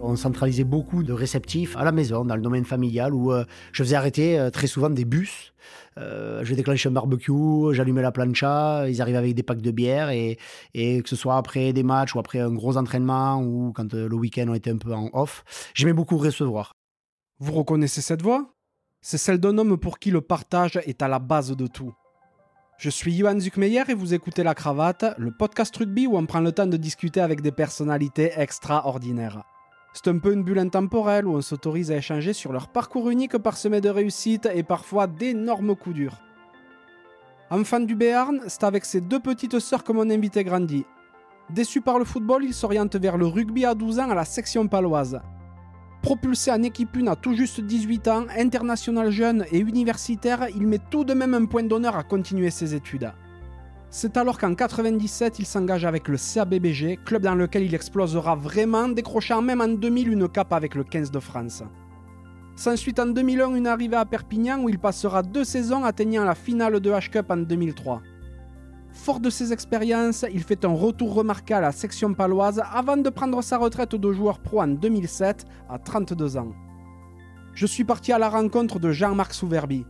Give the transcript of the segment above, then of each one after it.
On centralisait beaucoup de réceptifs à la maison, dans le domaine familial, où euh, je faisais arrêter euh, très souvent des bus. Euh, je déclenchais un barbecue, j'allumais la plancha, ils arrivaient avec des packs de bière, et, que ce soit après des matchs ou après un gros entraînement, ou quand le week-end on était un peu en off, j'aimais beaucoup recevoir. Vous reconnaissez cette voix? C'est celle d'un homme pour qui le partage est à la base de tout. Je suis Johan Zuckmeyer et vous écoutez La Cravate, le podcast rugby où on prend le temps de discuter avec des personnalités extraordinaires. C'est un peu une bulle intemporelle où on s'autorise à échanger sur leur parcours unique parsemé de réussites et parfois d'énormes coups durs. Enfant du Béarn, c'est avec ses deux petites sœurs que mon invité grandit. Déçu par le football, il s'oriente vers le rugby à 12 ans à la section paloise. Propulsé en équipe 1 à tout juste 18 ans, international jeune et universitaire, il met tout de même un point d'honneur à continuer ses études. C'est alors qu'en 97, il s'engage avec le CABBG, club dans lequel il explosera vraiment, décrochant même en 2000 une cape avec le 15 de France. S'ensuit en 2001 une arrivée à Perpignan où il passera deux saisons atteignant la finale de H-Cup en 2003. Fort de ses expériences, il fait un retour remarqué à la section paloise avant de prendre sa retraite de joueur pro en 2007 à 32 ans. Je suis parti à la rencontre de Jean-Marc Souverbi.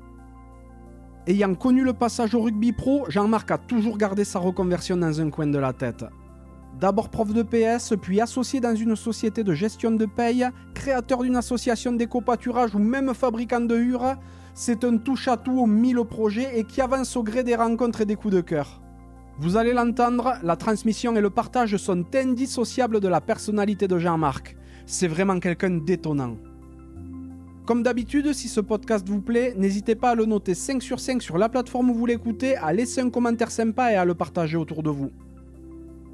Ayant connu le passage au rugby pro, Jean-Marc a toujours gardé sa reconversion dans un coin de la tête. D'abord prof de PS, puis associé dans une société de gestion de paye, créateur d'une association d'éco-pâturage ou même fabricant de hures, c'est un touche-à-tout aux mille projets et qui avance au gré des rencontres et des coups de cœur. Vous allez l'entendre, la transmission et le partage sont indissociables de la personnalité de Jean-Marc. C'est vraiment quelqu'un d'étonnant. Comme d'habitude, si ce podcast vous plaît, n'hésitez pas à le noter 5 sur 5 sur la plateforme où vous l'écoutez, à laisser un commentaire sympa et à le partager autour de vous.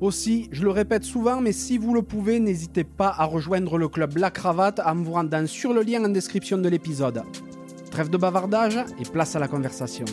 Aussi, je le répète souvent, mais si vous le pouvez, n'hésitez pas à rejoindre le club La Cravate en vous rendant sur le lien en description de l'épisode. Trêve de bavardage et place à la conversation.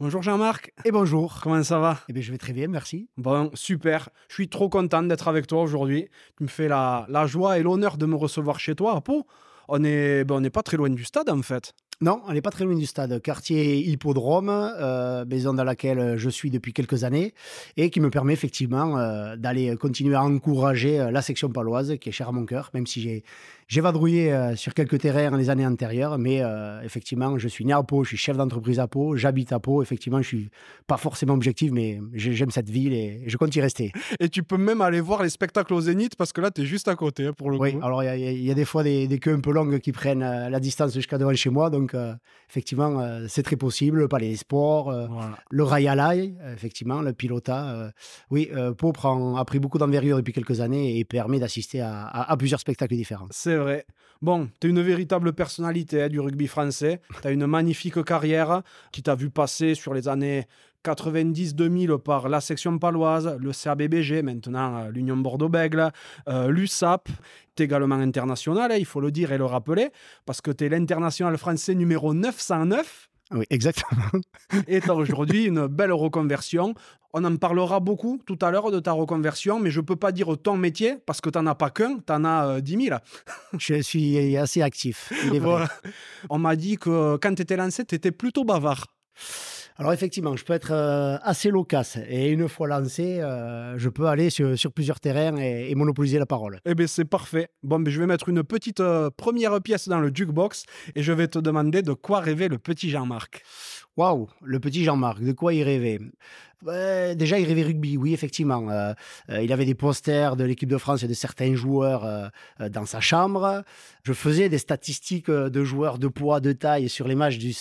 Bonjour Jean-Marc. Et bonjour. Comment ça va? Eh bien, je vais très bien, merci. Bon, super. Je suis trop content d'être avec toi aujourd'hui. Tu me fais la, la joie et l'honneur de me recevoir chez toi à Pau. On n'est ben, on n'est pas très loin du stade en fait. Non, on n'est pas très loin du stade. Quartier Hippodrome, euh, maison dans laquelle je suis depuis quelques années et qui me permet effectivement euh, d'aller continuer à encourager euh, la section paloise qui est chère à mon cœur, même si j'ai j'ai vadrouillé euh, sur quelques terrains les années antérieures, mais euh, effectivement, je suis né à Pau, je suis chef d'entreprise à Pau, j'habite à Pau. Effectivement, je suis pas forcément objectif, mais j'ai- j'aime cette ville et je compte y rester. Et tu peux même aller voir les spectacles au Zénith parce que là, tu es juste à côté hein, pour le Oui, coup. alors il y a- y, des fois des, des queues un peu longues qui prennent euh, la distance jusqu'à devant chez moi, donc effectivement, c'est très possible. Le Palais des Sports, Voilà. le Rail à l'ail, effectivement, le Pilota. oui, Pau prend, a pris beaucoup d'envergure depuis quelques années et permet d'assister à, à- à plusieurs spectacles différents. C'est vrai. Bon, tu es une véritable personnalité hein, du rugby français. Tu as une magnifique carrière qui t'a vu passer sur les années 90-2000 par la section paloise, le CABBG, maintenant euh, l'Union Bordeaux-Bègle, euh, l'USAP. Tu es également international, hein, il faut le dire et le rappeler, parce que tu es l'international français numéro 909 Oui, exactement. et tu as aujourd'hui une belle reconversion. On en parlera beaucoup tout à l'heure de ta reconversion, mais je peux pas dire ton métier parce que tu n'en as pas qu'un, tu en as euh, 10 000. Je suis assez actif. il est vrai. Voilà. On m'a dit que quand tu étais lancé, tu étais plutôt bavard. Alors effectivement, je peux être euh, assez loquace et une fois lancé, euh, je peux aller sur, sur plusieurs terrains et, et monopoliser la parole. Eh bien, c'est parfait. Bon, ben, je vais mettre une petite euh, première pièce dans le jukebox et je vais te demander de quoi rêvait le petit Jean-Marc. Waouh, le petit Jean-Marc, de quoi il rêvait? Déjà, il rêvait rugby, oui, effectivement. Euh, euh, il avait des posters de l'équipe de France et de certains joueurs dans sa chambre. Je faisais des statistiques de joueurs de poids, de taille sur les matchs du,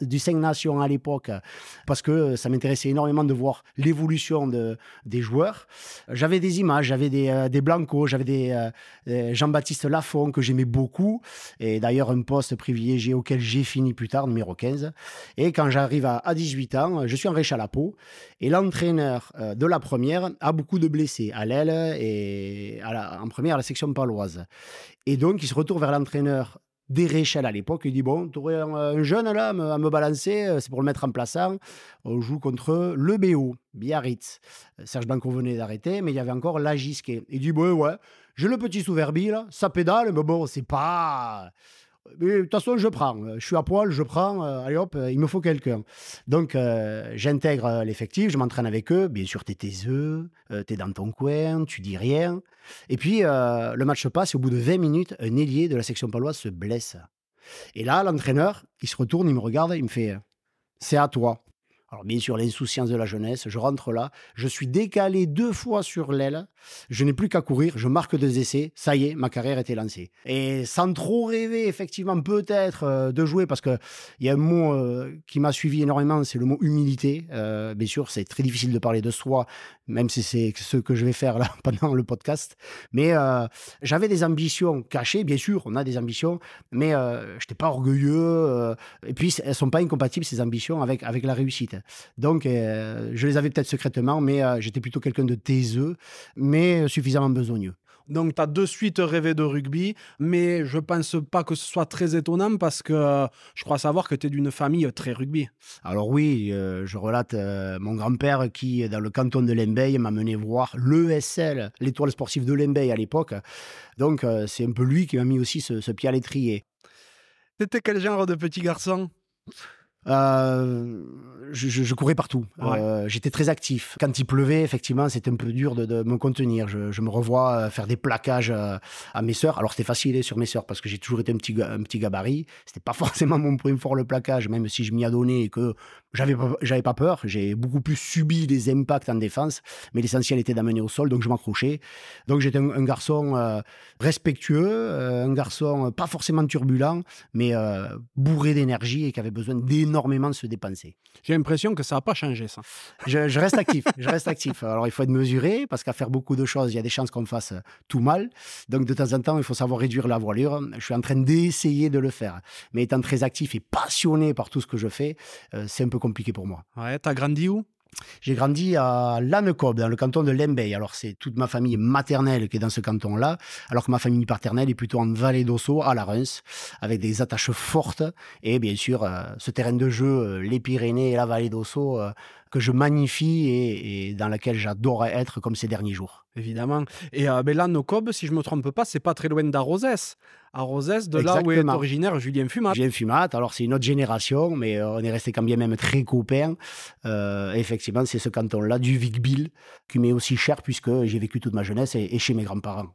du 5 Nations à l'époque, parce que ça m'intéressait énormément de voir l'évolution de, des joueurs. J'avais des images, j'avais des, euh, des Blanco, j'avais des euh, euh, Jean-Baptiste Lafont que j'aimais beaucoup, et d'ailleurs un poste privilégié auquel j'ai fini plus tard, numéro 15. Et quand j'arrive à, à 18 ans, je suis en à Pau. Et l'entraîneur de la première a beaucoup de blessés à l'aile et la- en première à la section paloise. Et donc, il se retourne vers l'entraîneur des Réchal à l'époque. Il dit Bon, tu aurais un, un jeune là à me, balancer, euh, c'est pour le mettre en plaçant. On joue contre le BO, Biarritz. Euh, Serge Blanco venait d'arrêter, mais il y avait encore Lagisquet. Il dit Bon, ouais, j'ai le petit Souverbi là, ça pédale, mais bon, c'est pas. De toute façon, je prends. Euh, Je suis à poil, je prends. euh, allez hop, euh, il me faut quelqu'un. Donc, j'intègre l'effectif, je m'entraîne avec eux. Bien sûr, t'es tes œufs, t'es dans ton coin, tu dis rien. Et puis, le match se passe et au bout de 20 minutes, un ailier de la section paloise se blesse. Et là, l'entraîneur, il se retourne, il me regarde, il me fait C'est à toi. Alors, bien sûr, l'insouciance de la jeunesse, je rentre là, je suis décalé deux fois sur l'aile, je n'ai plus qu'à courir, je marque deux essais, ça y est, ma carrière était lancée. Et sans trop rêver, effectivement, peut-être euh, de jouer, parce qu'il y a un mot euh, qui m'a suivi énormément, c'est le mot humilité. Euh, bien sûr, c'est très difficile de parler de soi, même si c'est ce que je vais faire là pendant le podcast. Mais j'avais des ambitions cachées, bien sûr, on a des ambitions, mais je n'étais pas orgueilleux. et puis, elles ne sont pas incompatibles, ces ambitions, avec, avec la réussite. Donc, je les avais peut-être secrètement, mais j'étais plutôt quelqu'un de taiseux, suffisamment besogneux. Donc, tu as de suite rêvé de rugby, mais je pense pas que ce soit très étonnant parce que euh, je crois savoir que tu es d'une famille très rugby. Alors oui, euh, je relate euh, mon grand-père qui, dans le canton de Lembeil, m'a mené voir l'ESL, l'étoile sportive de Lembeil à l'époque. Donc, euh, c'est un peu lui qui m'a mis aussi ce, ce pied à l'étrier. T'étais quel genre de petit garçon? Euh, je, je- courais partout. Ouais. Euh, J'étais très actif. Quand il pleuvait, effectivement, c'était un peu dur de, de me contenir. Je, je me revois euh, faire des plaquages euh, à mes sœurs. Alors c'était facile hein, sur mes sœurs parce que j'ai toujours été un petit, un petit gabarit. C'était pas forcément mon point fort le plaquage, même si je m'y adonnais et que j'avais pas, j'avais pas peur. J'ai beaucoup plus subi les impacts en défense, mais l'essentiel était d'amener au sol, donc je m'accrochais. Donc j'étais un, un garçon euh, respectueux, euh, un garçon euh, pas forcément turbulent, mais euh, bourré d'énergie et qui avait besoin d'énormément de se dépenser. J'ai l'impression que ça n'a pas changé, ça. Je, je reste actif, je reste actif. Alors il faut être mesuré parce qu'à faire beaucoup de choses, il y a des chances qu'on fasse tout mal. Donc de temps en temps, il faut savoir réduire la voilure. Je suis en train d'essayer de le faire, mais étant très actif et passionné par tout ce que je fais, euh, c'est un peu compliqué pour moi. Ouais, t'as grandi où? J'ai grandi à Lannecob, dans le canton de Lembeil. Alors, c'est toute ma famille maternelle qui est dans ce canton-là, alors que ma famille paternelle est plutôt en vallée d'Ossau, à la Reims, avec des attaches fortes. Et bien sûr, euh, ce terrain de jeu, euh, les Pyrénées et la vallée d'Ossau, euh, que je magnifie et, et dans laquelle j'adorais être comme ces derniers jours. Évidemment. Et euh, ben là, si je me trompe pas, c'est pas très loin d'Arrozès. Arrozès, de là où est originaire Julien Fumat. J'ai un fumat, alors c'est une autre génération, mais euh, on est resté quand bien même très copains. Euh, effectivement, c'est ce canton-là, du Vic-Bill, qui m'est aussi cher puisque j'ai vécu toute ma jeunesse et- et chez mes grands-parents.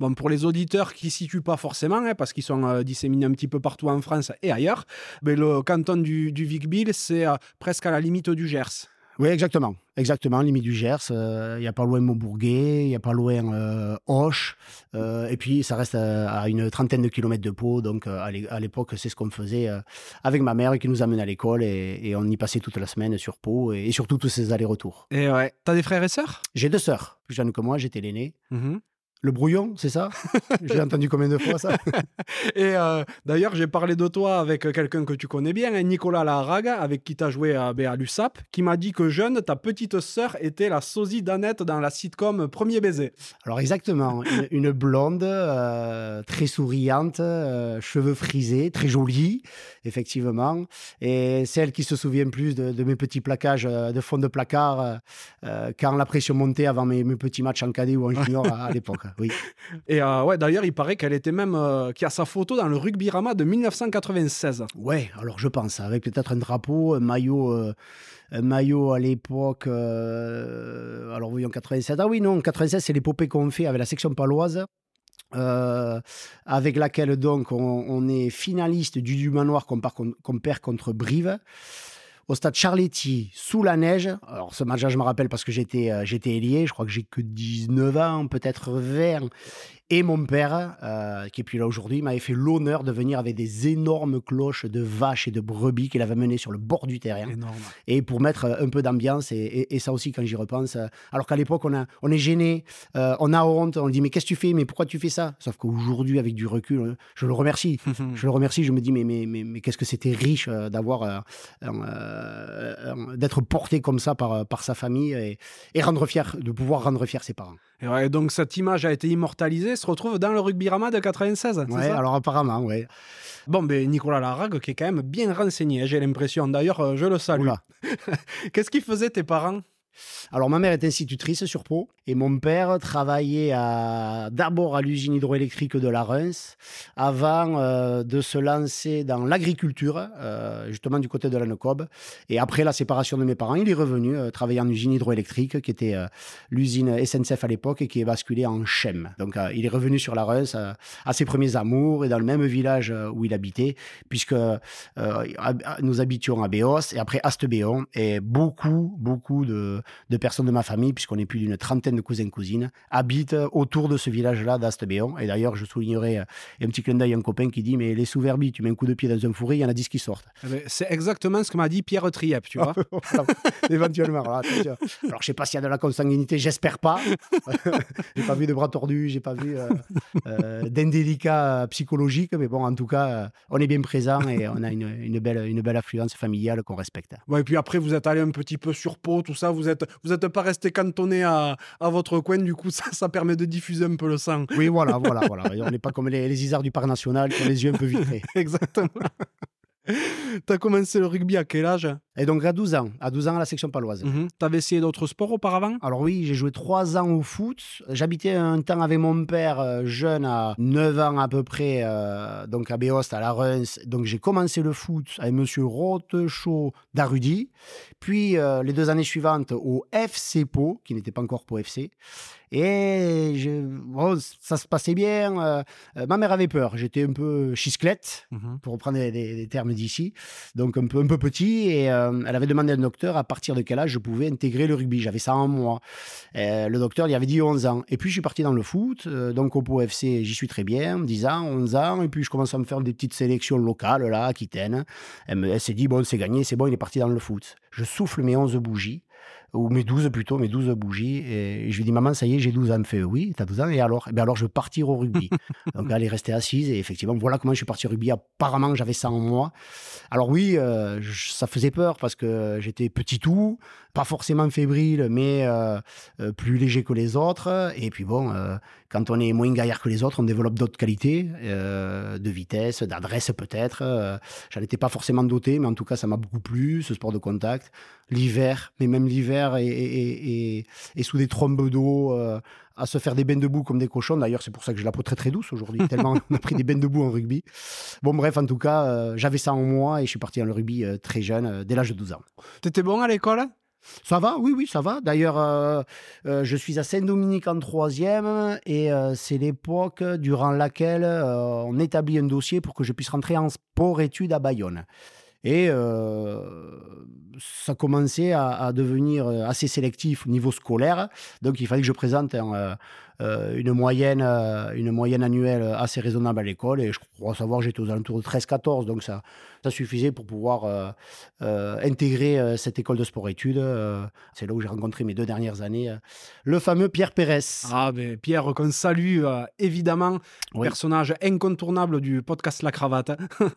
Bon, pour les auditeurs qui ne situent pas forcément, hein, parce qu'ils sont euh, disséminés un petit peu partout en France et ailleurs, ben, le canton du, du Vic-Bill, c'est euh, presque à la limite du Gers. Oui, exactement. Exactement, limite du Gers. Il n'y a pas loin Montbourguet, il n'y a pas loin euh, Auch. euh, et puis, ça reste euh, à une trentaine de kilomètres de Pau. Donc, euh, à l'é- à l'époque, c'est ce qu'on faisait euh, avec ma mère qui nous amenait à l'école. Et, et on y passait toute la semaine sur Pau. Et, et surtout, tous ces allers-retours. Et ouais. T'as des frères et sœurs? J'ai deux sœurs, plus jeunes que moi. J'étais l'aîné. Mhm. Le brouillon, c'est ça J'ai entendu combien de fois ça Et euh, d'ailleurs, j'ai parlé de toi avec quelqu'un que tu connais bien, hein, Nicolas Laraga, avec qui tu as joué à, à l'USAP, qui m'a dit que jeune, ta petite sœur était la sosie d'Annette dans la sitcom Premier baiser. Alors exactement, une, une blonde, euh, très souriante, euh, cheveux frisés, très jolie, effectivement. Et celle qui se souvient plus de, de mes petits plaquages de fond de placard quand la pression montait avant mes, mes petits matchs en cadet ou en junior à, à l'époque. Oui. Et euh, ouais, d'ailleurs, il paraît qu'elle était même, euh, qu'il y a sa photo dans le Rugby Rama de 1996. Ouais, alors je pense, avec peut-être un drapeau, un maillot, euh, un maillot à l'époque. alors voyons, 87. Ah oui, non, 96, c'est l'épopée qu'on fait avec la section paloise. euh, avec laquelle donc on, on est finaliste du du manoir qu'on perd contre Brive au stade Charletti sous la neige. Alors ce match-là, je me rappelle parce que j'étais euh, je crois que j'ai que 19 ans, peut-être 20. Et mon père, euh, qui est plus là aujourd'hui, m'avait fait l'honneur de venir avec des énormes cloches de vaches et de brebis qu'il avait menées sur le bord du terrain. Énorme. Et pour mettre euh, un peu d'ambiance, et, et- et ça aussi, quand j'y repense, euh, alors qu'à l'époque, on, a- on est gêné, euh, on a honte, on dit Mais qu'est-ce que tu fais? Mais pourquoi tu fais ça? Sauf qu'aujourd'hui, avec du recul, je le remercie. Je le remercie, je me dis, mais, mais, mais, mais qu'est-ce que c'était riche d'avoir, euh, d'être porté comme ça par, par sa famille et, et rendre fier, de pouvoir rendre fier ses parents. Et ouais, donc cette image a été immortalisée, se retrouve dans le Rugby Rama de 96. c'est Ouais, ça? alors apparemment, ouais. Bon, ben Nicolas Larague, qui est quand même bien renseigné, hein, j'ai l'impression. D'ailleurs, euh, je le salue. Qu'est-ce qu'ils faisaient tes parents? Alors, ma mère est institutrice sur Pau et mon père travaillait d'abord à l'usine hydroélectrique de la Reims avant euh, de se lancer dans l'agriculture, euh, justement du côté de la Necob. Et après la séparation de mes parents, il est revenu euh, travailler en usine hydroélectrique, qui était l'usine SNCF à l'époque et qui est basculée en Chem. Donc, il est revenu sur la Reims à ses premiers amours et dans le même village où il habitait, puisque nous habitions à Béos et après Astebéon. Et beaucoup, beaucoup de, de personnes de ma famille, puisqu'on est plus d'une trentaine de cousins-cousines, habitent autour de ce village-là d'Astebéon. Et d'ailleurs, je soulignerai euh, un petit clin d'œil à un copain qui dit Mais les sous-verbis, tu mets un coup de pied dans un fourré, il y en a 10 qui sortent. Ben, C'est exactement ce que m'a dit Pierre Triep, tu vois. Éventuellement. Alors. Alors, je sais pas s'il y a de la consanguinité, j'espère pas. j'ai pas vu de bras tordus, j'ai pas vu euh, euh, d'indélicat psychologique, mais bon, en tout cas, euh, on est bien présent et on a une, une belle, une belle affluence familiale qu'on respecte. Ouais, et puis après, vous êtes allé un petit peu sur Pau, tout ça. Vous êtes, vous êtes pas resté cantonné à, à votre coin. Du coup, ça, ça permet de diffuser un peu le sang. Oui, voilà, voilà, voilà. On n'est pas comme les, les isards du parc national qui ont les yeux un peu vitrés. Exactement. T'as commencé le rugby à quel âge? Et donc, à 12 ans, à 12 ans à la section paloise. Mhm. T'avais essayé d'autres sports auparavant? Alors oui, j'ai joué trois ans au foot. J'habitais un temps avec mon père, euh, jeune, à 9 ans à peu près, euh, donc à Béost, à la Reims. Donc j'ai commencé le foot avec Monsieur Rotechaud d'Arudy. Puis euh, les deux années suivantes au FC Pau, qui n'était pas encore Pau FC. Et je- bon, ça se passait bien. euh, euh, ma mère avait peur. J'étais un peu chisclette Mhm. pour reprendre des termes d'ici, donc un peu, un peu petit. Et euh, elle avait demandé à un docteur à partir de quel âge je pouvais intégrer le rugby. J'avais ça en moi. Euh, le docteur il avait dit 11 ans. Et puis je suis parti dans le foot, donc au Pau FC, j'y suis très bien, 10 ans, 11 ans. Et puis je commence à me faire des petites sélections locales, là, Aquitaine. Elle, elle s'est dit, bon, c'est gagné, c'est bon, il est parti dans le foot. Je souffle mes 11 bougies ou mes 12 plutôt, mes 12 bougies. Et je lui dis, maman, ça y est, j'ai 12 ans. Elle me fait, oui, t'as 12 ans, et alors? Eh bien alors, je veux partir au rugby. Donc, elle est restée assise, et effectivement, voilà comment je suis parti au rugby. Apparemment, j'avais ça en moi. Alors oui, euh, je- ça faisait peur parce que j'étais petit tout, pas forcément fébrile, mais euh, euh, plus léger que les autres. Et puis bon, euh, quand on est moins gaillard que les autres, on développe d'autres qualités, de vitesse, d'adresse peut-être. J'en étais pas forcément doté, mais en tout cas, ça m'a beaucoup plu, ce sport de contact. L'hiver, mais même l'hiver, et, et- et- et sous des trombes d'eau, euh, à se faire des bains de boue comme des cochons. D'ailleurs, c'est pour ça que j'ai la peau très très douce aujourd'hui, tellement on a pris des bains de boue en rugby. Bon, bref, en tout cas, euh, j'avais ça en moi et je suis parti dans le rugby euh, très jeune, euh, dès l'âge de 12 ans. T'étais bon à l'école? Ça va, oui, oui, ça va. D'ailleurs, euh, euh, je suis à Saint-Dominique en troisième et euh, c'est l'époque durant laquelle on établit un dossier pour que je puisse rentrer en sport-études à Bayonne. Et euh, ça commençait à, à devenir assez sélectif au niveau scolaire. Donc, il fallait que je présente un, euh, euh, une, moyenne, euh, une moyenne annuelle assez raisonnable à l'école. Et je crois savoir que j'étais aux alentours de 13-14. Donc, ça, ça suffisait pour pouvoir euh, euh, intégrer euh, cette école de sport-études. Euh, c'est là où j'ai rencontré mes deux dernières années euh, le fameux Pierre Pérez. Ah, ben Pierre, qu'on salue euh, évidemment, Oui. personnage incontournable du podcast La Cravate.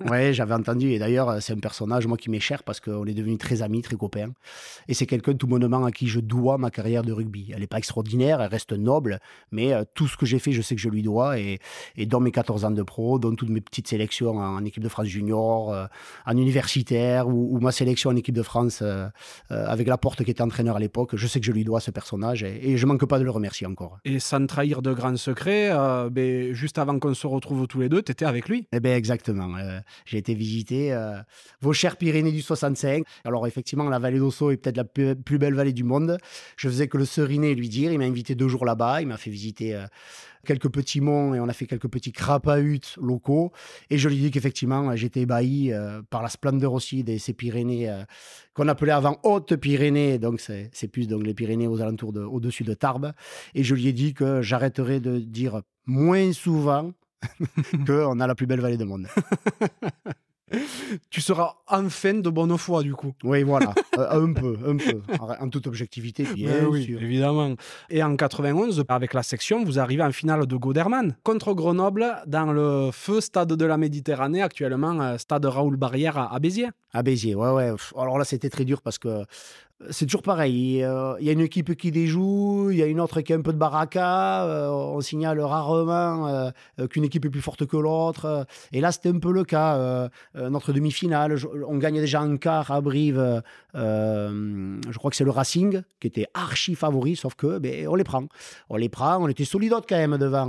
Ouais, j'avais entendu. Et d'ailleurs, euh, c'est un personnage, moi, qui m'est cher parce qu'on est devenus très amis, très copains. Et c'est quelqu'un tout bonnement à qui je dois ma carrière de rugby. Elle n'est pas extraordinaire, elle reste noble, mais euh, tout ce que j'ai fait, je sais que je lui dois. Et, et dans mes 14 ans de pro, dans toutes mes petites sélections en équipe de France junior, euh, en universitaire, ou, ou ma sélection en équipe de France euh, euh, avec Laporte qui était entraîneur à l'époque, je sais que je lui dois ce personnage. Et, et je manque pas de le remercier encore. Et sans trahir de grands secrets, euh, ben, juste avant qu'on se retrouve tous les deux, t'étais avec lui? Eh bien, exactement. Euh, j'ai été visiter vos chères Pyrénées du 65. Alors, effectivement, la vallée d'Osso est peut-être la plus, belle vallée du monde. Je faisais que le seriner et lui dire. Il m'a invité deux jours là-bas. Il m'a fait visiter euh, quelques petits monts et on a fait quelques petits crapahutes locaux. Et je lui dis qu'effectivement, j'étais ébahi euh, par la splendeur aussi de ces Pyrénées euh, qu'on appelait avant Hautes-Pyrénées. Donc, c'est plus donc, les Pyrénées aux alentours de, au-dessus de Tarbes. Et je lui ai dit que j'arrêterais de dire moins souvent qu'on a la plus belle vallée du monde. Tu seras enfin de bonne foi, du coup. Oui, voilà, Euh, un peu, un peu, en, toute objectivité, bien Ben oui, sûr. évidemment. Et en 91, avec la section, vous arrivez en finale de Goderman contre Grenoble dans le feu stade de la Méditerranée, actuellement euh, stade Raoul Barrière à, Béziers. À Béziers, ouais, ouais. Alors là, c'était très dur parce que c'est toujours pareil. Euh, il y a une équipe qui déjoue, il y a une autre qui a un peu de baraka. Euh, on signale rarement euh, qu'une équipe est plus forte que l'autre. Et là, c'était un peu le cas. notre demi-finale, on gagne déjà un quart à Brive. je crois que c'est le Racing qui était archi favori, sauf que ben, on les prend. On les prend. On était solidote quand même devant,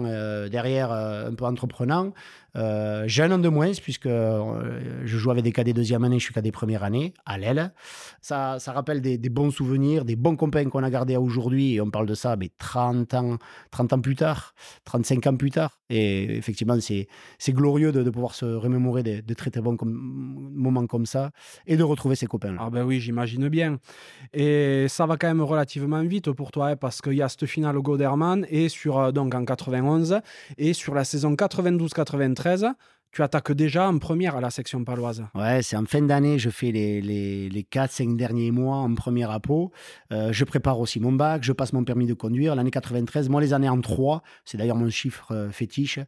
derrière, un peu entreprenant. Euh, j'ai un an de moins puisque euh, je joue avec des cadets deuxième année, je suis cadet première année à l'aile. Ça, rappelle des, bons souvenirs, des bons copains qu'on a gardés à aujourd'hui et on parle de ça mais 30 ans, 30 ans plus tard, 35 ans plus tard. Et effectivement, c'est, c'est glorieux de, pouvoir se remémorer de, très très bons moments comme ça et de retrouver ses copains. Ah ben oui, j'imagine bien. Et ça va quand même relativement vite pour toi hein, parce qu'il y a cette finale au Goderman et sur euh, donc en 91 et sur la saison 92-93 13 tu attaques déjà en première à la section paloise. Ouais, c'est en fin d'année, je fais les, les, les 4-5 derniers mois en première à Pau. Euh, je prépare aussi mon bac, je passe mon permis de conduire. L'année 93, moi, les années en 3, c'est d'ailleurs mon chiffre euh, fétiche,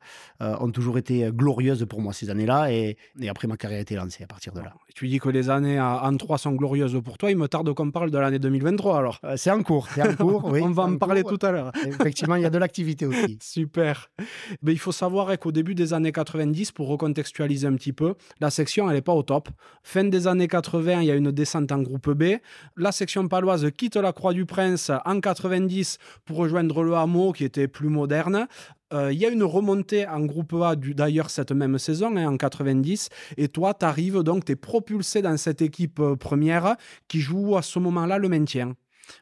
euh, ont toujours été glorieuses pour moi ces années-là. Et, et, après, ma carrière a été lancée à partir de là. Tu dis que les années en 3 sont glorieuses pour toi. Il me tarde qu'on parle de l'année 2023 alors. c'est en cours, c'est en cours. Oui, On va en, parler tout à l'heure. Effectivement, il y a de l'activité aussi. Super. Mais il faut savoir qu'au début des années 90, pour recontextualiser un petit peu, la section, elle n'est pas au top. Fin des années 80, il y a une descente en groupe B. La section paloise quitte la Croix du Prince en 90 pour rejoindre le hameau qui était plus moderne. Euh, il y a une remontée en groupe A d'ailleurs cette même saison, hein, en 90, et toi, tu arrives donc, tu es propulsé dans cette équipe euh, première qui joue à ce moment-là le maintien.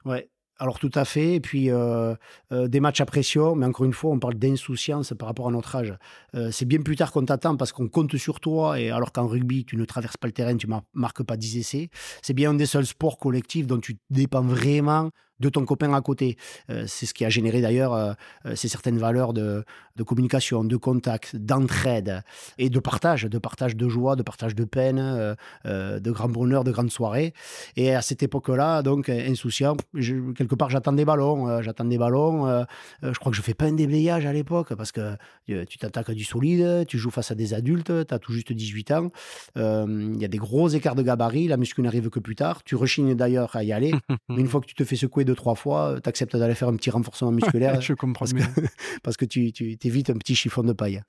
Ouais, alors tout à fait, et puis euh, euh, des matchs à pression, mais encore une fois, on parle d'insouciance par rapport à notre âge. Euh, c'est bien plus tard qu'on t'attend parce qu'on compte sur toi, et alors qu'en rugby, tu ne traverses pas le terrain, tu ne marques pas 10 essais. C'est bien un des seuls sports collectifs dont tu dépends vraiment de ton copain à côté. Euh, c'est ce qui a généré d'ailleurs euh, euh, ces certaines valeurs de, communication, de contact, d'entraide et de partage, de partage de joie, de partage de peine, de grand bonheur, de grandes soirées. Et à cette époque-là, donc insouciant, quelque part j'attends des ballons, j'attends des ballons. je crois que je fais pas un déblayage à l'époque parce que tu t'attaques à du solide, tu joues face à des adultes, tu as tout juste 18 ans. Il y a des gros écarts de gabarit, la muscu n'arrive que plus tard. Tu rechignes d'ailleurs à y aller, mais une fois que tu te fais secouer deux, trois fois, euh, tu acceptes d'aller faire un petit renforcement musculaire. je comprends parce bien. Que, parce que tu, tu évites un petit chiffon de paille.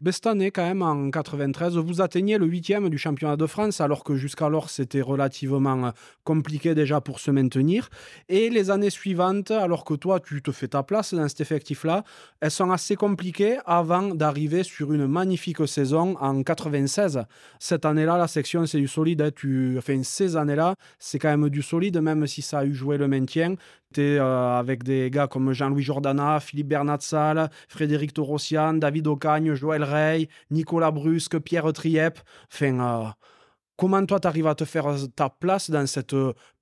Mais cette année, quand même, en 93, vous atteignez le huitième du championnat de France, alors que jusqu'alors, c'était relativement euh, compliqué déjà pour se maintenir. Et les années suivantes, alors que toi, tu te fais ta place dans cet effectif-là, elles sont assez compliquées avant d'arriver sur une magnifique saison en 96. Cette année-là, la section, c'est du solide. Hein. Tu... Enfin, ces années-là, c'est quand même du solide, même si ça a eu joué le maintien. Euh, avec des gars comme Jean-Louis Jordana, Philippe Bernatsal, Frédéric Torossian, David Ocagne, Joël Rey, Nicolas Brusque, Pierre Triep. Enfin, euh, comment toi, tu à te faire ta place dans cette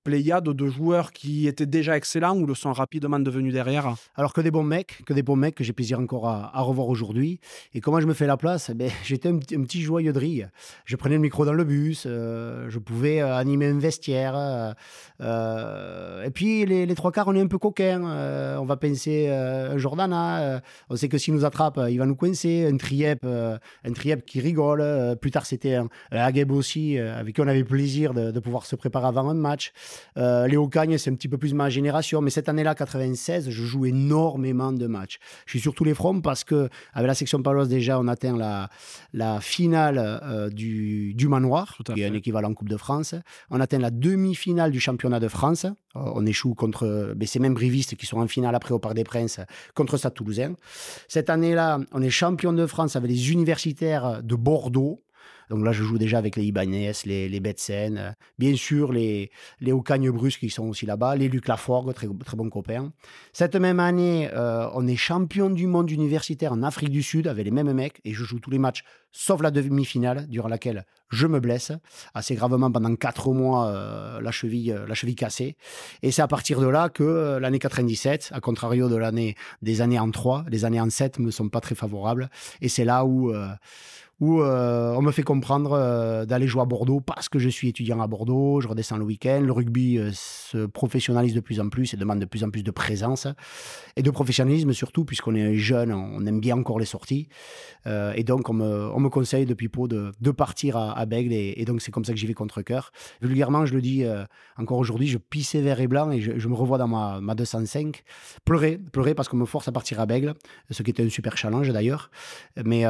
pléiade de joueurs qui étaient déjà excellents ou le sont rapidement devenus derrière? Alors que des bons mecs, que des bons mecs que j'ai plaisir encore à, revoir aujourd'hui. Et comment je me fais la place? Eh ben, J'étais un, petit joyeux de. Je prenais le micro dans le bus, euh, je pouvais euh, animer un vestiaire. Euh, et puis les, trois quarts, on est un peu coquins. on va penser un Jordana. on sait que s'il nous attrape, il va nous coincer. Un Triep, un triep qui rigole. plus tard, c'était un, un aussi, avec qui on avait plaisir de pouvoir se préparer avant un match. Euh, Léo Cagne, c'est un petit peu plus ma génération, mais cette année-là, 96, je joue énormément de matchs. Je suis sur tous les fronts parce que avec la section paloise déjà, on atteint la, la finale euh, du, du manoir, qui est un équivalent Coupe de France. On atteint la demi-finale du championnat de France. Euh, on échoue contre ben, ces mêmes brivistes qui sont en finale après au Parc des Princes contre Stade Toulousain. Cette année-là, on est champion de France avec les universitaires de Bordeaux. Donc là, je joue déjà avec les Ibanez, les, les Betsen, euh, bien sûr les, les Ocagne Brusques qui sont aussi là-bas, les Luc Laforgue, très, très bons copains. Cette même année, euh, on est champion du monde universitaire en Afrique du Sud avec les mêmes mecs et je joue tous les matchs sauf la demi-finale durant laquelle je me blesse assez gravement pendant quatre mois, euh, la, cheville, la cheville cassée. Et c'est à partir de là que l'année 97, à contrario de l'année des années en 3, les années en 7 me sont pas très favorables. Et c'est là où où euh, on me fait comprendre euh, d'aller jouer à Bordeaux parce que je suis étudiant à Bordeaux, je redescends le week-end, le rugby euh, se professionnalise de plus en plus et demande de plus en plus de présence et de professionnalisme surtout puisqu'on est jeune, on aime bien encore les sorties. Et donc on me, conseille depuis peu de, partir à, à et, donc c'est comme ça que j'y vais contre cœur. Vulgairement, je le dis encore aujourd'hui, je pissais vert et blanc et je, me revois dans ma, ma 205 pleurer, pleurer parce qu'on me force à partir à Bègle, ce qui était un super challenge d'ailleurs, mais,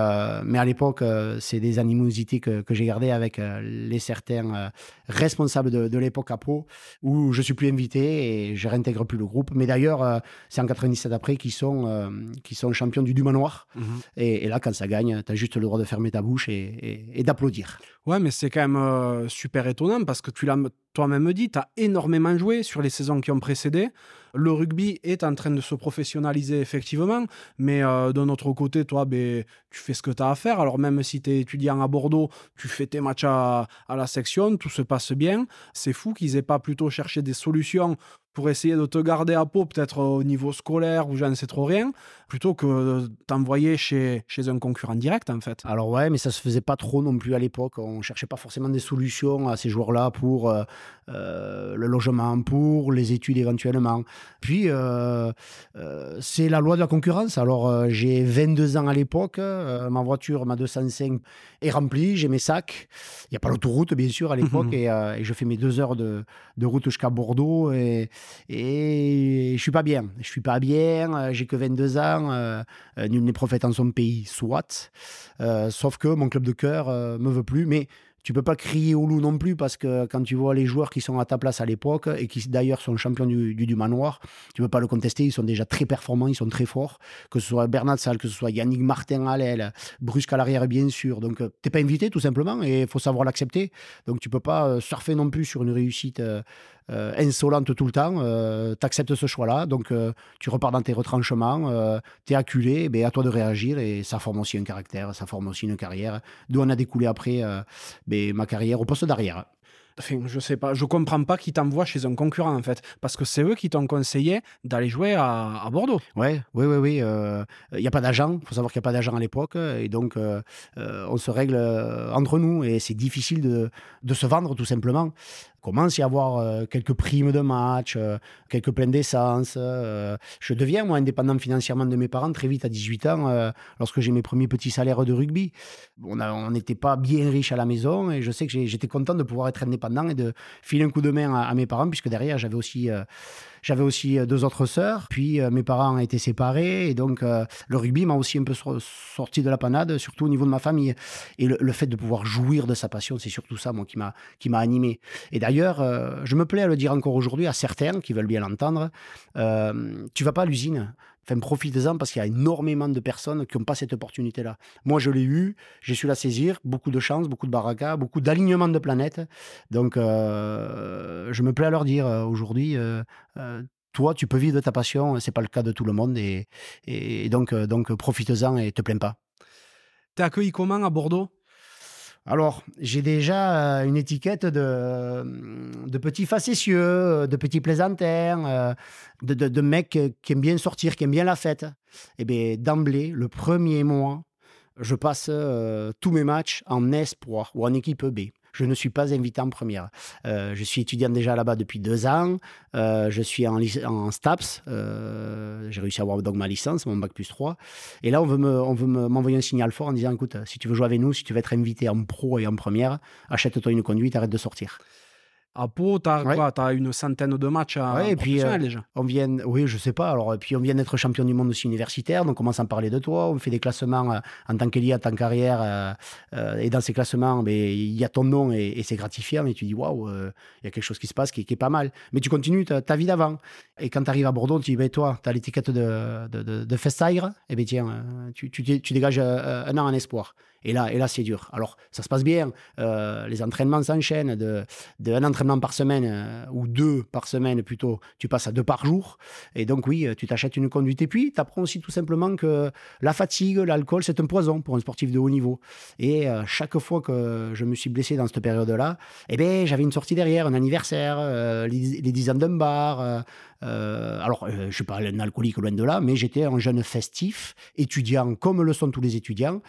mais à l'époque euh, c'est des animosités que, j'ai gardées avec euh, les certains euh, responsables de, l'époque à Pau, où je suis plus invité et je réintègre plus le groupe. Mais d'ailleurs, c'est en 97 après qu'ils sont, qui sont champions du Dumas Noir. Mhm. Et, là, quand ça gagne, tu as juste le droit de fermer ta bouche et, d'applaudir. Ouais, mais c'est quand même super étonnant parce que tu l'as toi-même dit, tu as énormément joué sur les saisons qui ont précédé. Le rugby est en train de se professionnaliser effectivement, mais euh, d'un autre côté, toi, ben, tu fais ce que tu as à faire. Alors même si tu es étudiant à Bordeaux, tu fais tes matchs à, à la section, tout se passe bien. C'est fou qu'ils aient pas plutôt cherché des solutions pour essayer de te garder à peau, peut-être au niveau scolaire ou j'en sais trop rien, plutôt que t'envoyer chez, chez un concurrent direct, en fait. Alors ouais, mais ça se faisait pas trop non plus à l'époque. On cherchait pas forcément des solutions à ces joueurs-là pour euh, euh, le logement, pour les études éventuellement. Puis, euh, c'est la loi de la concurrence. Alors, j'ai 22 ans à l'époque, ma voiture, ma 205 est remplie, j'ai mes sacs. Il n'y a pas l'autoroute, bien sûr, à l'époque, et, et, je fais mes deux heures de, de route jusqu'à Bordeaux. Et, et je suis pas bien. Je suis pas bien, euh, j'ai que 22 ans, euh, euh, nul n'est prophète en son pays, soit. sauf que mon club de cœur me veut plus, mais tu peux pas crier au loup non plus parce que quand tu vois les joueurs qui sont à ta place à l'époque et qui d'ailleurs sont champions du, du, manoir, tu peux pas le contester. Ils sont déjà très performants, ils sont très forts. Que ce soit Bernard Salle, que ce soit Yannick Martin à l'aile, Brusque à l'arrière, bien sûr. Donc tu n'es pas invité tout simplement et il faut savoir l'accepter. Donc tu peux pas surfer non plus sur une réussite insolente tout le temps, euh, tu acceptes ce choix-là, donc euh, tu repars dans tes retranchements, tu es acculé, et ben, à toi de réagir et ça forme aussi un caractère, ça forme aussi une carrière, d'où on a découlé après ben, ma carrière au poste d'arrière. Enfin, je sais pas, je comprends pas qu'ils t'envoient chez un concurrent en fait, parce que c'est eux qui t'ont conseillé d'aller jouer à, Bordeaux. Ouais, oui, oui, oui. Il n'y a pas d'agent, il faut savoir qu'il n'y a pas d'agent à l'époque, et donc on se règle entre nous, et c'est difficile de, de, se vendre tout simplement commence à y avoir euh, quelques primes de match, euh, quelques pleins d'essence. Euh, je deviens, moi, indépendant financièrement de mes parents très vite à 18 ans, lorsque j'ai mes premiers petits salaires de rugby. On n'était pas bien riche à la maison et je sais que j'étais content de pouvoir être indépendant et de filer un coup de main à, à mes parents, puisque derrière, j'avais aussi j'avais aussi euh, deux autres sœurs, puis euh, mes parents ont été séparés, et donc euh, le rugby m'a aussi un peu sorti de la panade, surtout au niveau de ma famille. Et le, fait de pouvoir jouir de sa passion, c'est surtout ça, moi, qui m'a, qui animé. Et d'ailleurs, je me plais à le dire encore aujourd'hui à certains qui veulent bien l'entendre, tu vas pas à l'usine, Enfin, profitez-en parce qu'il y a énormément de personnes qui n'ont pas cette opportunité-là. Moi, je l'ai eu, j'ai su la saisir, beaucoup de chance, beaucoup de baraka, beaucoup d'alignement de planètes. Donc, je me plais à leur dire aujourd'hui, toi, tu peux vivre de ta passion, c'est pas le cas de tout le monde, et, et donc, donc profite-en et te plains pas. T'es accueilli comment à Bordeaux? Alors, j'ai déjà une étiquette de, de petits facétieux, de petits plaisantaires, de, de, de, mecs qui aiment bien sortir, qui aiment bien la fête. Et eh bien, d'emblée, le premier mois, je passe tous mes matchs en espoir ou en équipe B je ne suis pas invité en première. Euh, je suis étudiant déjà là-bas depuis deux ans. Euh, je suis en, STAPS. Euh, j'ai réussi à avoir donc ma licence, mon bac plus 3. Et là, on veut, me, on veut m'envoyer un signal fort en disant écoute, si tu veux jouer avec nous, si tu veux être invité en pro et en première, achète-toi une conduite, arrête de sortir. À Pau, tu as, une centaine de matchs à ouais, et puis, euh, déjà. On vient, oui, je sais pas. Alors, et puis on vient d'être champion du monde aussi universitaire, donc on commence à en parler de toi. On fait des classements euh, en tant qu'élite, en tant qu'arrière. Euh, et dans ces classements, ben, il y a ton nom et, c'est gratifiant. Et tu dis, waouh, il y a quelque chose qui se passe qui, est pas mal. Mais tu continues ta, vie d'avant. Et quand tu arrives à Bordeaux, tu dis, ben, toi, tu as l'étiquette de, de, de, de Et eh bien, tiens, tu, tu, tu dégages un an en espoir. Et là, et là c'est dur. Alors, ça se passe bien. Euh, les entraînements s'enchaînent. De, un entraînement par semaine, euh, ou deux par semaine plutôt, tu passes à deux par jour. Et donc, oui, tu t'achètes une conduite. Et puis, tu apprends aussi tout simplement que la fatigue, l'alcool, c'est un poison pour un sportif de haut niveau. Et euh, chaque fois que je me suis blessé dans cette période-là, eh ben, j'avais une sortie derrière, un anniversaire, les, les 10 ans d'un bar, Euh, alors, euh, je ne suis pas un alcoolique loin de là, mais j'étais un jeune festif, étudiant, comme le sont tous les étudiants,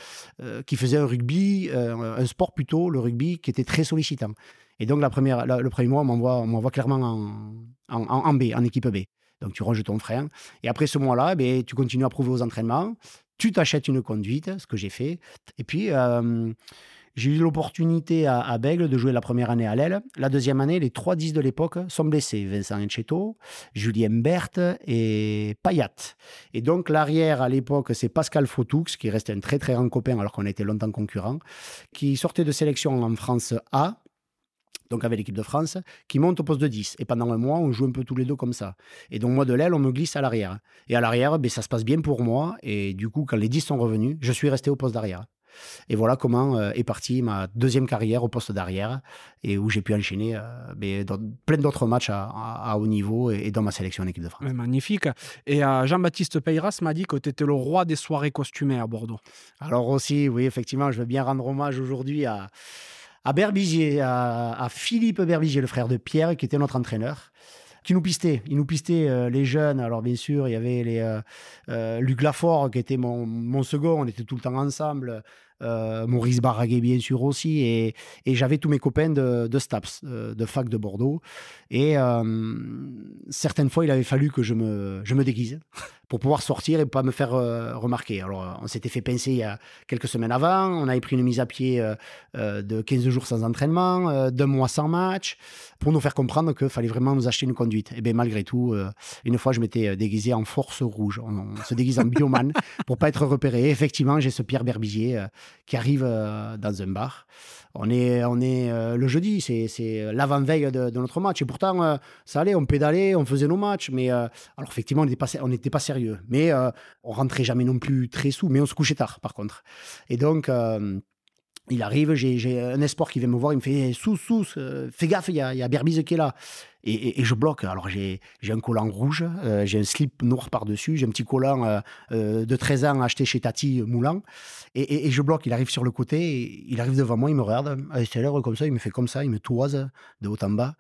qui faisait un rugby, un sport plutôt, le rugby, qui était très sollicitant. Et donc, la première, le premier mois, on m'envoie clairement en, en, B, en équipe B. Donc, tu ranges ton frein. Et après ce mois-là, eh tu continues à prouver aux entraînements. Tu t'achètes une conduite, ce que j'ai fait. Et puis, j'ai eu l'opportunité à, à, Bègle de jouer la première année à l'aile. La deuxième année, les trois 10 de l'époque sont blessés. Vincent Enchetto, Julien Berthe et Payat. Et donc, l'arrière à l'époque, c'est Pascal Fautoux, qui restait un très très grand copain alors qu'on était longtemps concurrents, qui sortait de sélection en France A, donc avec l'équipe de France, qui monte au poste de 10. Et pendant un mois, on joue un peu tous les deux comme ça. Et donc moi, de l'aile, on me glisse à l'arrière. Et à l'arrière, ben, ça se passe bien pour moi. Et du coup, quand les 10 sont revenus, je suis resté au poste d'arrière. Et voilà comment euh, est partie ma deuxième carrière au poste d'arrière et où j'ai pu enchaîner euh, ben, plein d'autres matchs à, haut niveau et, dans ma sélection en équipe de France. magnifique. Et euh, Jean-Baptiste Peyras m'a dit que tu étais le roi des soirées costumées à Bordeaux. Alors aussi, oui, effectivement, je veux bien rendre hommage aujourd'hui à, à Berbizier, à, Philippe Berbizier, le frère de Pierre, qui était notre entraîneur qui nous pistait. Il nous pistait les jeunes. Alors, bien sûr, il y avait les, Luc Lafort, qui était mon, mon, second. On était tout le temps ensemble. Euh, Maurice Barraguet bien sûr aussi, et, j'avais tous mes copains de, STAPS, euh, de fac de Bordeaux. Et euh, certaines fois, il avait fallu que je me déguise pour pouvoir sortir et pas me faire remarquer. Alors, on s'était fait pincer il y a quelques semaines avant, on avait pris une mise à pied de 15 jours sans entraînement, d'un mois sans match, pour nous faire comprendre qu'il fallait vraiment nous acheter une conduite. Et bien malgré tout, une fois, je m'étais déguisé en force rouge. On, se déguise en bioman pour pas être repéré. Et effectivement, j'ai ce Pierre Berbizier qui arrive euh, dans un bar. On est, on est euh, le jeudi, c'est l'avant-veille de, notre match. Et pourtant, euh, ça allait, on pédalait, on faisait nos matchs. Mais alors, effectivement, on n'était pas, sérieux. Mais on rentrait jamais non plus très sous. Mais on se couchait tard, par contre. Et donc, il arrive, j'ai un espoir qui vient me voir, il me fait sous, sous, fais gaffe, il y a, Berbise qui est là. Et, je bloque. Alors j'ai un collant rouge, euh, j'ai un slip noir par-dessus, j'ai un petit collant euh, euh, de 13 ans acheté chez Tati Moulant. Et, je bloque, il arrive sur le côté, il arrive devant moi, il me regarde, c'est l'air comme ça, il me fait comme ça, il me toise de haut en bas.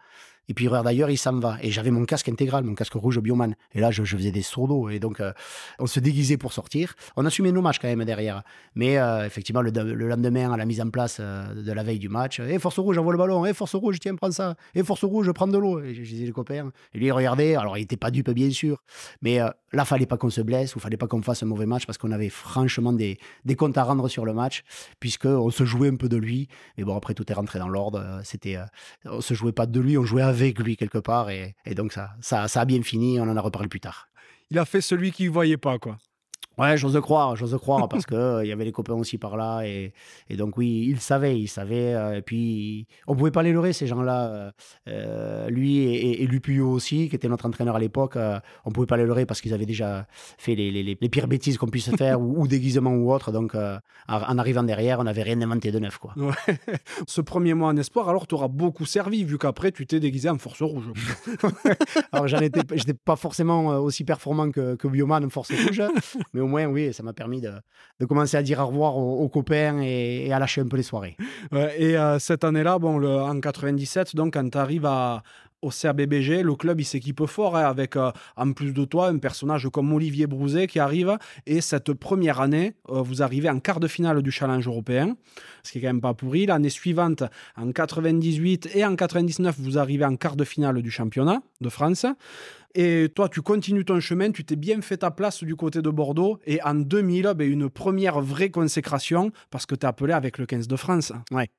Et puis, d'ailleurs, il s'en va. Et j'avais mon casque intégral, mon casque rouge Bioman. Et là, je, faisais des sourds Et donc, euh, on se déguisait pour sortir. On assumait nos matchs quand même derrière. Mais euh, effectivement, le, lendemain, à la mise en place euh, de la veille du match, et Force Rouge, j'envoie le ballon. Et Force Rouge, tiens, prends ça. Et Force Rouge, je prends de l'eau. Et je disais les copains. Et lui, il regardait. Alors, il n'était pas dupe, bien sûr. Mais là, fallait pas qu'on se blesse ou fallait pas qu'on fasse un mauvais match parce qu'on avait franchement des, des comptes à rendre sur le match, puisqu'on se jouait un peu de lui. Mais bon, après, tout est rentré dans l'ordre. C'était, on se jouait pas de lui, on jouait avec lui quelque part. Et, donc, ça, ça, ça, a bien fini. On en a reparlé plus tard. Il a fait celui qui ne voyait pas, quoi. Ouais, j'ose croire, j'ose croire, parce qu'il euh, y avait les copains aussi par là. Et, et donc, oui, il savait, il savait. Euh, et puis, on pouvait pas les leurrer, ces gens-là. Euh, lui et, et, et aussi, qui était notre entraîneur à l'époque, on pouvait pas les leurrer parce qu'ils avaient déjà fait les, les, les pires bêtises qu'on puisse faire, ou, déguisement ou autre. Donc, en arrivant derrière, on n'avais rien inventé de neuf. Quoi. Ce premier mois en espoir, alors, tu auras beaucoup servi, vu qu'après, tu t'es déguisé en force rouge. alors, j'étais pas forcément aussi performant que, que Bioman en force rouge, mais au moins, oui, ça m'a permis de, commencer à dire au revoir aux, copains et, à lâcher un peu les soirées. et euh, cette année-là, bon, en 97, donc, quand tu arrives à, au CRBBG, le club il s'équipe fort hein, avec euh, en plus de toi un personnage comme Olivier Brouzet qui arrive. Et cette première année euh, vous arrivez en quart de finale du challenge européen ce qui est quand même pas pourri. L'année suivante en 98 et en 99 vous arrivez en quart de finale du championnat de France et toi, tu continues ton chemin, tu t'es bien fait ta place du côté de Bordeaux. Et en 2000, ben, une première vraie consécration parce que tu es appelé avec le 15 de France. Ouais.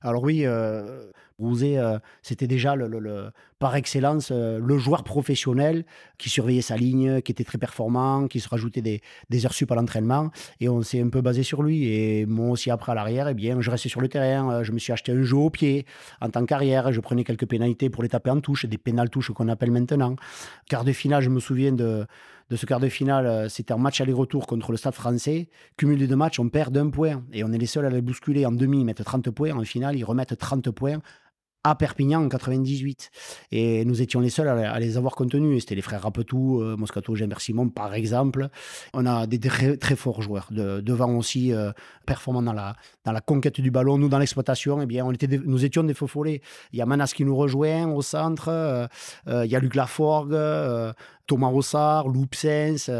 Alors oui, euh, euh, c'était déjà le, par excellence euh, le joueur professionnel qui surveillait sa ligne, qui était très performant, qui se rajoutait des, heures sup à l'entraînement. Et on s'est un peu basé sur lui. Et moi aussi, après à l'arrière, eh bien, je restais sur le terrain. Euh, je me suis acheté un jeu au pied en tant qu'arrière. Je prenais quelques pénalités pour les taper en touche, des pénales touches qu'on appelle maintenant. Quart de finale, je me souviens de de ce quart de finale, c'était un match aller-retour contre le Stade français. Cumul de deux matchs, on perd d'un point. Et on est les seuls à les bousculer en demi, ils mettent 30 points. En finale, ils remettent 30 points à Perpignan en 98. Et nous étions les seuls à, les avoir contenus. C'était les frères Rapetou, euh, Moscato, Gilbert Simon, par exemple. On a des très, très forts joueurs. De, devant aussi, euh, performants dans la, dans la conquête du ballon. Nous, dans l'exploitation, eh bien, on était nous étions des faux follets. Il y a Manas qui nous rejoint au centre. Euh, il y a Luc Laforgue, Thomas Rossard, Loupsens.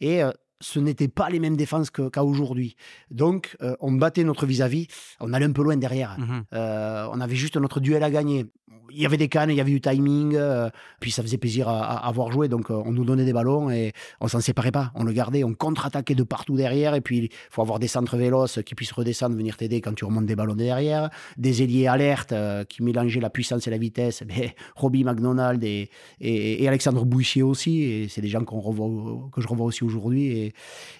et ce n'était pas les mêmes défenses qu'à aujourd'hui. Donc, euh, on battait notre vis-à-vis, on allait un peu loin derrière. Mmh euh, on avait juste notre duel à gagner il y avait des cannes, il y avait du timing, euh, puis ça faisait plaisir à, avoir joué. Donc euh, on nous donnait des ballons et on s'en séparait pas. On le gardait, on contre-attaquait de partout derrière. Et puis il faut avoir des centres véloces qui puissent redescendre, venir t'aider quand tu remontes des ballons derrière. Des ailiers alertes euh, qui mélangeaient la puissance et la vitesse. Mais Robbie McDonald et, et, Alexandre Bouchier aussi. Et c'est des gens revoit, que je revois aussi aujourd'hui et,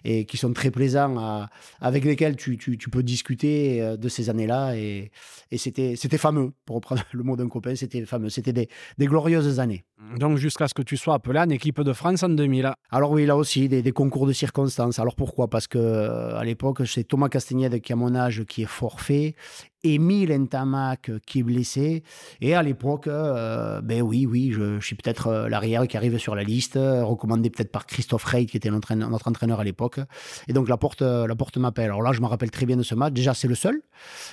et, qui sont très plaisants, avec lesquels tu, tu, tu, peux discuter de ces années-là. Et, c'était fameux, pour reprendre le mot d'un copain c'était fameux, c'était des, glorieuses années. Donc jusqu'à ce que tu sois appelé en équipe de France en 2000. Alors oui, là aussi, des, concours de circonstances. Alors pourquoi? Parce que à l'époque, c'est Thomas Castagnède qui, à mon âge, qui est forfait Émile Ntamak qui est blessé. Et à l'époque, euh, ben oui, oui, je, suis peut-être euh, l'arrière qui arrive sur la liste, recommandé peut-être par Christophe Rey, qui était notre, entraîneur à l'époque. Et donc la porte, la porte m'appelle. Alors là, je me rappelle très bien de ce match. Déjà, c'est le seul.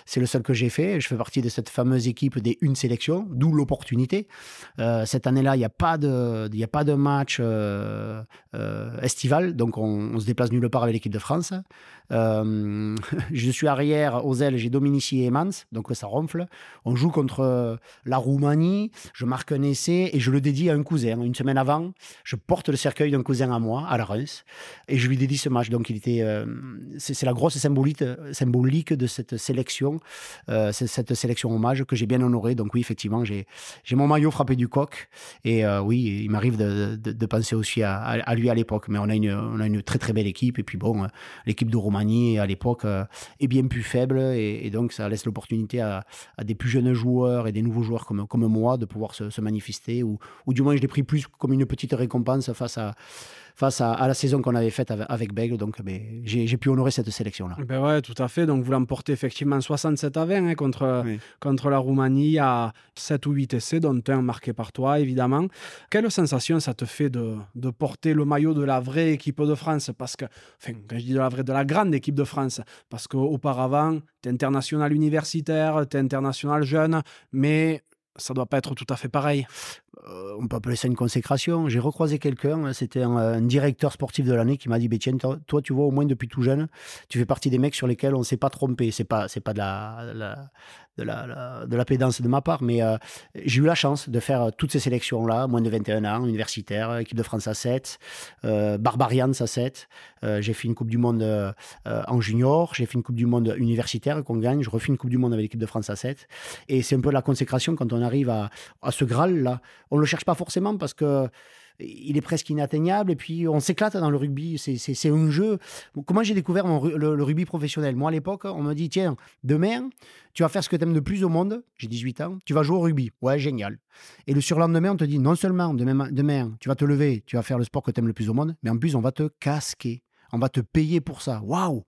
C'est le seul que j'ai fait. Je fais partie de cette fameuse équipe des une sélection, d'où l'opportunité. Euh, cette année-là, il n'y a, pas de, a pas de match estival, donc on, se déplace nulle part avec l'équipe de France. Euh, je suis arrière aux ailes, j'ai Dominici Donc ça ronfle. On joue contre euh, la Roumanie, je marque un essai et je le dédie à un cousin. Une semaine avant, je porte le cercueil d'un cousin à moi, à la Reims, et je lui dédie ce match. Donc il était, euh, c'est la grosse symbolique, symbolique de cette sélection, cette sélection hommage que j'ai bien honoré. Donc oui, effectivement, j'ai mon maillot frappé du coq, et oui, il m'arrive de, de, penser aussi à, lui à l'époque. Mais on a, une, on a une très très belle équipe, et puis bon, l'équipe de Roumanie à l'époque euh, est bien plus faible et, donc ça laisse l'opportunité à, des plus jeunes joueurs et des nouveaux joueurs comme, moi de pouvoir se, manifester ou, ou du moins je l'ai pris plus comme une petite récompense face à face à, la saison qu'on avait faite avec, Bègle. Donc ben, j'ai pu honorer cette sélection-là. Ben ouais, tout à fait. Donc vous l'emportez effectivement 67 à 20 hein, contre, contre la Roumanie à 7 ou 8 essais, dont un marqué par toi, évidemment. Quelle sensation ça te fait de, de porter le maillot de la vraie équipe de France? Parce que, enfin, quand je dis de la vraie, de la grande équipe de France, parce qu'auparavant, tu es international universitaire, tu es international jeune, mais ça doit pas être tout à fait pareil. Euh, on peut appeler ça une consécration. J'ai recroisé quelqu'un, c'était un, directeur sportif de l'année qui m'a dit Tiens, toi, tu vois, au moins depuis tout jeune, tu fais partie des mecs sur lesquels on ne s'est pas trompé. C'est pas, c'est pas de la, de la, de la pédance de ma part, mais euh, j'ai eu la chance de faire toutes ces sélections-là, moins de 21 ans, universitaire, équipe de France à 7, euh, Barbarians à 7. Euh, j'ai fait une Coupe du Monde euh, en junior, j'ai fait une Coupe du Monde universitaire qu'on gagne, je refais une Coupe du Monde avec l'équipe de France à 7. Et c'est un peu la consécration quand on arrive à, à ce Graal-là. On le cherche pas forcément parce que il est presque inatteignable et puis on s'éclate dans le rugby. C'est un jeu. Comment j'ai découvert le, rugby professionnel? Moi, à l'époque, on me dit tiens, demain, tu vas faire ce que tu aimes de plus au monde. J'ai 18 ans. Tu vas jouer au rugby. Ouais, génial. Et le surlendemain, on te dit non seulement demain, demain tu vas te lever, tu vas faire le sport que tu aimes le plus au monde, mais en plus, on va te casquer. On va te payer pour ça. Waouh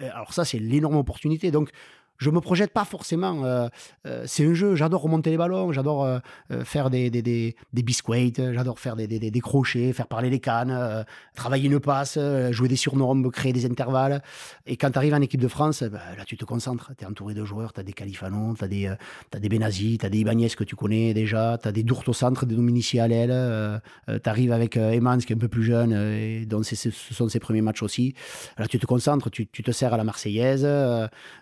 alors ça, c'est l'énorme opportunité. Donc, je me projette pas forcément. Euh, euh, c'est un jeu, j'adore remonter les ballons, j'adore euh, faire des, des, des, des biscuits, j'adore faire des, des, des, crochets, faire parler les cannes, travailler une passe, jouer des surnombres, créer des intervalles. Et quand tu arrives en équipe de France, bah, là tu te concentres, tu es entouré de joueurs, tu as des Califano, tu as des, as des tu as des Ibanez que tu connais déjà, tu as des Dourte au centre, des Dominici à l'aile, tu arrives avec Emans qui est un peu plus jeune, et dont ce sont ses premiers matchs aussi. Là tu te concentres, tu, tu te sers à la Marseillaise.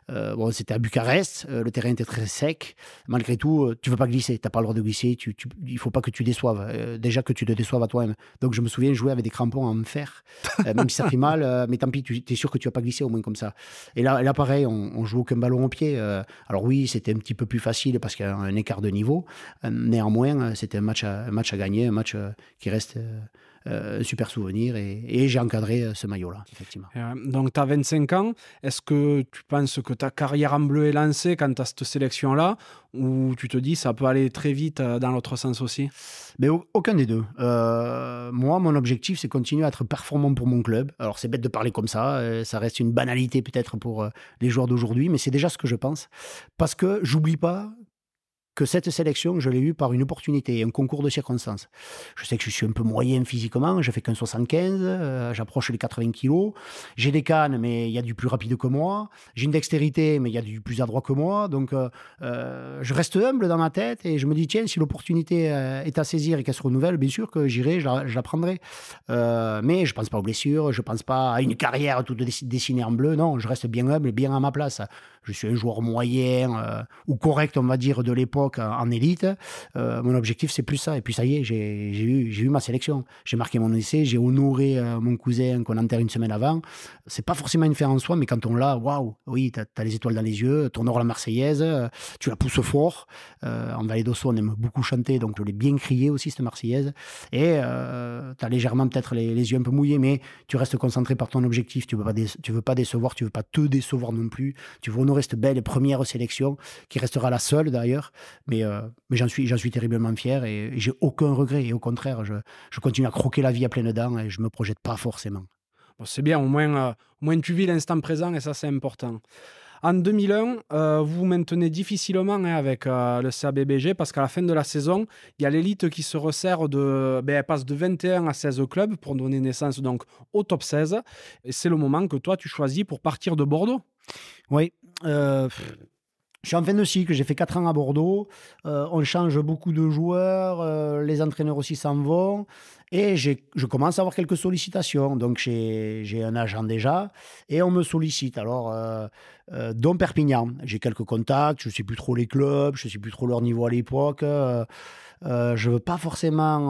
bon, c'est à Bucarest, euh, le terrain était très sec. Malgré tout, euh, tu ne veux pas glisser, tu n'as pas le droit de glisser, tu, il ne faut pas que tu déçoives. Euh, déjà que tu te déçoives à toi-même. Donc je me souviens jouer avec des crampons en fer, même si ça fait mal, mais tant pis, tu es sûr que tu vas pas glisser au moins comme ça. Et là, pareil, on, on joue aucun ballon au pied. alors oui, c'était un petit peu plus facile parce qu'il y a un écart de niveau. néanmoins, c'était un match, à, un match à gagner, un match qui reste euh, super souvenir et, j'ai encadré euh, ce maillot-là, effectivement. Euh, donc, tu as 25 ans. Est-ce que tu penses que ta carrière en bleu est lancée quand tu as cette sélection-là ou tu te dis ça peut aller très vite dans l'autre sens aussi? Mais aucun des deux. moi, mon objectif, c'est continuer à être performant pour mon club. Alors, c'est bête de parler comme ça. ça reste une banalité peut-être pour les joueurs d'aujourd'hui, mais c'est déjà ce que je pense. Parce que j'oublie pas que cette sélection, je l'ai eue par une opportunité, un concours de circonstances. Je sais que je suis un peu moyen physiquement, je fais qu'un 75, euh, j'approche les 80 kilos. J'ai des cannes, mais il y a du plus rapide que moi. J'ai une dextérité, mais il y a du plus adroit que moi. Donc, euh, euh, je reste humble dans ma tête et je me dis, tiens, si l'opportunité est à saisir et qu'elle se renouvelle, bien sûr que j'irai, je, la, prendrai. mais je pense pas aux blessures, je pense pas à une carrière toute dessinée en bleu. Non, je reste bien humble bien à ma place. Je suis un joueur moyen ou correct, on va dire, de l'époque en élite. Euh, mon objectif, c'est plus ça. Et puis ça y est, j'ai eu, ma sélection. J'ai marqué mon essai, j'ai honoré euh, mon cousin qu'on enterre une semaine avant. C'est pas forcément une fin en soi, mais quand on l'a, waouh, oui, tu as, les étoiles dans les yeux, ton or la Marseillaise, euh, tu la pousses fort. en Vallée d'Osso, on aime beaucoup chanter, donc je l'ai bien crié aussi, cette Marseillaise. Et tu as légèrement peut-être les, yeux un peu mouillés, mais tu restes concentré par ton objectif. Tu veux pas, tu veux pas décevoir, tu veux pas te décevoir non plus. Tu veux honorer cette belle première sélection, qui restera la seule d'ailleurs. Mais, euh, mais j'en suis, suis terriblement fier et, j'ai aucun regret. Et au contraire, je, je, continue à croquer la vie à pleines dents et je me projette pas forcément. c'est bien, au moins, euh, au moins tu vis l'instant présent et ça, c'est important. En 2001, euh, vous vous maintenez difficilement hein, avec le CABBG parce qu'à la fin de la saison, il y a l'élite qui se resserre de. Ben, elle passe de 21 à 16 clubs pour donner naissance donc au top 16. Et c'est le moment que toi, tu choisis pour partir de Bordeaux. Oui. Je suis en fin de cycle, j'ai fait 4 ans à Bordeaux. Euh, on change beaucoup de joueurs, euh, les entraîneurs aussi s'en vont. Et je commence à avoir quelques sollicitations. Donc j'ai un agent déjà et on me sollicite. Alors, euh, dont Perpignan, j'ai quelques contacts, je ne sais plus trop les clubs, je ne sais plus trop leur niveau à l'époque. je ne veux pas forcément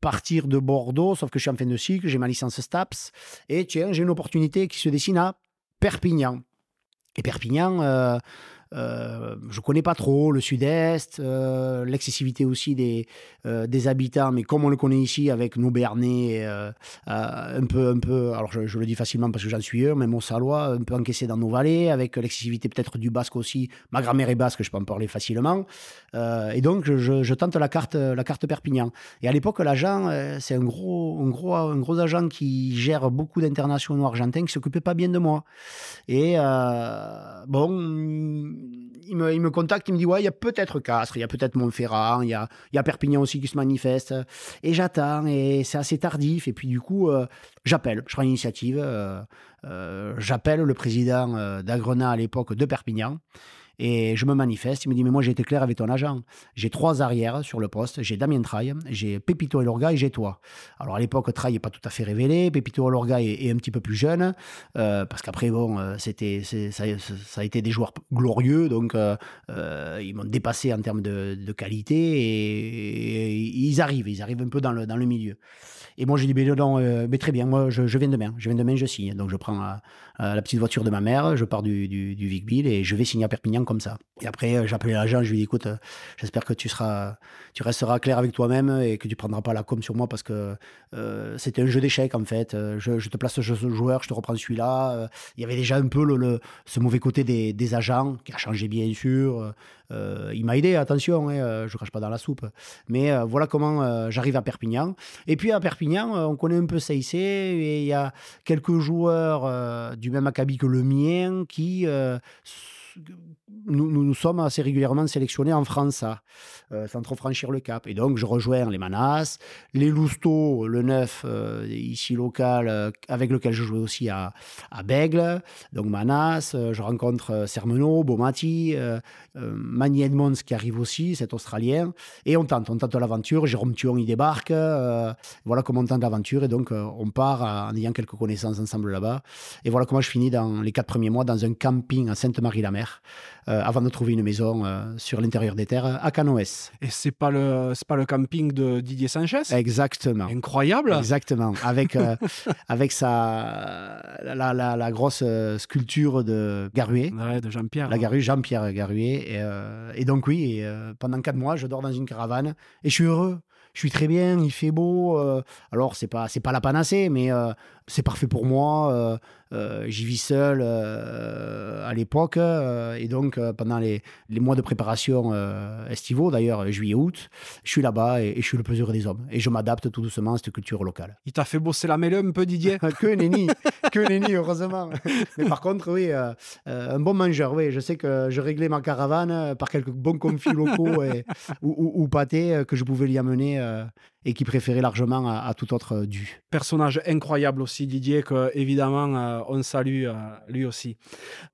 partir de Bordeaux, sauf que je suis en fin de cycle, j'ai ma licence STAPS. Et tiens, j'ai une opportunité qui se dessine à Perpignan. Et Perpignan, euh, euh, je connais pas trop le sud-est, euh, aussi des, euh, des habitants, mais comme on le connaît ici avec nos Bernais, un peu, un peu, alors je, le dis facilement parce que j'en suis un, même au Salois, un peu encaissé dans nos vallées, avec l'excessivité peut-être du basque aussi. Ma grammaire est basque, je peux en parler facilement. et donc je, je, tente la carte, la carte Perpignan. Et à l'époque, l'agent, c'est un gros, un, gros, un gros agent qui gère beaucoup d'internationaux argentins qui s'occupait pas bien de moi. Et bon, il me, il me, contacte, il me dit Ouais, il y a peut-être Castres, il y a peut-être Montferrand, il y a, y a Perpignan aussi qui se manifeste. Et j'attends, et c'est assez tardif. Et puis, du coup, euh, j'appelle, je prends l'initiative. Euh, euh, j'appelle le président d'Agrena à l'époque de Perpignan. Et je me manifeste. Il me dit Mais moi, j'ai été clair avec ton agent. J'ai trois arrières sur le poste. J'ai Damien Traille, j'ai Pépito et Lorga et j'ai toi. Alors, à l'époque, Traille n'est pas tout à fait révélé. Pépito et Lorga est, un petit peu plus jeune. Euh, parce qu'après, bon, euh, c'était, ça, a été des joueurs glorieux. Donc, euh, ils m'ont dépassé en termes de, qualité. Et, ils arrivent. Ils arrivent un peu dans le, dans le milieu. Et moi, j'ai dit, mais non, mais très bien, moi, je, viens demain. Je viens demain, je signe. Donc, je prends la petite voiture de ma mère, je pars du, du, Vicville et je vais signer à Perpignan comme ça. Et après, euh, appelé l'agent, je lui dit, écoute, euh, j'espère que tu seras, tu resteras clair avec toi-même et que tu prendras pas la com sur moi parce que euh, c'était un jeu d'échecs en fait. Je, te place ce joueur, je te reprends celui-là. il y avait déjà un peu le, ce mauvais côté des, agents qui a changé bien sûr. il m'a aidé, attention, hein, je crache pas dans la soupe. Mais voilà comment j'arrive à Perpignan. Et puis à Perpignan, on connaît un peu CIC et il y a quelques joueurs du même acabit que le mien qui nous, nous, sommes assez régulièrement sélectionnés en France, euh, sans trop franchir le cap. Et donc, je rejoins les Manas, les Lousteau, le 9, euh, ici local, euh, avec lequel je jouais aussi à, à Bègle. Donc, Manas, je rencontre Sermenot, Bomati, Manny Edmonds qui arrive aussi, cet Australien. Et on tente, on tente l'aventure. Jérôme Thion, il débarque. voilà comment on tente l'aventure. Et donc, on part en ayant quelques connaissances ensemble là-bas. Et voilà comment je finis dans les quatre premiers mois dans un camping à Sainte-Marie-la-Mer. Euh, avant de trouver une maison euh, sur l'intérieur des terres à Canoës. Et c'est pas le c'est pas le camping de Didier Sanchez? Exactement. Incroyable. Exactement. Avec euh, avec sa la, la, la, grosse sculpture de Garuet. Ouais, de Jean-Pierre. La Garuet, Jean-Pierre Garuet. Et, et, donc oui, pendant quatre mois, je dors dans une caravane et je suis heureux. je suis très bien, il fait beau. euh, alors, c'est pas, c'est pas la panacée, mais euh, c'est parfait pour moi. euh, euh, J'y vis seul euh, à l'époque. et donc, pendant les, les mois de préparation estivaux, d'ailleurs, juillet-août, je suis là-bas et, et je suis le plus heureux des hommes. Et je m'adapte tout doucement à cette culture locale. Il t'a fait bosser la mêlée un peu, Didier? Que nenni, que nenni, heureusement. Mais par contre, oui, un bon mangeur, oui. Je sais que je réglais ma caravane par quelques bons confits locaux et- ou, ou- ou pâtés que je pouvais lui amener et qui préférait largement à, à tout autre euh, dû. Personnage incroyable aussi, Didier, que évidemment euh, on salue euh, lui aussi.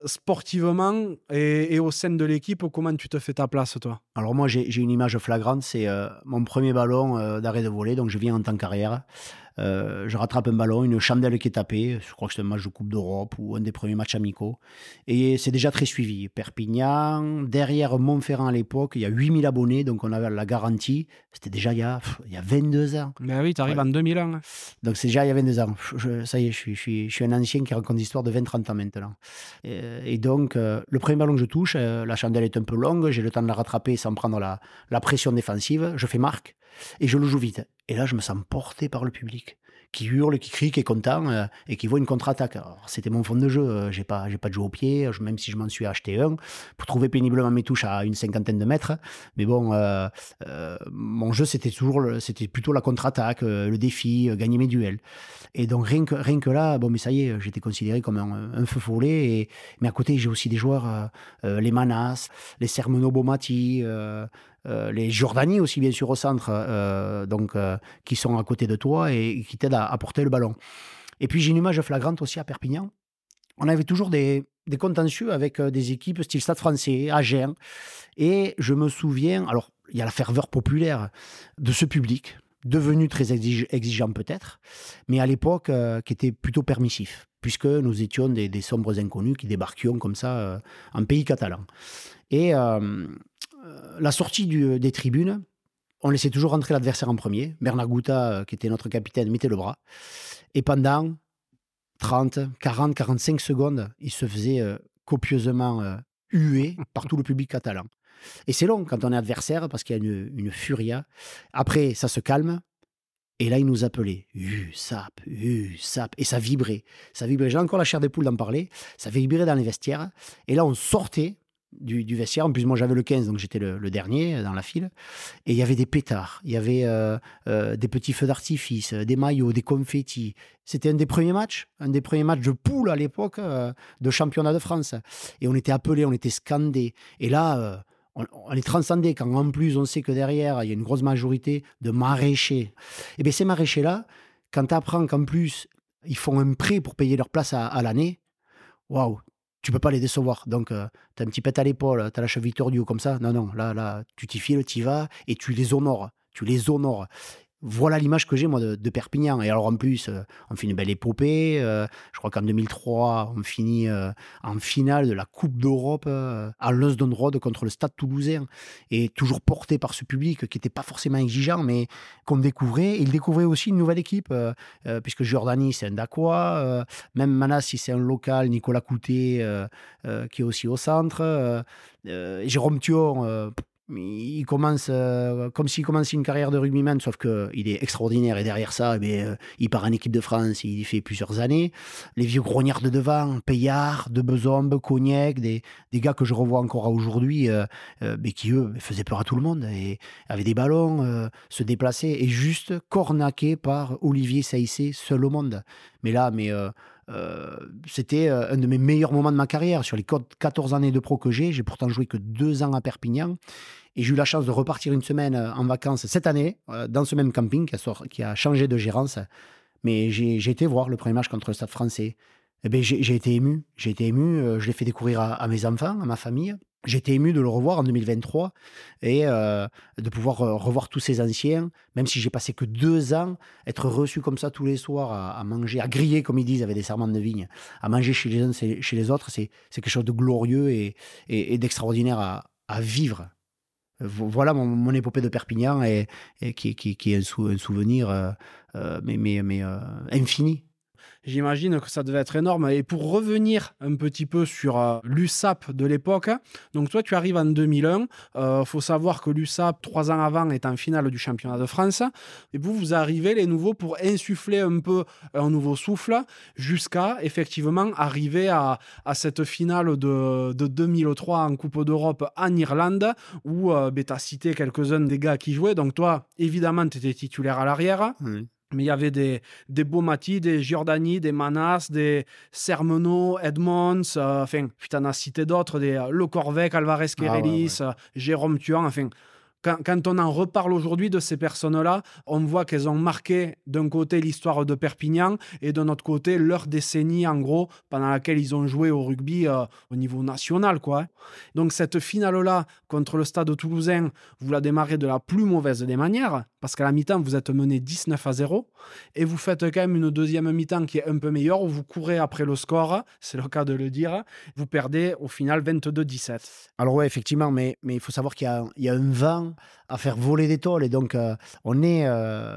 Sportivement et, et au sein de l'équipe, comment tu te fais ta place, toi? Alors moi, j'ai une image flagrante, c'est euh, mon premier ballon d'arrêt de volée, donc je viens en tant qu'arrière. Euh, je rattrape un ballon, une chandelle qui est tapée, je crois que c'est un match de Coupe d'Europe ou un des premiers matchs amicaux. Et c'est déjà très suivi. Perpignan, derrière Montferrand à l'époque, il y a 8000 abonnés, donc on avait la garantie. C'était déjà il y, a, pff, il y a 22 ans. Ben oui, tu arrives Ouais. en 2001. Donc c'est déjà il y a 22 ans. Je- ça y est, je suis, je, suis, je suis un ancien qui raconte l'histoire de 20-30 ans maintenant. Et, et donc, euh, le premier ballon que je touche, euh, la chandelle est un peu longue, j'ai le temps de la rattraper sans prendre la, la pression défensive. Je fais marque et je le joue vite. Et là, je me sens porté par le public qui hurle, qui crie, qui est content euh, et qui voit une contre-attaque. C'était mon fond de jeu. euh, J'ai pas, j'ai pas de jeu au pied, même si je m'en suis acheté un pour trouver péniblement mes touches à une cinquantaine de mètres. Mais bon, euh, mon jeu c'était toujours, c'était plutôt la contre-attaque, le défi, gagner mes duels. Et donc rien que, rien que là, bon, mais ça y est, j'étais considéré comme un, feu follet. Et, mais à côté, j'ai aussi des joueurs, les Manas, les Sermeno Bomati, euh, les Jordani aussi bien sûr au centre, euh, donc euh, qui sont à côté de toi et qui t'aident à, porter le ballon. Et puis j'ai une image flagrante aussi à Perpignan. On avait toujours des, des contentieux avec des équipes style Stade français, Agen. Et je me souviens, alors il y a la ferveur populaire de ce public, devenu très exige- exigeant peut-être, mais à l'époque qui était plutôt permissif, puisque nous étions des, sombres inconnus qui débarquions comme ça en pays catalan. Et la sortie du- des tribunes, on laissait toujours rentrer l'adversaire en premier. Bernard Gouta, euh, qui était notre capitaine, mettait le bras. Et pendant 30, 40, 45 secondes, il se faisait euh, copieusement euh, huer par tout le public catalan. Et c'est long quand on est adversaire parce qu'il y a une, une furia. Après, ça se calme. Et là, il nous appelait USAP, USAP. Et ça vibrait. Ça vibrait. J'ai encore la chair des poules d'en parler. Ça vibrait dans les vestiaires. Et là, on sortait du, vestiaire. En plus, moi, j'avais le 15, donc j'étais le, dernier dans la file. Et il y avait des pétards. Il y avait euh, euh, des petits feux d'artifice, euh, des maillots, des confettis. C'était un des premiers matchs, un des premiers matchs de poule à l'époque euh, de championnat de France. Et on était appelés, on était scandés. Et là, euh, on, on est transcendé quand en plus on sait que derrière, il y a une grosse majorité de maraîchers. Et bien ces maraîchers-là, quand tu apprends qu'en plus, ils font un prêt pour payer leur place à, à l'année, waouh, tu peux pas les décevoir. Donc, tu as un petit pet à l'épaule, tu as la cheville tordue comme ça. Non, non, là, là, tu t'y files, tu y vas et tu les honores. Tu les honores. Voilà l'image que j'ai, moi, de, Perpignan. Et alors, en plus, euh, on fait une belle épopée. euh, je crois qu'en 2003, on finit euh, en finale de la Coupe d'Europe à Leusden Road contre le Stade toulousain. Et toujours porté par ce public qui n'était pas forcément exigeant, mais qu'on découvrait. Et il découvrait aussi une nouvelle équipe, puisque Giordani, c'est un Dacois. même Manassi, c'est un local. Nicolas Coutet, qui est aussi au centre. Jérôme Thion, il commence euh, comme s'il commençait une carrière de rugbyman, sauf qu'il est extraordinaire. Et derrière ça, eh bien, euh, il part en équipe de France, il y fait plusieurs années. Les vieux grognards de devant, Payard, De Bezombe, Cognac, des, des gars que je revois encore aujourd'hui, euh, mais qui eux faisaient peur à tout le monde et avaient des ballons, se déplaçaient et juste cornaqués par Olivier Saïssé, seul au monde. Mais là, mais euh, c'était euh, un de mes meilleurs moments de ma carrière. Sur les 14 années de pro que j'ai, j'ai pourtant joué que deux ans à Perpignan. Et j'ai eu la chance de repartir une semaine euh, en vacances cette année, dans ce même camping qui a, qui a changé de gérance. Mais j'ai été voir le premier match contre le Stade français. Eh ben, j'ai été ému. J'ai été ému. Je l'ai fait découvrir à mes enfants, à ma famille. Été ému de le revoir en 2023 et euh, de pouvoir euh, revoir tous ces anciens, même si j'ai passé que deux ans, être reçu comme ça tous les soirs à, manger, à griller, comme ils disent, avec des serments de vigne, à manger chez les uns, chez les autres, c'est quelque chose de glorieux et, et, d'extraordinaire à, à vivre. Vo- Voilà mon, mon épopée de Perpignan et, qui, qui, est un, sou- un souvenir, euh, mais, mais, infini. J'imagine que ça devait être énorme. Et pour revenir un petit peu sur euh, l'USAP de l'époque, donc toi, tu arrives en 2001. Il euh, faut savoir que l'USAP, trois ans avant, est en finale du championnat de France. Et vous, vous arrivez, les nouveaux, pour insuffler un peu un nouveau souffle jusqu'à effectivement arriver à, cette finale de, 2003 en Coupe d'Europe en Irlande où euh, ben, tu as cité quelques-uns des gars qui jouaient. Donc toi, évidemment, tu étais titulaire à l'arrière. Mais il y avait des, des Beaumati, des Giordani, des Manas, des Sermeno, Edmonds, euh, enfin, tu en as cité d'autres, des euh, Le Corvec, Alvarez Querelis, ah Jérôme Tuan, enfin, quand, on en reparle aujourd'hui de ces personnes-là, on voit qu'elles ont marqué d'un côté l'histoire de Perpignan et de notre côté leur décennie, en gros, pendant laquelle ils ont joué au rugby euh, au niveau national. Quoi. Donc cette finale-là contre le stade toulousain, vous la démarrez de la plus mauvaise des manières, parce qu'à la mi-temps, vous êtes mené 19 à 0, et vous faites quand même une deuxième mi-temps qui est un peu meilleure, où vous courez après le score, c'est le cas de le dire, vous perdez au final 22-17. Alors ouais, effectivement, mais, mais il faut savoir qu'il y, y a un vent à faire voler des tôles. Et donc, euh, on est euh,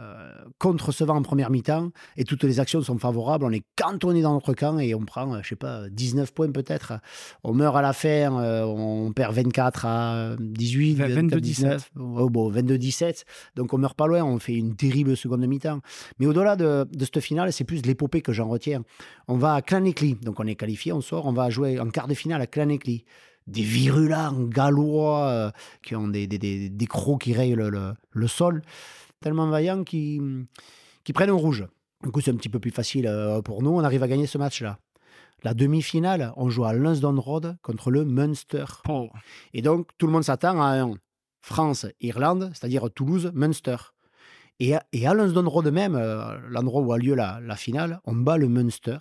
contre ce vent en première mi-temps et toutes les actions sont favorables. On est cantonné dans notre camp et on prend, euh, je sais pas, 19 points peut-être. On meurt à la fin, on perd 24 à 18, 22, 19. Oh, bon, 22, 17. Donc, on meurt pas loin. On fait une terrible seconde mi-temps. Mais au-delà de, de cette finale, c'est plus l'épopée que j'en retiens. On va à Clanecly. Donc, on est qualifié, on sort. On va jouer en quart de finale à Clanecly des virulents gallois euh, qui ont des, des, des, crocs qui rayent le, le, sol, tellement vaillants qui, qui prennent un rouge. Du coup, c'est un petit peu plus facile euh, pour nous. On arrive à gagner ce match-là. La demi-finale, on joue à Lansdowne Road contre le Munster. Oh. Et donc, tout le monde s'attend à un France-Irlande, c'est-à-dire Toulouse-Munster. Et, et, à Lansdowne Road même, euh, l'endroit où a lieu la, la, finale, on bat le Munster.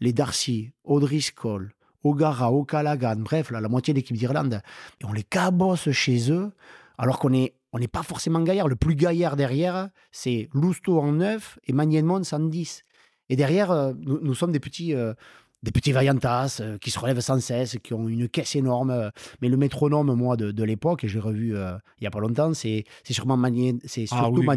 Les Darcy, O'Driscoll, O'Gara, O'Callaghan, bref, la moitié de l'équipe d'Irlande. Et on les cabosse chez eux, alors qu'on n'est pas forcément gaillard. Le plus gaillard derrière, c'est Lousteau en 9 et Magnienmond en 10. Et derrière, euh, nous, sommes des petits, euh, des petits vaillantas euh, qui se relèvent sans cesse, qui ont une caisse énorme. Euh, mais le métronome, moi, de, de l'époque, et je l'ai revu euh, il n'y a pas longtemps, c'est sûrement c'est ah surtout ah,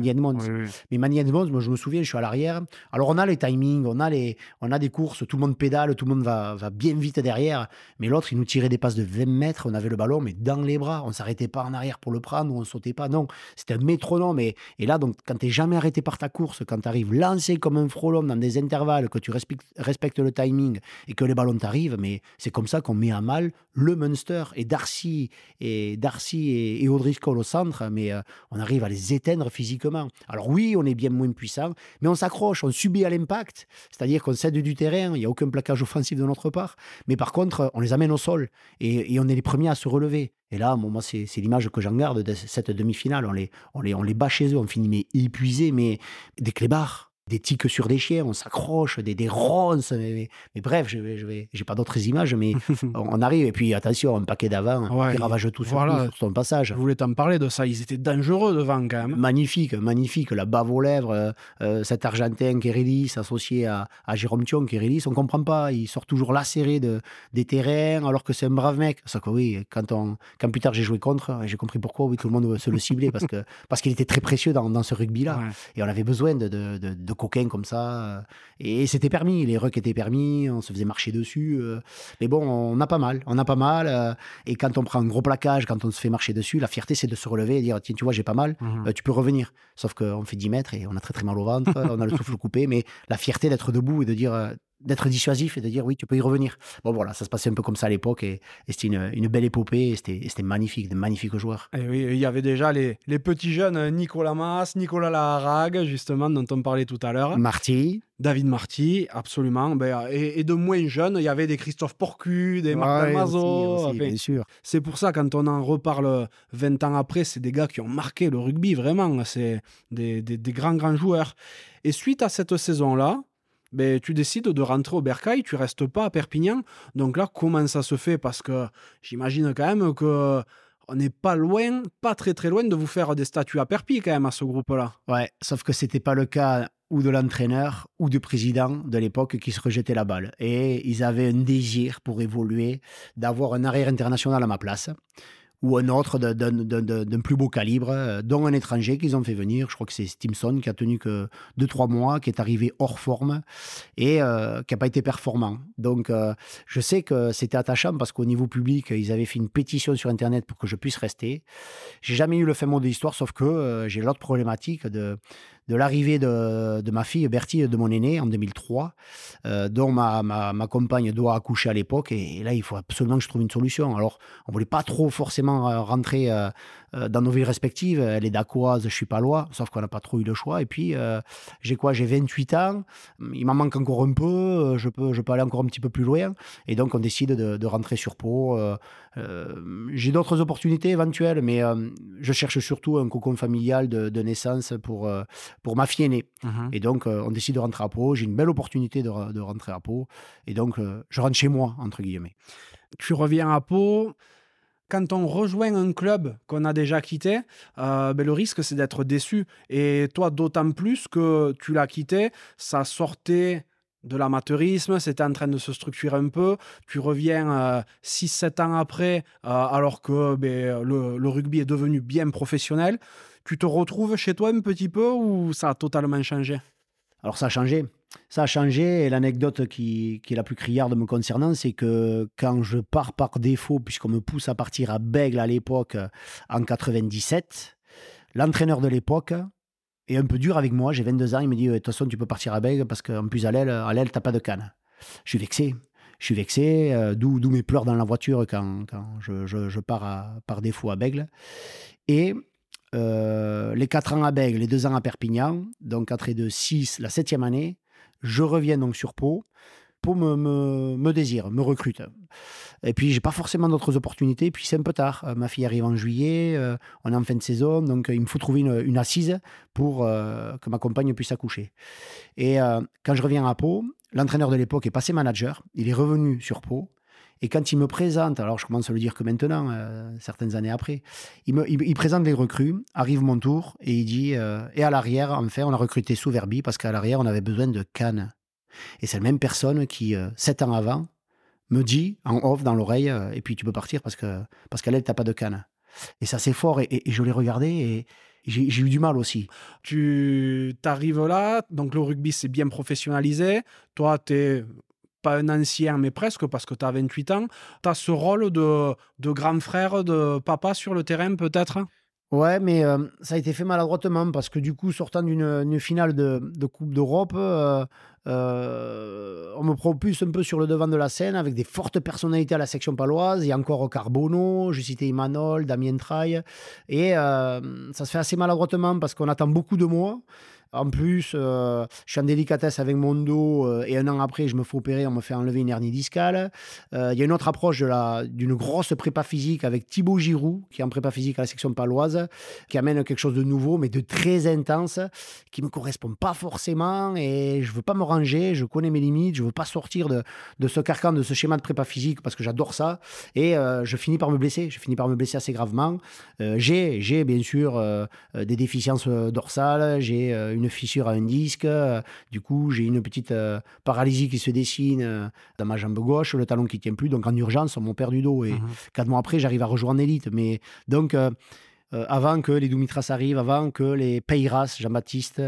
Mais Magny moi, je me souviens, je suis à l'arrière. Alors, on a les timings, on a, les, on a des courses, tout le monde pédale, tout le monde va, va bien vite derrière. Mais l'autre, il nous tirait des passes de 20 mètres, on avait le ballon, mais dans les bras. On ne s'arrêtait pas en arrière pour le prendre, on ne sautait pas. Non, c'était un métronome. Et, et là, donc, quand tu n'es jamais arrêté par ta course, quand tu arrives lancé comme un frelon dans des intervalles, que tu respectes, respectes le timing, et que les ballons t'arrivent, mais c'est comme ça qu'on met à mal le Munster et Darcy et Darcy et, et O'Driscoll au centre, mais euh, on arrive à les éteindre physiquement. Alors oui, on est bien moins puissant, mais on s'accroche, on subit à l'impact, c'est-à-dire qu'on cède du terrain, il n'y a aucun plaquage offensif de notre part, mais par contre, on les amène au sol et, on est les premiers à se relever. Et là, moi, c'est l'image que j'en garde de cette demi-finale. On les, on, les, on les bat chez eux, on finit mais épuisés, mais des clébards des tiques sur des chiens, on s'accroche, des, des ronces. Mais, bref, je vais, je vais, j'ai pas d'autres images, mais on arrive. Et puis attention, un paquet d'avant ouais, qui ravage tout sur, son passage. Je voulais t'en parler de ça. Ils étaient dangereux devant quand même. Magnifique, magnifique. La bave aux lèvres, euh, euh, cet Argentin Kérélis associé à, à Jérôme Thion Kérélis, on comprend pas. Il sort toujours lacéré de, des terrains alors que c'est un brave mec. Ça que oui, quand, on, quand plus tard j'ai joué contre, j'ai compris pourquoi oui, tout le monde se le cibler parce que parce qu'il était très précieux dans, dans ce rugby-là. Et on avait besoin de, de, de, de coquins comme ça. Euh, et c'était permis, les rucks étaient permis, on se faisait marcher dessus. Euh. Mais bon, on a pas mal, on a pas mal. Euh. Et quand on prend un gros plaquage, quand on se fait marcher dessus, la fierté, c'est de se relever et dire, tiens, tu vois, j'ai pas mal, mmh tu peux revenir. Sauf qu'on fait 10 mètres et on a très très mal au ventre, on a le souffle coupé, mais la fierté d'être debout et de dire, d'être dissuasif et de dire oui, tu peux y revenir. Bon, voilà, ça se passait un peu comme ça à l'époque et, c'était une, belle épopée et c'était magnifique, de magnifiques joueurs. Et oui, il y avait déjà les, les petits jeunes Nicolas Mas, Nicolas Laharague, justement, dont on parlait tout à l'heure. Marty. David Marty, absolument. Ben, et, de moins jeunes, il y avait des Christophe Porcu, des Marc Dalmazo. bien sûr. C'est pour ça, quand on en reparle 20 ans après, c'est des gars qui ont marqué le rugby, vraiment. C'est des, des, des grands, grands joueurs. Et suite à cette saison-là, ben, tu décides de rentrer au Bercail, tu restes pas à Perpignan. Donc là, comment ça se fait? Parce que j'imagine quand même que on n'est pas loin, pas très très loin de vous faire des statuts à Perpi quand même à ce groupe-là. Ouais, sauf que c'était pas le cas ou de l'entraîneur ou du président de l'époque qui se rejetait la balle. Et ils avaient un désir pour évoluer, d'avoir un arrière international à ma place ou un autre d'un plus beau calibre, euh, dont un étranger qu'ils ont fait venir. Je crois que c'est Stimson qui a tenu que 2-3 mois, qui est arrivé hors forme et euh, qui n'a pas été performant. Donc, euh, je sais que c'était attachant parce qu'au niveau public, ils avaient fait une pétition sur Internet pour que je puisse rester. J'ai jamais eu le fin mot de l'histoire, sauf que j'ai l'autre problématique de, de l'arrivée de, ma fille Bertie, de mon aîné, en 2003, euh, dont ma, ma, compagne doit accoucher à l'époque. Et, là, il faut absolument que je trouve une solution. Alors, on ne voulait pas trop forcément euh, rentrer euh, dans nos villes respectives. Elle est d'Aquoise, je suis pas loin, sauf qu'on n'a pas trop eu le choix. Et puis, j'ai quoi? J'ai 28 ans. Il m'en manque encore un peu. Je peux, je peux aller encore un petit peu plus loin. Et donc, on décide de, rentrer sur Pau. j'ai d'autres opportunités éventuelles, mais je cherche surtout un cocon familial de, de naissance pour pour ma fille aînée. Mhm. Et donc, euh, on décide de rentrer à Pau. J'ai une belle opportunité de, rentrer à Pau. Et donc, euh, je rentre chez moi, entre guillemets. Tu reviens à Pau. Quand on rejoint un club qu'on a déjà quitté, euh, ben, le risque, c'est d'être déçu. Et toi, d'autant plus que tu l'as quitté, ça sortait de l'amateurisme, c'était en train de se structurer un peu. Tu reviens 6-7 ans après, alors que ben, le, rugby est devenu bien professionnel. Tu te retrouves chez toi un petit peu ou ça a totalement changé? Alors ça a changé. Ça a changé et l'anecdote qui, est la plus criarde me concernant, c'est que quand je pars par défaut, puisqu'on me pousse à partir à Bègle à l'époque en 97, l'entraîneur de l'époque est un peu dur avec moi. J'ai 22 ans, il me dit de toute façon tu peux partir à Bègle parce qu'en plus à l'aile, à l'aile t'as pas de canne. Je suis vexé. Je suis vexé, euh, d'où, mes pleurs dans la voiture quand, je, pars par défaut à Bègle. Et euh, les 4 ans à Bègle, les 2 ans à Perpignan, donc 4 et 2, 6, la septième année, je reviens donc sur Pau. Pau me, me, me désire, me recrute. Et puis, j'ai pas forcément d'autres opportunités. Puis, c'est un peu tard. Euh, ma fille arrive en juillet, euh, on est en fin de saison, donc il me faut trouver une, assise pour que ma compagne puisse accoucher. Et quand je reviens à Pau, l'entraîneur de l'époque est passé manager. Il est revenu sur Pau. Et quand il me présente, alors je commence à le dire que maintenant, euh, certaines années après, il, me, il, présente les recrues, arrive mon tour et il dit euh, Et à l'arrière, enfin, on a recruté sous Verbi parce qu'à l'arrière, on avait besoin de cannes. Et c'est la même personne qui, euh, sept ans avant, me dit en off dans l'oreille Et puis tu peux partir parce que parce qu'à l'aide, tu pas de canne. Et ça, c'est fort. Et, je l'ai regardé et. J'ai eu du mal aussi. Tu arrives là, donc le rugby s'est bien professionnalisé. Toi, tu es pas un ancien, mais presque, parce que tu as 28 ans, tu as ce rôle de, de grand frère, de papa sur le terrain, peut-être? Ouais, mais euh, ça a été fait maladroitement parce que du coup, sortant d'une finale de, Coupe d'Europe, euh, euh, on me propulse un peu sur le devant de la scène avec des fortes personnalités à la section paloise. Il y a encore Carbono, je citais Imanol, Damien Traille. Et ça se fait assez maladroitement parce qu'on attend beaucoup de moi. En plus, euh, je suis en délicatesse avec mon dos euh, et un an après, je me fais opérer, on me fait enlever une hernie discale. Euh, il y a une autre approche d'une grosse prépa physique avec Thibaut Giroud, qui est en prépa physique à la section paloise, qui amène quelque chose de nouveau, mais de très intense, qui ne me correspond pas forcément et je ne veux pas me ranger, je connais mes limites, je ne veux pas sortir de, de, ce carcan, de ce schéma de prépa physique parce que j'adore ça et je finis par me blesser. Je finis par me blesser assez gravement. j'ai bien sûr des déficiences dorsales, j'ai une fissure à un disque. Euh, du coup, j'ai une petite euh, paralysie qui se dessine euh, dans ma jambe gauche, le talon qui tient plus. Donc, en urgence, on m'en perd du dos. Et mhm. quatre mois après, j'arrive à rejoindre l'élite. Mais donc, avant que les Dumitras arrivent, avant que les Peiras, Jean-Baptiste,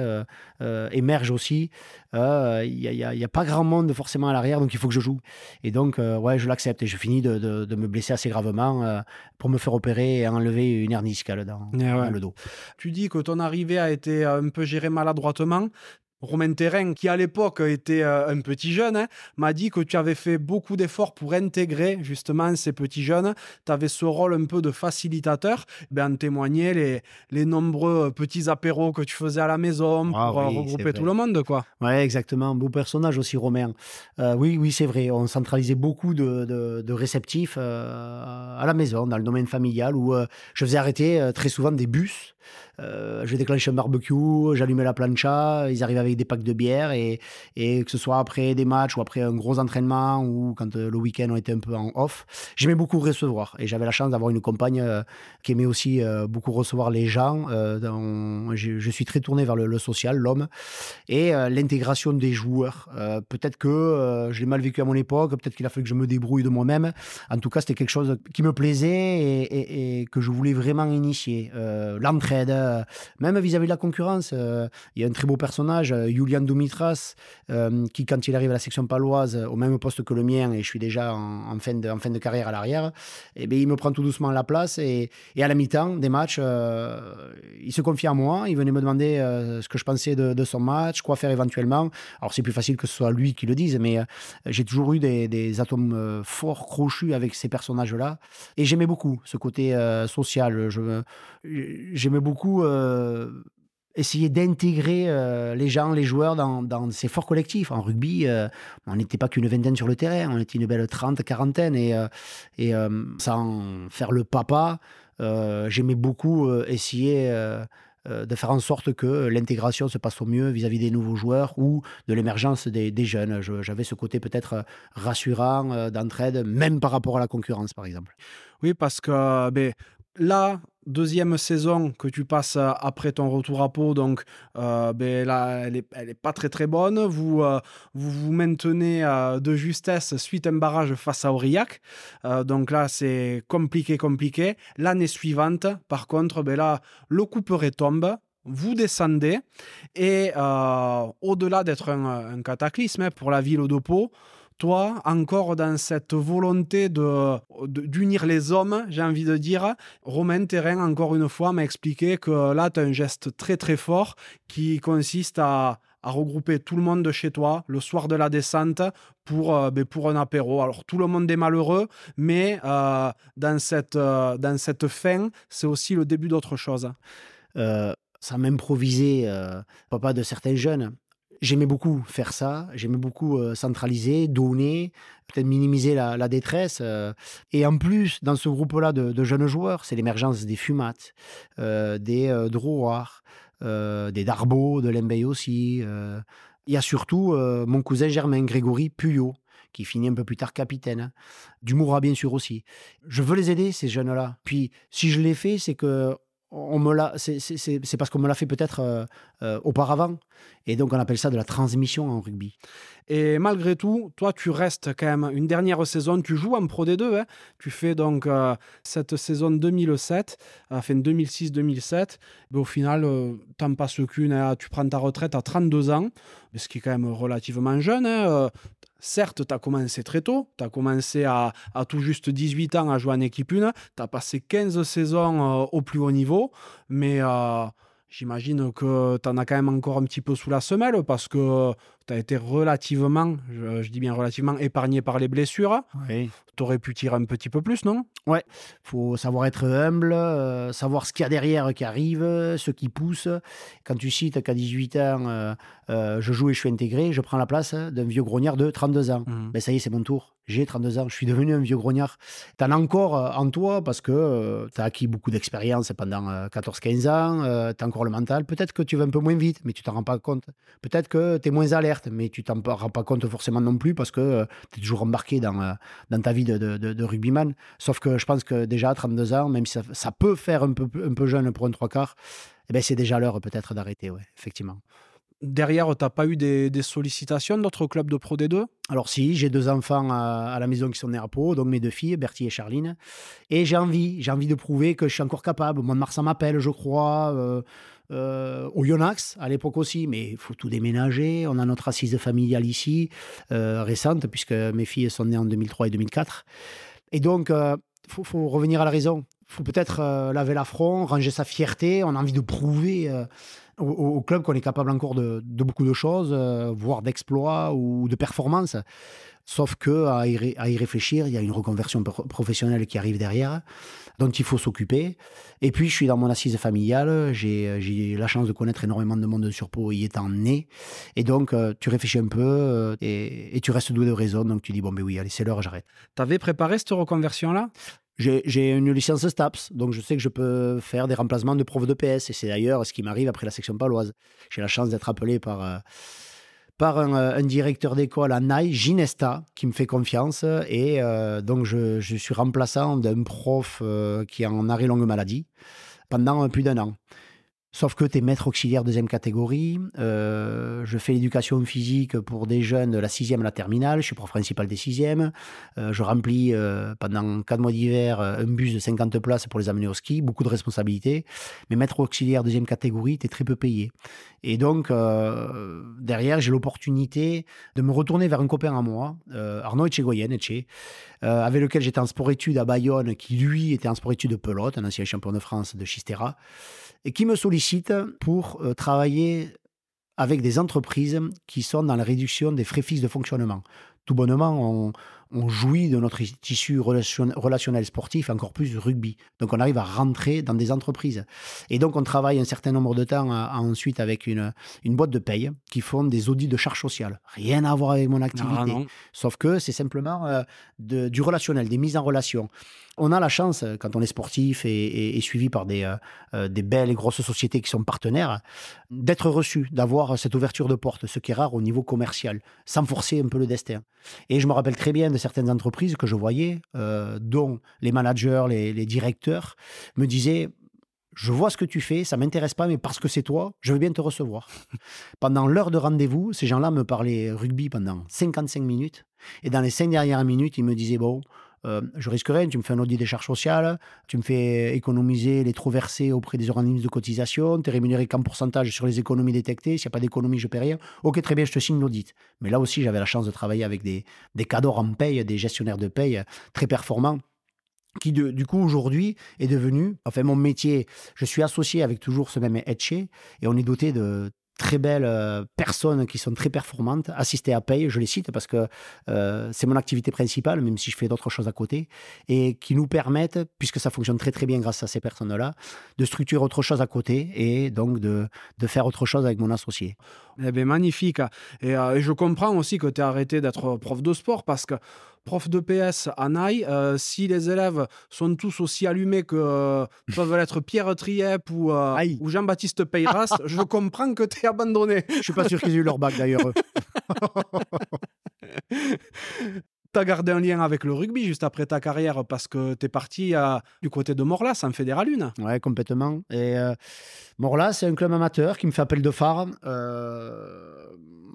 émergent aussi. Il n'y a, pas grand monde forcément à l'arrière, donc il faut que je joue. Et donc, ouais, je l'accepte et je finis de, de, me blesser assez gravement pour me faire opérer et enlever une hernie discale dans, eh dans le dos. Tu dis que ton arrivée a été un peu gérée maladroitement. Romain Terrain, qui à l'époque était euh, un petit jeune, hein, m'a dit que tu avais fait beaucoup d'efforts pour intégrer justement ces petits jeunes. Tu avais ce rôle un peu de facilitateur. Ben, en témoignaient les, les nombreux petits apéros que tu faisais à la maison ah pour euh, regrouper tout le monde. quoi. Ouais, exactement. Beau personnage aussi, Romain. Euh, oui, oui, c'est vrai. On centralisait beaucoup de, de, réceptifs à la maison, dans le domaine familial, où je faisais arrêter très souvent des bus je déclenchais un barbecue, j'allumais la plancha, ils arrivaient avec des packs de bière et, et que ce soit après des matchs ou après un gros entraînement ou quand le week-end on était un peu en off, j'aimais beaucoup recevoir et j'avais la chance d'avoir une compagne qui aimait aussi beaucoup recevoir les gens. je, suis très tourné vers le, social, l'homme et l'intégration des joueurs. peut-être que je l'ai mal vécu à mon époque, peut-être qu'il a fallu que je me débrouille de moi-même. En tout cas, c'était quelque chose qui me plaisait et, que je voulais vraiment initier. Euh, l'entraide, euh, même vis-à-vis de la concurrence. Euh, il y a un très beau personnage, Julian Dumitras, qui, quand il arrive à la section paloise, au même poste que le mien, et je suis déjà en, fin, de, carrière à l'arrière, eh bien, il me prend tout doucement la place. Et, à la mi-temps des matchs, il se confie à moi. Il venait me demander ce que je pensais de, son match, quoi faire éventuellement. Alors, c'est plus facile que ce soit lui qui le dise, mais j'ai toujours eu des, atomes forts, crochus avec ces personnages-là. Et j'aimais beaucoup ce côté euh, social. J'aimais beaucoup euh, essayer d'intégrer euh, les gens, les joueurs dans, ces forts collectifs. En rugby, on n'était pas qu'une vingtaine sur le terrain, on était une belle trente, quarantaine. Et, et sans faire le papa, j'aimais beaucoup essayer euh, de faire en sorte que l'intégration se passe au mieux vis-à-vis des nouveaux joueurs ou de l'émergence des, jeunes. J'avais ce côté peut-être euh, rassurant euh, d'entraide, même par rapport à la concurrence, par exemple. Oui, parce que ben, là, deuxième saison que tu passes euh, après ton retour à Pau, donc euh, ben là, elle n'est pas très très bonne. Vous euh, vous, vous, maintenez de justesse suite à un barrage face à Aurillac. donc là, c'est compliqué, compliqué. L'année suivante, par contre, ben là, le couperet tombe. Vous descendez et au-delà d'être un, cataclysme hein, pour la ville de Pau, toi, encore dans cette volonté de, d'unir les hommes, j'ai envie de dire, Romain Terrain, encore une fois, m'a expliqué que là, tu as un geste très très fort qui consiste à, regrouper tout le monde de chez toi le soir de la descente pour, euh, ben, pour un apéro. Alors tout le monde est malheureux, mais euh, dans, cette, euh, dans cette fin, c'est aussi le début d'autre chose. ça m'improvisait, papa de certains jeunes. J'aimais beaucoup faire ça, j'aimais beaucoup euh, centraliser, donner, peut-être minimiser la, détresse. Euh. et en plus, dans ce groupe-là de, jeunes joueurs, c'est l'émergence des Fumates, euh, des Drouard, des Darbo, de Lembeil aussi. Il y a surtout mon cousin Germain, Grégory Puyot, qui finit un peu plus tard capitaine. Du Moura, bien sûr, aussi. Je veux les aider, ces jeunes-là. Puis, si je l'ai fait, c'est que on me l'a, c'est parce qu'on me l'a fait peut-être euh, euh, auparavant. Et donc, on appelle ça de la transmission en rugby. Et malgré tout, toi, tu restes quand même une dernière saison. Tu joues en Pro D2. Hein. Tu fais donc euh, cette saison 2007, enfin 2006-2007. Mais au final, tu n'en passes qu'une. Hein. Tu prends ta retraite à 32 ans, ce qui est quand même relativement jeune. Hein. Certes, tu as commencé très tôt, tu as commencé à, tout juste 18 ans à jouer en équipe 1, tu as passé 15 saisons euh, au plus haut niveau, mais euh, j'imagine que tu en as quand même encore un petit peu sous la semelle parce que tu as été relativement, je, dis bien relativement, épargné par les blessures. Oui. Tu aurais pu tirer un petit peu plus, non? Ouais, faut savoir être humble, euh, savoir ce qu'il y a derrière qui arrive, ce qui pousse. Quand tu cites qu'à 18 ans, euh, euh, je joue et je suis intégré, je prends la place d'un vieux grognard de 32 ans. Mmh. Ben ça y est, c'est mon tour. J'ai 32 ans, je suis devenu un vieux grognard. Tu en as encore en toi parce que tu as acquis beaucoup d'expérience pendant 14-15 ans, tu as encore le mental. Peut-être que tu vas un peu moins vite, mais tu t'en rends pas compte. Peut-être que tu es moins alerte mais tu t'en rends pas compte forcément non plus parce que euh, tu es toujours embarqué dans, euh, dans ta vie de, de, rugbyman. Sauf que je pense que déjà à 32 ans, même si ça, peut faire un peu, un peu jeune pour un trois quarts, eh ben c'est déjà l'heure peut-être d'arrêter, ouais, effectivement. Derrière, tu n'as pas eu des, sollicitations d'autres clubs de Pro D2 Alors si, j'ai deux enfants à, la maison qui sont nés à Pau, donc mes deux filles, Bertie et Charline. Et j'ai envie, j'ai envie de prouver que je suis encore capable. Mont-de-Marsan m'appelle, je crois. Euh, euh, au Yonax à l'époque aussi, mais il faut tout déménager. On a notre assise familiale ici, euh, récente, puisque mes filles sont nées en 2003 et 2004. Et donc, il euh, faut, revenir à la raison. Il faut peut-être laver l'affront, ranger sa fierté. On a envie de prouver au, club qu'on est capable encore de beaucoup de choses, voire d'exploits ou de performances. Sauf que à y, réfléchir, il y a une reconversion professionnelle qui arrive derrière, dont il faut s'occuper. Et puis, je suis dans mon assise familiale. J'ai la chance de connaître énormément de monde sur Pau y étant né. Et donc, euh, tu réfléchis un peu euh, et, tu restes doué de raison. Donc, tu dis, bon, mais oui, allez, c'est l'heure, j'arrête. Tu avais préparé cette reconversion-là? J'ai une licence STAPS, donc je sais que je peux faire des remplacements de profs de PS. Et c'est d'ailleurs ce qui m'arrive après la section paloise. J'ai la chance d'être appelé par, euh, par un, directeur d'école à Naï, Ginesta, qui me fait confiance. Et euh, donc je, je, suis remplaçant d'un prof qui est en arrêt longue maladie pendant plus d'un an. Sauf que tu es maître auxiliaire deuxième catégorie. Euh, je fais l'éducation physique pour des jeunes de la sixième à la terminale. Je suis prof principal des sixièmes. Euh, je remplis euh, pendant quatre mois d'hiver un bus de 50 places pour les amener au ski. Beaucoup de responsabilités. Mais maître auxiliaire deuxième catégorie, tu es très peu payé. Et donc, derrière, j'ai l'opportunité de me retourner vers un copain à moi, Arnaud Echegoyen, Eche, avec lequel j'étais en sport-études à Bayonne, qui lui était en sport-études de pelote, un ancien champion de France de Chistera et qui me sollicite pour euh, travailler avec des entreprises qui sont dans la réduction des frais fixes de fonctionnement. Tout bonnement, on, on jouit de notre tissu relationnel sportif, encore plus rugby. Donc on arrive à rentrer dans des entreprises. Et donc on travaille un certain nombre de temps ensuite avec une, une boîte de paye qui font des audits de charges sociales. Rien à voir avec mon activité. Sauf que c'est simplement euh, de, du relationnel, des mises en relation. On a la chance, quand on est sportif et, suivi par des, euh, euh, des belles et grosses sociétés qui sont partenaires, d'être reçu, d'avoir cette ouverture de porte, ce qui est rare au niveau commercial, sans forcer un peu le destin. Et je me rappelle très bien de certaines entreprises que je voyais, euh, dont les managers, les, directeurs, me disaient je vois ce que tu fais, ça m'intéresse pas, mais parce que c'est toi, je veux bien te recevoir. pendant l'heure de rendez-vous, ces gens-là me parlaient rugby pendant 55 minutes. Et dans les cinq dernières minutes, ils me disaient Bon, euh, je risque rien, tu me fais un audit des charges sociales, tu me fais économiser les trop versés auprès des organismes de cotisation, tu es rémunéré qu'en pourcentage sur les économies détectées, s'il n'y a pas d'économie, je ne paie rien. Ok, très bien, je te signe l'audit. Mais là aussi, j'avais la chance de travailler avec des, des cadres en paye, des gestionnaires de paye très performants qui du coup aujourd'hui est devenu, enfin mon métier, je suis associé avec toujours ce même Etche et on est doté de très belles euh, personnes qui sont très performantes, assistées à paye, je les cite parce que euh, c'est mon activité principale, même si je fais d'autres choses à côté, et qui nous permettent, puisque ça fonctionne très très bien grâce à ces personnes-là, de structurer autre chose à côté et donc de, de faire autre chose avec mon associé. Eh bien, magnifique. Et, euh, et je comprends aussi que tu as arrêté d'être prof de sport parce que prof de PS à Naï, euh, si les élèves sont tous aussi allumés que euh, peuvent l'être Pierre Triep ou, euh, ou Jean-Baptiste Peyras, je comprends que tu es abandonné. Je suis pas sûr qu'ils aient eu leur bac d'ailleurs. tu as gardé un lien avec le rugby juste après ta carrière parce que tu es parti du côté de Morlas en Fédéral 1. Ouais, complètement. Et Morlas, c'est un club amateur qui me fait appel de phare.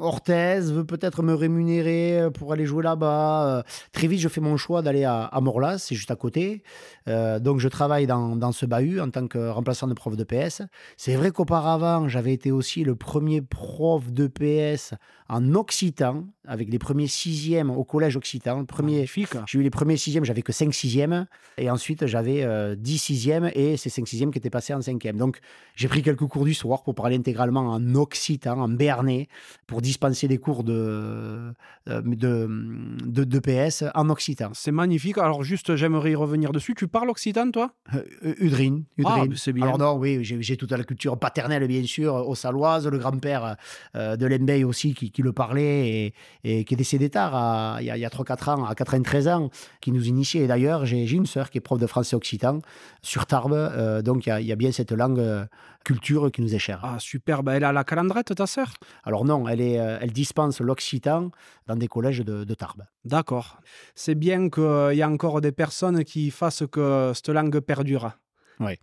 Orthez veut peut-être me rémunérer euh, pour aller jouer là-bas. Euh, très vite, je fais mon choix d'aller à, Morlas, c'est juste à côté. Euh, donc, je travaille dans, dans, ce bahut en tant que remplaçant de prof de PS. C'est vrai qu'auparavant, j'avais été aussi le premier prof de PS en occitan, avec les premiers sixièmes au collège occitan. Premier, j'ai eu les premiers sixièmes, j'avais que 5 sixièmes. Et ensuite, j'avais 10 sixièmes et ces 5 sixièmes qui étaient passés en cinquième. Donc, j'ai pris quelques cours du soir pour parler intégralement en occitan, en béarnais, pour dispenser des cours de, euh, de, de, PS en occitan. C'est magnifique. Alors, juste, j'aimerais y revenir dessus. Tu parles occitan, toi? Euh, Udrine. Ah, c'est bien. Alors, non, oui, j'ai toute la culture paternelle, bien sûr, au Saloise, le grand-père euh, de Lembeil aussi qui, qui le parlait et, et, qui est décédé tard, il y a, a 3-4 ans, à 93 ans, qui nous initiait. Et d'ailleurs, j'ai une sœur qui est prof de français occitan sur Tarbes. donc, il y, a, il y, a bien cette langue culture qui nous est chère. Ah, super. Ben, elle a la calandrette, ta sœur? Alors, non, elle est euh, elle dispense l'occitan dans des collèges de, Tarbes. D'accord. C'est bien qu'il y a encore des personnes qui fassent que cette langue perdure. Oui.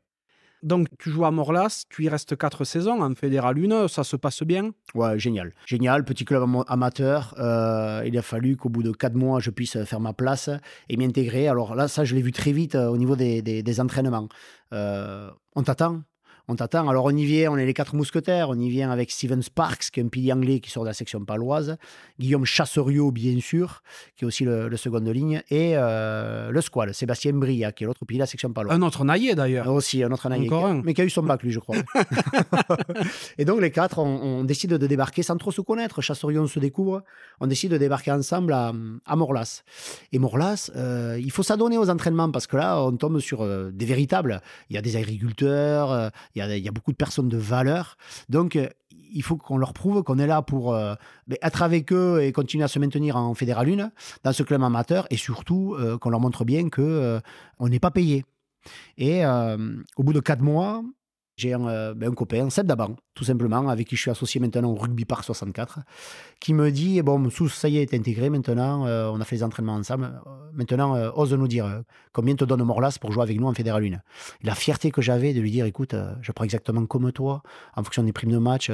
Donc, tu joues à Morlas, tu y restes quatre saisons en Fédéral 1, ça se passe bien? Ouais, génial. Génial, petit club amateur. Euh, il a fallu qu'au bout de quatre mois, je puisse faire ma place et m'y intégrer. Alors là, ça, je l'ai vu très vite euh, au niveau des, entraînements. on t'attend, on t'attend. Alors on y vient, on est les quatre mousquetaires, on y vient avec Steven Sparks, qui est un pilier anglais qui sort de la section paloise, Guillaume Chasseriot, bien sûr, qui est aussi le, second de ligne, et euh, le squal, Sébastien Bria, qui est l'autre pilier de la section paloise. Un autre naillé d'ailleurs. Aussi, un autre naillé. Mais qui a eu son bac, lui, je crois. et donc les quatre, on, décide de débarquer sans trop se connaître. Chasseriot, on se découvre. On décide de débarquer ensemble à, Morlas. Et Morlas, euh, il faut s'adonner aux entraînements parce que là, on tombe sur euh, des véritables. Il y a des agriculteurs, il y, a, beaucoup de personnes de valeur. Donc, euh, il faut qu'on leur prouve qu'on est là pour euh, ben, être avec eux et continuer à se maintenir en Fédéral 1 dans ce club amateur et surtout euh, qu'on leur montre bien que euh, on n'est pas payé. Et au bout de quatre mois, j'ai un, ben, un, copain, Seb Daban, tout simplement, avec qui je suis associé maintenant au Rugby Park 64, qui me dit Bon, Sous, ça y est, t'es intégré maintenant, euh, on a fait les entraînements ensemble. Euh, maintenant, euh, ose nous dire combien te donne Morlas pour jouer avec nous en Fédéral 1 Et la fierté que j'avais de lui dire Écoute, je prends exactement comme toi, en fonction des primes de match,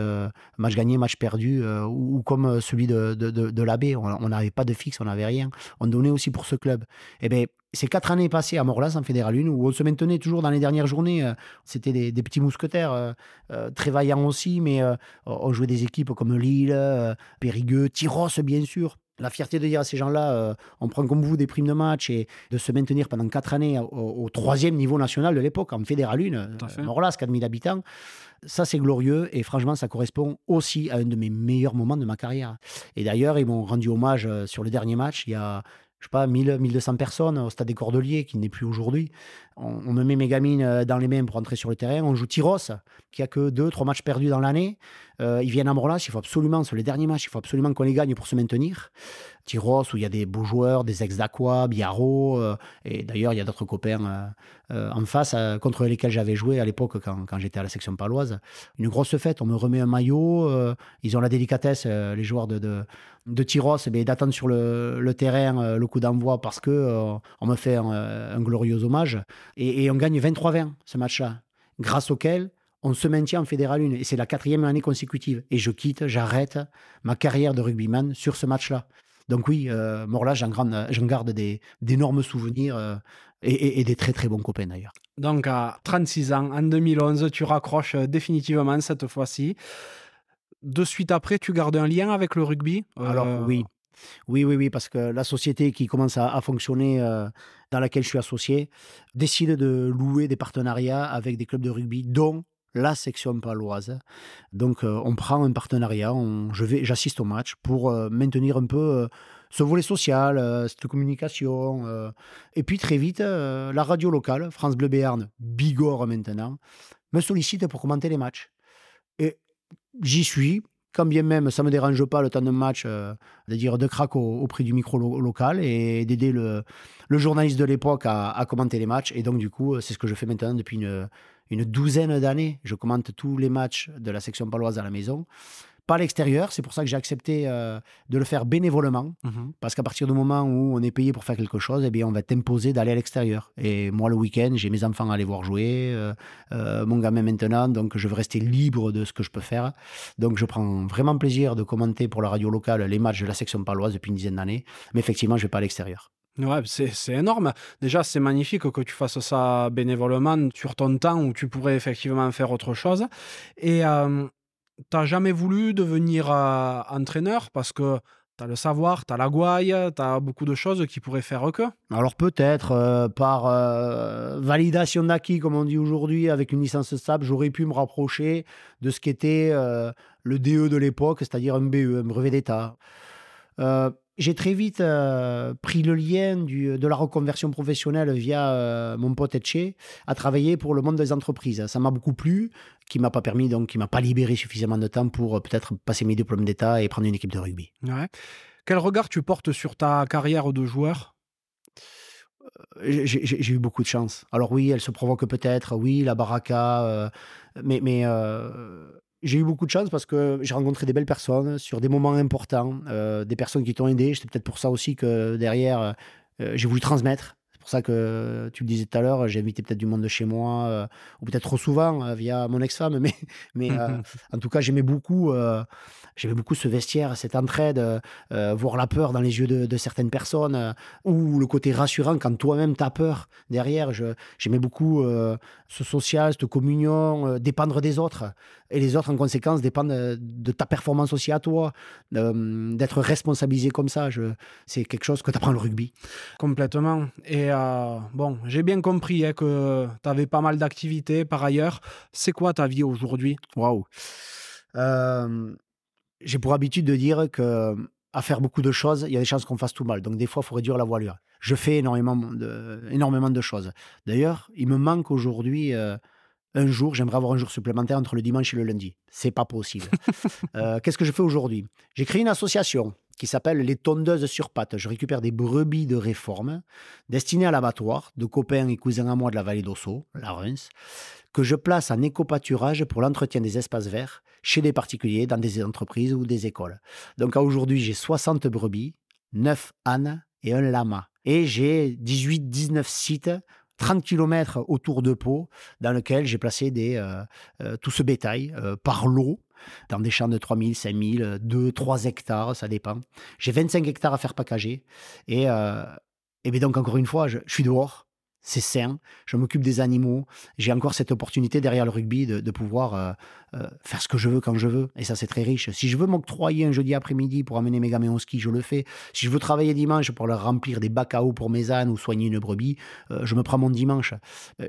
match gagné, match perdu, ou, comme celui de, l'abbé. On n'avait pas de fixe, on n'avait rien. On donnait aussi pour ce club. Eh bien, ces quatre années passées à Morlas en Fédéral 1, où on se maintenait toujours dans les dernières journées, euh, c'était des, petits mousquetaires, euh, euh, très vaillants aussi, mais on jouait des équipes comme Lille, Périgueux, Tyros, bien sûr. La fierté de dire à ces gens-là, on prend comme vous des primes de match et de se maintenir pendant quatre années au, troisième niveau national de l'époque, en Fédéral 1, Morlas, 4000 habitants. Ça, c'est glorieux et franchement, ça correspond aussi à un de mes meilleurs moments de ma carrière. Et d'ailleurs, ils m'ont rendu hommage sur le dernier match. Il y a, je sais pas, 1000, 1200 personnes au stade des Cordeliers, qui n'est plus aujourd'hui. On, me met mes gamines euh, dans les mains pour entrer sur le terrain. On joue Tyros, qui a que deux, trois matchs perdus dans l'année. Euh, ils viennent à Morlas, il faut absolument, sur les derniers matchs, il faut absolument qu'on les gagne pour se maintenir. Tyros, où il y a des beaux joueurs, des ex d'Aqua, Biarro, euh, et d'ailleurs, il y a d'autres copains en face contre lesquels j'avais joué à l'époque quand, j'étais à la section paloise. Une grosse fête, on me remet un maillot, ils ont la délicatesse, les joueurs de, de, Tyros, d'attendre sur le, terrain le coup d'envoi parce que on me fait un, un glorieux hommage. Et, on gagne 23-20 ce match-là, grâce auquel on se maintient en Fédéral 1. Et c'est la quatrième année consécutive. Et je quitte, j'arrête ma carrière de rugbyman sur ce match-là. Donc oui, euh, j'en garde d'énormes souvenirs euh, et, des très très bons copains d'ailleurs. Donc à 36 ans, en 2011, tu raccroches euh, définitivement cette fois-ci. De suite après, tu gardes un lien avec le rugby Alors oui, oui, oui, oui, parce que la société qui commence à, fonctionner, euh, dans laquelle je suis associé, décide de louer des partenariats avec des clubs de rugby, dont la section paloise. Donc, euh, on prend un partenariat, je vais, j'assiste au match pour euh, maintenir un peu ce volet social, cette communication. et puis, très vite, la radio locale, France Bleu Béarn, Bigorre maintenant, me sollicite pour commenter les matchs. Et j'y suis, quand bien même ça ne me dérange pas le temps de match euh, de dire de au, prix du micro local et d'aider le, le, journaliste de l'époque à, commenter les matchs. Et donc, du coup, c'est ce que je fais maintenant depuis une, une douzaine d'années. Je commente tous les matchs de la section paloise à la maison pas à l'extérieur. C'est pour ça que j'ai accepté euh, de le faire bénévolement. Mhm. Parce qu'à partir du moment où on est payé pour faire quelque chose, eh bien, on va t'imposer d'aller à l'extérieur. Et moi, le week-end, j'ai mes enfants à aller voir jouer, euh, euh, mon gamin maintenant, donc je veux rester libre de ce que je peux faire. Donc je prends vraiment plaisir de commenter pour la radio locale les matchs de la section paloise depuis une dizaine d'années. Mais effectivement, je ne vais pas à l'extérieur. Ouais, c'est énorme. Déjà, c'est magnifique que tu fasses ça bénévolement sur ton temps où tu pourrais effectivement faire autre chose. Et t'as jamais voulu devenir euh, entraîneur parce que tu as le savoir, tu as la gouaille, tu as beaucoup de choses qui pourraient faire que? Alors peut-être euh, par euh, validation d'acquis, comme on dit aujourd'hui, avec une licence stable, j'aurais pu me rapprocher de ce qu'était le DE de l'époque, c'est-à-dire un BE, un brevet d'État j'ai très vite euh, pris le lien du, de la reconversion professionnelle via euh, mon pote Etche à travailler pour le monde des entreprises. Ça m'a beaucoup plu, qui m'a pas permis, donc qui m'a pas libéré suffisamment de temps pour euh, peut-être passer mes diplômes d'État et prendre une équipe de rugby. Quel regard tu portes sur ta carrière de joueur? J'ai eu beaucoup de chance. Alors oui, elle se provoque peut-être, oui, la baraka, mais, mais j'ai eu beaucoup de chance parce que j'ai rencontré des belles personnes sur des moments importants, euh, des personnes qui t'ont aidé. C'est peut-être pour ça aussi que derrière, euh, j'ai voulu transmettre. C'est pour ça que tu le disais tout à l'heure, j'ai invité peut-être du monde de chez moi, euh, ou peut-être trop souvent via mon ex-femme, mais, mais en tout cas, j'aimais beaucoup J'aimais beaucoup ce vestiaire, cette entraide, euh, voir la peur dans les yeux de, certaines personnes, euh, ou le côté rassurant quand toi-même t'as peur derrière. J'aimais beaucoup euh, ce social, cette communion, dépendre des autres. Et les autres, en conséquence, dépendent de ta performance aussi à toi, d'être responsabilisé comme ça. C'est quelque chose que tu apprends le rugby. Complètement. Et bon, j'ai bien compris hein, que tu avais pas mal d'activités par ailleurs. C'est quoi ta vie aujourd'hui? Waouh j'ai pour habitude de dire que à faire beaucoup de choses, il y a des chances qu'on fasse tout mal. Donc des fois, il faut réduire la voilure. Je fais énormément de, énormément de choses. D'ailleurs, il me manque aujourd'hui euh, un jour, j'aimerais avoir un jour supplémentaire entre le dimanche et le lundi. C'est pas possible. Euh, qu'est-ce que je fais aujourd'hui? J'ai créé une association qui s'appelle les tondeuses sur pattes. Je récupère des brebis de réforme destinées à l'abattoir de copains et cousins à moi de la vallée d'Osso, la Reims, que je place en éco-pâturage pour l'entretien des espaces verts chez des particuliers, dans des entreprises ou des écoles. Donc aujourd'hui, j'ai 60 brebis, 9 ânes et un lama. Et j'ai 18-19 sites 30 km autour de Pau, dans lequel j'ai placé euh, euh, tout ce bétail euh, par lot, dans des champs de 3000, 5000, 2, 3 hectares, ça dépend. J'ai 25 hectares à faire packager. Et, et bien donc, encore une fois, je suis dehors c'est sain, je m'occupe des animaux, j'ai encore cette opportunité derrière le rugby de, pouvoir euh, euh, faire ce que je veux quand je veux, et ça c'est très riche. Si je veux m'octroyer un jeudi après-midi pour amener mes gamins au ski, je le fais. Si je veux travailler dimanche pour leur remplir des bacs à eau pour mes ânes ou soigner une brebis, euh, je me prends mon dimanche.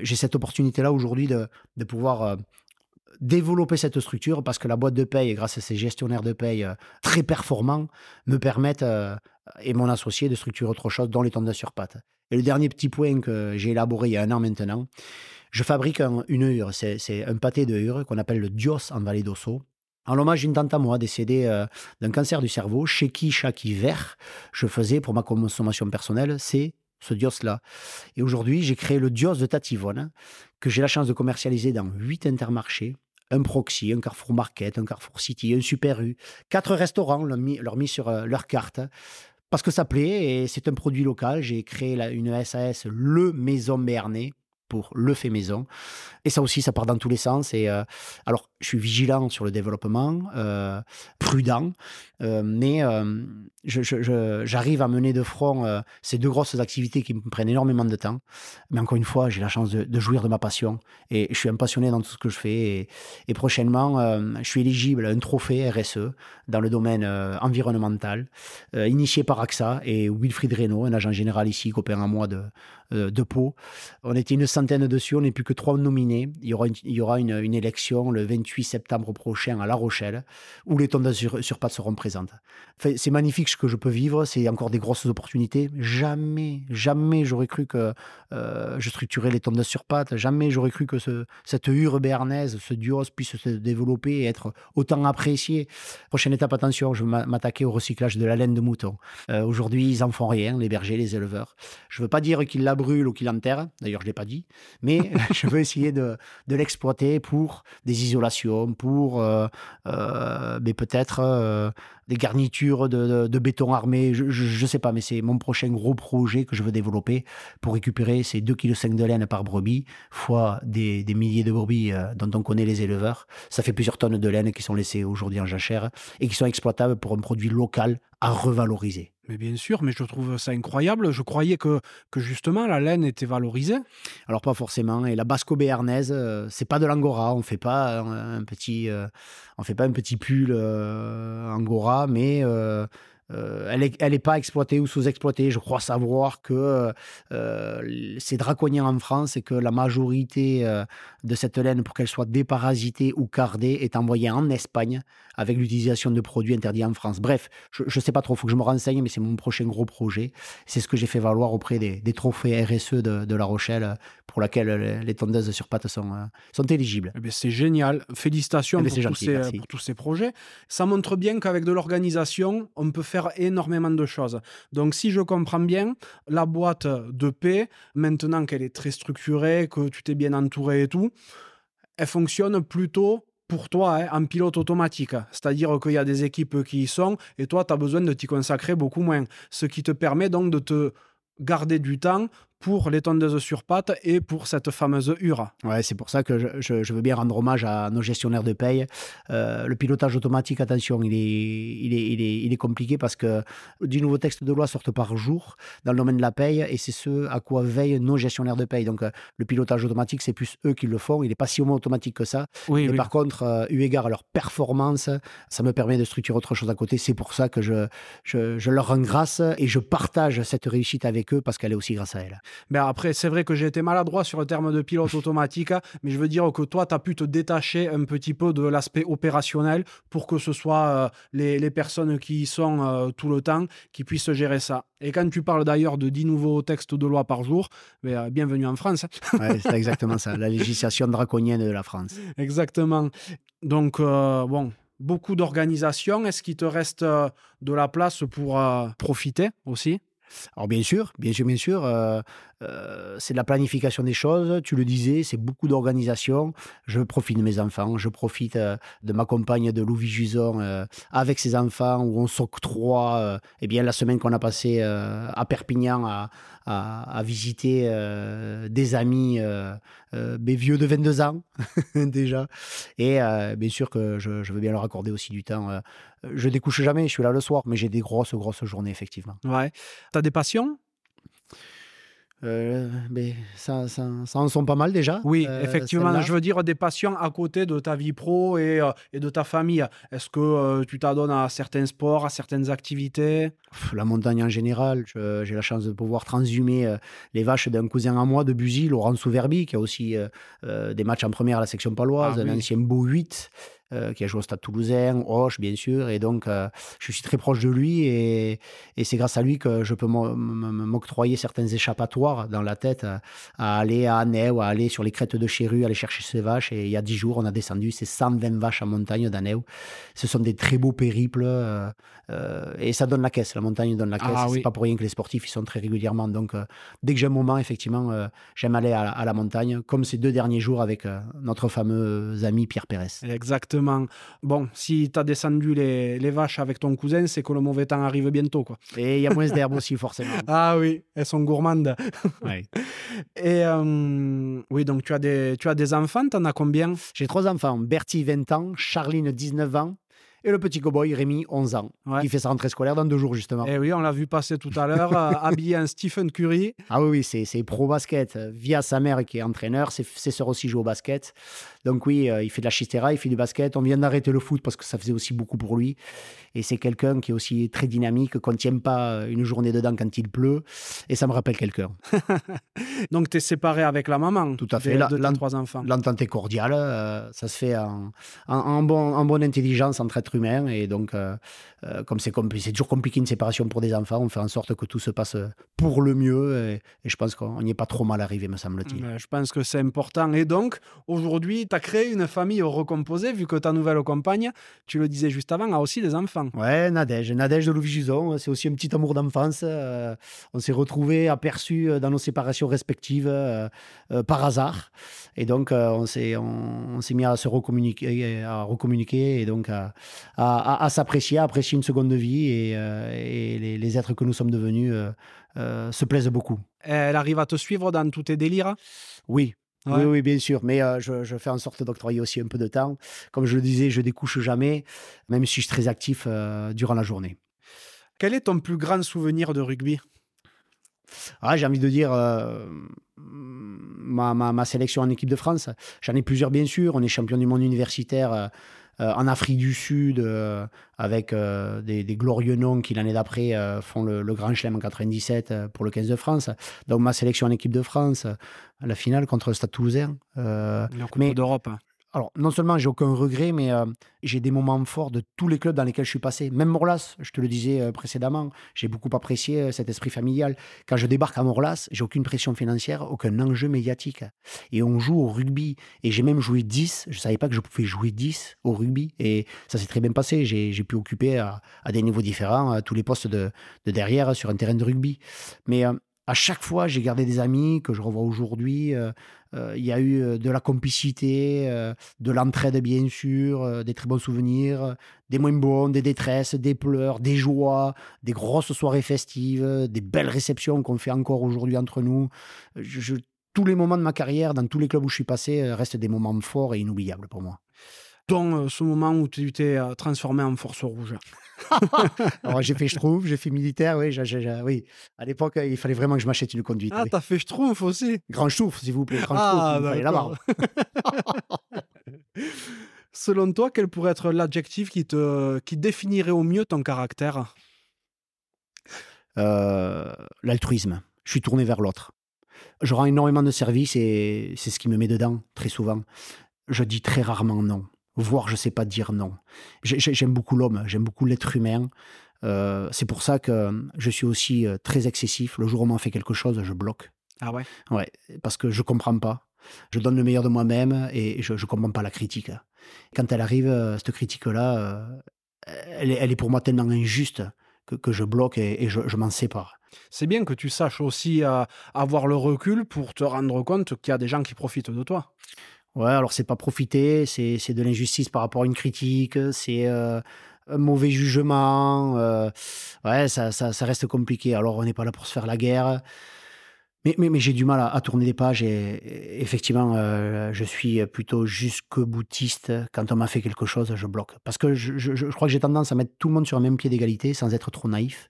j'ai cette opportunité-là aujourd'hui de, pouvoir développer cette structure parce que la boîte de paye, grâce à ces gestionnaires de paye très performants, me permettent, et mon associé, de structurer autre chose, dont les tendres sur pattes. Et le dernier petit point que j'ai élaboré il y a un an maintenant, je fabrique une hure. C'est un pâté de hure qu'on appelle le Dios en Vallée d'Osso. En l'hommage d'une tante à moi décédée euh, d'un cancer du cerveau, chez qui chaque hiver, je faisais pour ma consommation personnelle, c'est ce Dios-là. Et aujourd'hui, j'ai créé le Dios de Tativone, que j'ai la chance de commercialiser dans huit intermarchés, un Proxy, un Carrefour Market, un Carrefour City, un Super U, quatre restaurants l'ont mis, mis, sur euh, leur carte parce que ça plaît et c'est un produit local. J'ai créé une SAS, Le Maison Béarnais, pour le fait maison. Et ça aussi, ça part dans tous les sens. Et euh, alors, je suis vigilant sur le développement, euh, prudent, euh, mais j'arrive à mener de front ces deux grosses activités qui me prennent énormément de temps. Mais encore une fois, j'ai la chance de, jouir de ma passion et je suis un passionné dans tout ce que je fais. Et, prochainement, je suis éligible à un trophée RSE dans le domaine environnemental, initié par AXA et Wilfried Reynaud, un agent général ici, copain à moi de, de Pau. On était une centaine dessus, on n'est plus que trois nominés. Il y aura une, élection le 28 septembre prochain à La Rochelle, où les tonnes sur, sur seront présentes. c'est magnifique ce que je peux vivre, c'est encore des grosses opportunités. Jamais, jamais j'aurais cru que euh, je structurais les tonnes sur pattes, jamais j'aurais cru que ce, cette hure béarnaise, ce duos puisse se développer et être autant apprécié. Prochaine étape, attention, je vais m'attaquer au recyclage de la laine de mouton. Euh, aujourd'hui, ils en font rien, les bergers, les éleveurs. Je ne veux pas dire qu'ils la brûlent ou qu'ils l'enterrent, d'ailleurs je ne l'ai pas dit, mais je veux essayer de, l'exploiter pour des isolations, pour euh, euh, peut-être euh, des garnitures de, de, béton armé. Je ne sais pas, mais c'est mon prochain gros projet que je veux développer pour récupérer ces 2,5 kg de laine par brebis, fois des, des milliers de brebis dont on connaît les éleveurs. Ça fait plusieurs tonnes de laine qui sont laissées aujourd'hui en jachère et qui sont exploitables pour un produit local à revaloriser. Mais bien sûr, mais je trouve ça incroyable. Je croyais que, que justement la laine était valorisée. Alors pas forcément. Et la basco béarnaise, euh, c'est pas de l'angora. On fait pas un, petit, euh, on fait pas un petit pull euh, angora, mais euh, elle n'est est pas exploitée ou sous-exploitée. Je crois savoir que euh, c'est draconien en France et que la majorité euh, de cette laine, pour qu'elle soit déparasitée ou cardée, est envoyée en Espagne avec l'utilisation de produits interdits en France. Bref, je ne sais pas trop, il faut que je me renseigne, mais c'est mon prochain gros projet. C'est ce que j'ai fait valoir auprès des, trophées RSE de, La Rochelle, pour laquelle les tondeuses sur pattes sont, sont éligibles. Eh c'est génial. Félicitations eh pour, tous ces, pour tous ces projets. Ça montre bien qu'avec de l'organisation, on peut faire énormément de choses. Donc, si je comprends bien, la boîte de paix, maintenant qu'elle est très structurée, que tu t'es bien entouré et tout, elle fonctionne plutôt pour toi hein, en pilote automatique. C'est-à-dire qu'il y a des équipes qui y sont et toi, tu as besoin de t'y consacrer beaucoup moins. Ce qui te permet donc de te garder du temps pour les tondeuses sur pattes et pour cette fameuse hure. Ouais, c'est pour ça que je, veux bien rendre hommage à nos gestionnaires de paye. Euh, le pilotage automatique, attention, il est, il, est, il, est, il est compliqué parce que du nouveau texte de loi sort par jour dans le domaine de la paye et c'est ce à quoi veillent nos gestionnaires de paye. Donc euh, le pilotage automatique, c'est plus eux qui le font. Il n'est pas si automatique que ça. Oui, Mais par contre, euh, eu égard à leur performance, ça me permet de structurer autre chose à côté. C'est pour ça que je, je, je leur rends grâce et je partage cette réussite avec eux parce qu'elle est aussi grâce à elle. Mais après, c'est vrai que j'ai été maladroit sur le terme de pilote automatique, mais je veux dire que toi, tu as pu te détacher un petit peu de l'aspect opérationnel pour que ce soit euh, les, les, personnes qui y sont euh, tout le temps qui puissent gérer ça. Et quand tu parles d'ailleurs de 10 nouveaux textes de loi par jour, mais, euh, bienvenue en France. ouais, c'est exactement ça, la législation draconienne de la France. Exactement. Donc, bon, beaucoup d'organisations. Est-ce qu'il te reste de la place pour profiter aussi? Alors bien sûr, bien sûr, bien sûr, euh, euh, c'est de la planification des choses. Tu le disais, c'est beaucoup d'organisation. Je profite de mes enfants, je profite euh, de ma compagne de Louis Juson avec ses enfants, où on s'octroie. eh bien, la semaine qu'on a passée à Perpignan à, visiter des amis, mes vieux de 22 ans déjà. Et bien sûr que je, je, veux bien leur accorder aussi du temps je découche jamais, je suis là le soir, mais j'ai des grosses, grosses journées, effectivement. Ouais. Tu as des passions? Euh, mais ça, ça, ça, en sont pas mal déjà. Oui, euh, effectivement. Je veux dire des passions à côté de ta vie pro et, euh, et de ta famille. Est-ce que tu t'adonnes à certains sports, à certaines activités? La montagne en général. J'ai la chance de pouvoir transhumer les vaches d'un cousin à moi de Buzy, Laurent Souverbi, qui a aussi des matchs en première à la section paloise, ah un ancien beau 8. Euh, qui a joué au Stade Toulousain, Roche, bien sûr. Et donc, euh, je suis très proche de lui et, et c'est grâce à lui que je peux m'octroyer certains échappatoires dans la tête euh, à aller à Annay ou à aller sur les crêtes de Chéru, aller chercher ses vaches. Et il y a dix jours, on a descendu ces 120 vaches en montagne d'Annay. Ce sont des très beaux périples et ça donne la caisse. La montagne donne la caisse. Ah, c'est pas pour rien que les sportifs, ils sont très régulièrement. Donc, dès que j'ai un moment, effectivement, j'aime aller à, à, la montagne, comme ces deux derniers jours avec notre fameux ami Pierre Pérez. Exactement. Bon, si tu as descendu les, les, vaches avec ton cousin, c'est que le mauvais temps arrive bientôt. Quoi. Et il y a moins d'herbe aussi, forcément. Ah oui, elles sont gourmandes. Et euh, oui, donc tu as des, tu as des enfants, tu en as combien? J'ai trois enfants. Bertie, 20 ans, Charline, 19 ans et le petit cowboy Rémi, 11 ans, qui fait sa rentrée scolaire dans deux jours justement. Et eh oui, on l'a vu passer tout à l'heure, euh, habillé en Stephen Curry. Ah oui, oui c'est pro basket. Via sa mère qui est entraîneur, ses, ses sœurs aussi jouent au basket. Donc oui, euh, il fait de la chistera, il fait du basket. On vient d'arrêter le foot parce que ça faisait aussi beaucoup pour lui. Et c'est quelqu'un qui est aussi très dynamique, qu'on ne tient pas une journée dedans quand il pleut. Et ça me rappelle quelqu'un. Donc tu es séparé avec la maman Tout à fait. De, tes trois enfants. L'entente est cordiale. Euh, ça se fait en, en, bon, en bonne intelligence entre êtres humains. Et donc, euh, comme c'est toujours compliqué une séparation pour des enfants, on fait en sorte que tout se passe pour le mieux. Et, je pense qu'on n'y est pas trop mal arrivé, me semble-t-il. Je pense que c'est important. Et donc, aujourd'hui, tu as créé une famille recomposée, vu que ta nouvelle compagne, tu le disais juste avant, a aussi des enfants. Ouais, Nadège. Nadège de Louis Juson, c'est aussi un petit amour d'enfance. Euh, on s'est retrouvés aperçus euh, dans nos séparations respectives euh, par hasard. Et donc, on s'est on, mis à se recommuniquer, à recommuniquer et donc à, à, s'apprécier, à apprécier une seconde de vie. Et, et les, les, êtres que nous sommes devenus se plaisent beaucoup. Elle arrive à te suivre dans tous tes délires? Oui, oui, oui, bien sûr. Mais euh, je, fais en sorte d'octroyer aussi un peu de temps. Comme je le disais, je découche jamais, même si je suis très actif euh, durant la journée. Quel est ton plus grand souvenir de rugby? Ah, J'ai envie de dire euh, ma, ma, sélection en équipe de France. J'en ai plusieurs, bien sûr. On est champion du monde universitaire en Afrique du Sud, euh, avec euh, des, glorieux noms qui l'année d'après font le, Grand Chelem en 97 pour le 15 de France. Donc ma sélection en équipe de France, la finale contre le Stade Toulousain. mais d'Europe. Alors, non seulement j'ai aucun regret, mais euh, j'ai des moments forts de tous les clubs dans lesquels je suis passé. Même Morlas, je te le disais euh, précédemment, j'ai beaucoup apprécié euh, cet esprit familial. Quand je débarque à Morlas, j'ai aucune pression financière, aucun enjeu médiatique. Et on joue au rugby. Et j'ai même joué 10. Je ne savais pas que je pouvais jouer 10 au rugby. Et ça s'est très bien passé. J'ai pu occuper à, des niveaux différents tous les postes de, de, derrière sur un terrain de rugby. Mais à chaque fois, j'ai gardé des amis que je revois aujourd'hui. Euh, euh, il y a eu euh, de la complicité, de l'entraide, bien sûr, des très bons souvenirs, des moins bons, des détresses, des pleurs, des joies, des grosses soirées festives, des belles réceptions qu'on fait encore aujourd'hui entre nous. tous les moments de ma carrière, dans tous les clubs où je suis passé, restent des moments forts et inoubliables pour moi dont ce moment où tu t'es transformé en force rouge Alors, j'ai fait Schtroumpf, j'ai fait militaire, oui. oui. À l'époque, il fallait vraiment que je m'achète une conduite. Ah, t'as fait Schtroumpf aussi? Grand Schtroumpf, s'il vous plaît. Grand ah, la Selon toi, quel pourrait être l'adjectif qui, te, qui définirait au mieux ton caractère? Euh, L'altruisme. Je suis tourné vers l'autre. Je rends énormément de services et c'est ce qui me met dedans, très souvent. Je dis très rarement non, voire je ne sais pas dire non. J'aime beaucoup l'homme, j'aime beaucoup l'être humain. Euh, c'est pour ça que je suis aussi euh, très excessif. Le jour où on m'en fait quelque chose, je bloque. Ah ouais? Ouais, parce que je comprends pas. Je donne le meilleur de moi-même et je ne comprends pas la critique. Quand elle arrive, euh, cette critique-là, elle, est pour moi tellement injuste que, je bloque et, je, m'en sépare. C'est bien que tu saches aussi avoir le recul pour te rendre compte qu'il y a des gens qui profitent de toi. Ouais, alors c'est pas profiter, c'est de l'injustice par rapport à une critique, c'est un mauvais jugement. ouais, ça, ça, reste compliqué. Alors on n'est pas là pour se faire la guerre. Mais, mais, j'ai du mal à, tourner des pages et, effectivement, euh, je suis plutôt jusque boutiste. Quand on m'a fait quelque chose, je bloque. Parce que je, je, crois que j'ai tendance à mettre tout le monde sur un même pied d'égalité sans être trop naïf.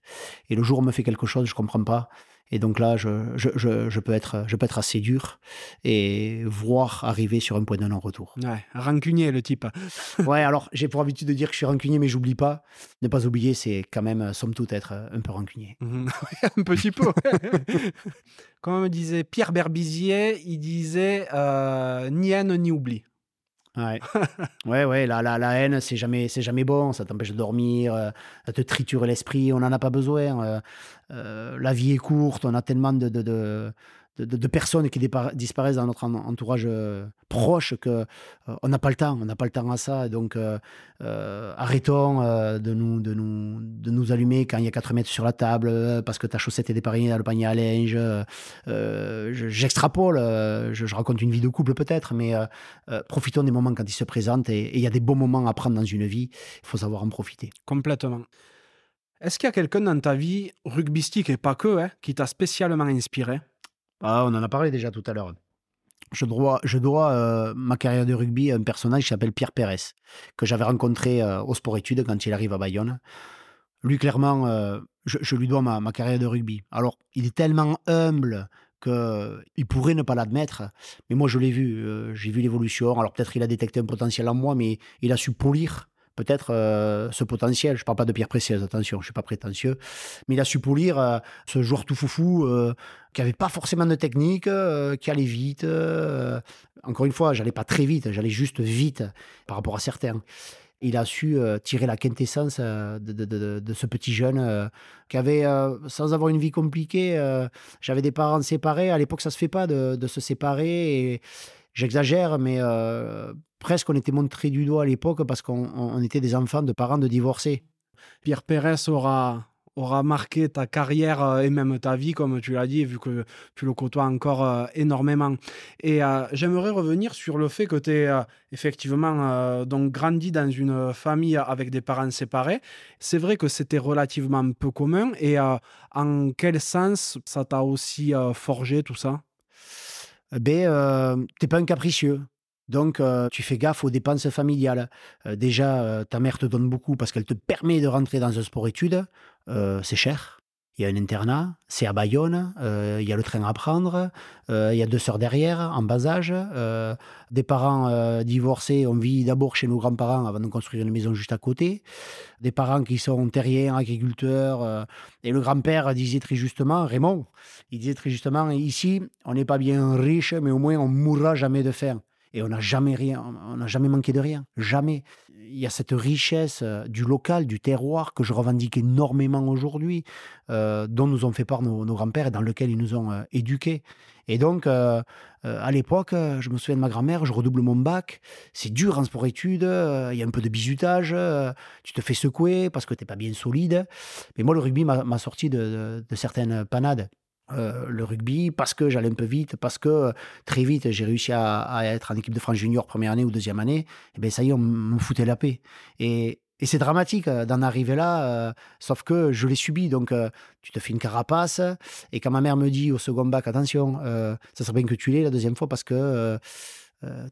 Et le jour où on me fait quelque chose, je comprends pas. Et donc là, je, je, peux être, je peux être assez dur et voir arriver sur un point de non-retour. Ouais, rancunier le type. ouais, alors j'ai pour habitude de dire que je suis rancunier, mais j'oublie pas. Ne pas oublier, c'est quand même, somme toute, être un peu rancunier. Mhm. un petit peu. Comme me disait Pierre Berbizier, il disait euh, ni haine ni oubli. Ouais, ouais, ouais la, la, la haine, c'est jamais, c'est jamais bon, ça t'empêche de dormir, euh, ça te triture l'esprit, on n'en a pas besoin. Euh, euh, la vie est courte, on a tellement de, de, de, de, personnes qui disparaissent dans notre entourage euh, proche que euh, on n'a pas le temps, on n'a pas le temps à ça. Donc euh, arrêtons de, nous, de, nous, de nous allumer quand il y a 4 mètres sur la table parce que ta chaussette est dépareillée dans le panier à linge. J'extrapole, je, raconte une vie de couple peut-être, mais profitons des moments quand ils se présentent et il y a des bons moments à prendre dans une vie. Il faut savoir en profiter. Complètement. Est-ce qu'il y a quelqu'un dans ta vie, rugbystique et pas que, hein, qui t'a spécialement inspiré? Ah, on en a parlé déjà tout à l'heure. Je dois, euh, ma carrière de rugby à un personnage qui s'appelle Pierre Pérez, que j'avais rencontré euh, au sport-études quand il arrive à Bayonne. Lui, clairement, euh, je, lui dois ma, carrière de rugby. Alors, il est tellement humble qu'il pourrait ne pas l'admettre, mais moi, je l'ai vu. J'ai vu l'évolution. Alors, peut-être il a détecté un potentiel en moi, mais il a su polir peut-être euh, ce potentiel. Je ne parle pas de Pierre Précieuse, attention, je ne suis pas prétentieux. Mais il a su polir euh, ce joueur tout foufou euh, qui n'avait pas forcément de technique, qui allait vite. encore une fois, j'allais pas très vite, j'allais juste vite par rapport à certains. Il a su tirer la quintessence de, ce petit jeune qui avait, sans avoir une vie compliquée, j'avais des parents séparés. À l'époque, ça ne se fait pas de, se séparer. J'exagère, mais euh, presque on était montré du doigt à l'époque parce qu'on était des enfants de parents de divorcés. Pierre Pérez aura, aura marqué ta carrière euh, et même ta vie, comme tu l'as dit, vu que tu le côtoies encore euh, énormément. Et j'aimerais revenir sur le fait que tu es effectivement donc grandi dans une famille avec des parents séparés. C'est vrai que c'était relativement peu commun. Et en quel sens ça t'a aussi forgé tout ça? Ben, euh, t'es pas un capricieux. Donc, euh, tu fais gaffe aux dépenses familiales. Euh, déjà, ta mère te donne beaucoup parce qu'elle te permet de rentrer dans un sport-études. c'est cher. Il y a un internat, c'est à Bayonne, euh, il y a le train à prendre, euh, il y a deux sœurs derrière, en bas âge, euh, des parents divorcés, on vit d'abord chez nos grands-parents avant de construire une maison juste à côté, des parents qui sont terriens, agriculteurs, et le grand-père disait très justement, Raymond, il disait très justement, ici, on n'est pas bien riche, mais au moins on mourra jamais de faim. Et on n'a jamais rien, on n'a jamais manqué de rien, jamais. Il y a cette richesse euh, du local, du terroir que je revendique énormément aujourd'hui, euh, dont nous ont fait part nos, grands-pères et dans lequel ils nous ont euh, éduqués. Et donc, à l'époque, je me souviens de ma grand-mère, je redouble mon bac. C'est dur en sport-études, il y a un peu de bizutage, tu te fais secouer parce que tu n'es pas bien solide. Mais moi, le rugby m'a sorti de certaines panades. Euh, le rugby parce que j'allais un peu vite, parce que euh, très vite j'ai réussi à, être en équipe de France junior première année ou deuxième année, et eh bien ça y est, on me foutait la paix. Et, c'est dramatique euh, d'en arriver là, sauf que je l'ai subi. Donc, tu te fais une carapace. Et quand ma mère me dit au second bac, attention, ça serait bien que tu l'aies la deuxième fois parce que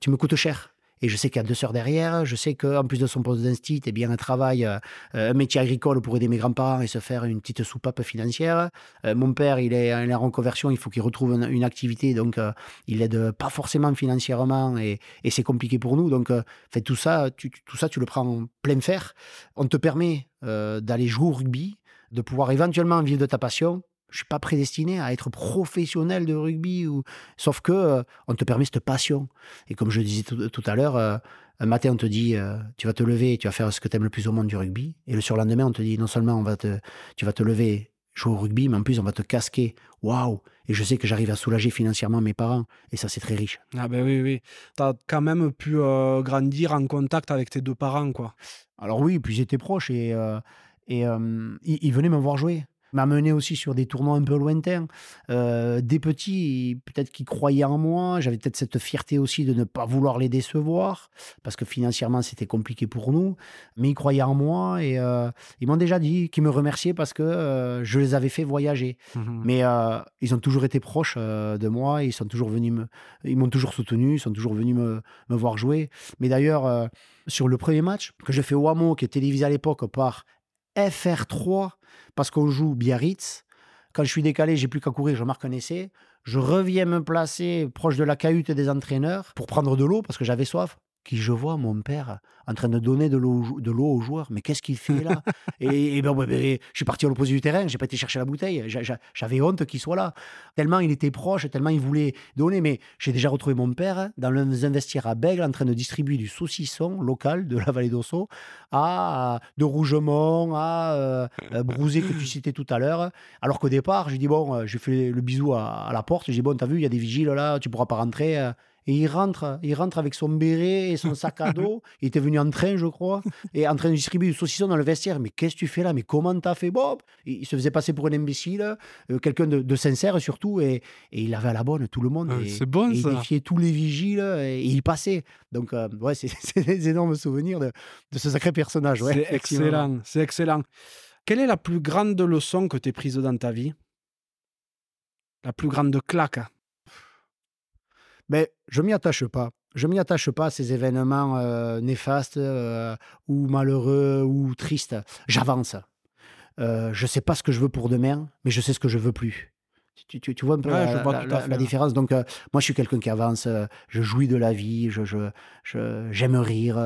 tu me coûtes cher. Et je sais qu'il y a deux sœurs derrière. Je sais qu'en plus de son poste d'instit, eh bien, elle travaille euh, un métier agricole pour aider mes grands-parents et se faire une petite soupape financière. Euh, mon père, il est, en reconversion. Il faut qu'il retrouve une, activité. Donc, euh, il aide pas forcément financièrement et, c'est compliqué pour nous. Donc, fait, tout, ça, tu, tout ça, tu le prends en plein fer. On te permet d'aller jouer au rugby, de pouvoir éventuellement vivre de ta passion Je suis pas prédestiné à être professionnel de rugby. Ou... Sauf que euh, on te permet cette passion. Et comme je disais tout, à l'heure, euh, un matin, on te dit, euh, tu vas te lever, tu vas faire ce que tu aimes le plus au monde du rugby. Et le surlendemain, on te dit, non seulement on va te, tu vas te lever, jouer au rugby, mais en plus, on va te casquer. Waouh Et je sais que j'arrive à soulager financièrement mes parents. Et ça, c'est très riche. Ah ben oui, oui. Tu as quand même pu grandir en contact avec tes deux parents, quoi. Alors oui, puis j'étais proche et, et ils venaient me voir jouer m'a mené aussi sur des tournois un peu lointains. Euh, des petits, peut-être qu'ils croyaient en moi. J'avais peut-être cette fierté aussi de ne pas vouloir les décevoir, parce que financièrement, c'était compliqué pour nous. Mais ils croyaient en moi et euh, ils m'ont déjà dit qu'ils me remerciaient parce que euh, je les avais fait voyager. Mmh Mais ils ont toujours été proches de moi. Ils sont toujours venus me, ils m'ont toujours soutenu. Ils sont toujours venus me, me voir jouer. Mais d'ailleurs, sur le premier match que j'ai fait au Hameau, qui est télévisé à l'époque par FR3 parce qu'on joue Biarritz. Quand je suis décalé, j'ai plus qu'à courir, je marque un essai. Je reviens me placer proche de la cahute des entraîneurs pour prendre de l'eau parce que j'avais soif qui je vois mon père en train de donner de l'eau de l'eau aux joueurs. Mais qu'est-ce qu'il fait là? Et, ben, je suis parti à l'opposé du terrain, j'ai pas été chercher la bouteille. J'avais honte qu'il soit là. Tellement il était proche, tellement il voulait donner. Mais j'ai déjà retrouvé mon père dans le vestiaires à Bègle en train de distribuer du saucisson local de la vallée d'Osso à de Rougemont, à euh, euh, Brouzé que tu citais tout à l'heure. Alors qu'au départ, je dis bon, euh, je fais le bisou à, à la porte. Je dis bon, t'as vu, il y a des vigiles là, tu pourras pas rentrer. Et il rentre, il rentre avec son béret et son sac à dos. il était venu en train, je crois, et en train de distribuer du saucisson dans le vestiaire. Mais qu'est-ce que tu fais là? Mais comment t'as fait? Bob Il se faisait passer pour un imbécile, euh, quelqu'un de, sincère surtout, et, il avait à la bonne tout le monde. c'est bon et ça. Il défiait tous les vigiles et, il passait. Donc, euh, ouais, c'est des énormes souvenirs de, ce sacré personnage. Ouais, c'est excellent, c'est excellent. Quelle est la plus grande leçon que tu as prise dans ta vie? La plus grande claque mais je m'y attache pas. Je m'y attache pas à ces événements euh, néfastes euh, ou malheureux ou tristes. J'avance. Euh, je sais pas ce que je veux pour demain, mais je sais ce que je veux plus. Tu, tu, vois un peu la, différence. Donc, euh, moi, je suis quelqu'un qui avance. je jouis de la vie. Je, je, j'aime rire.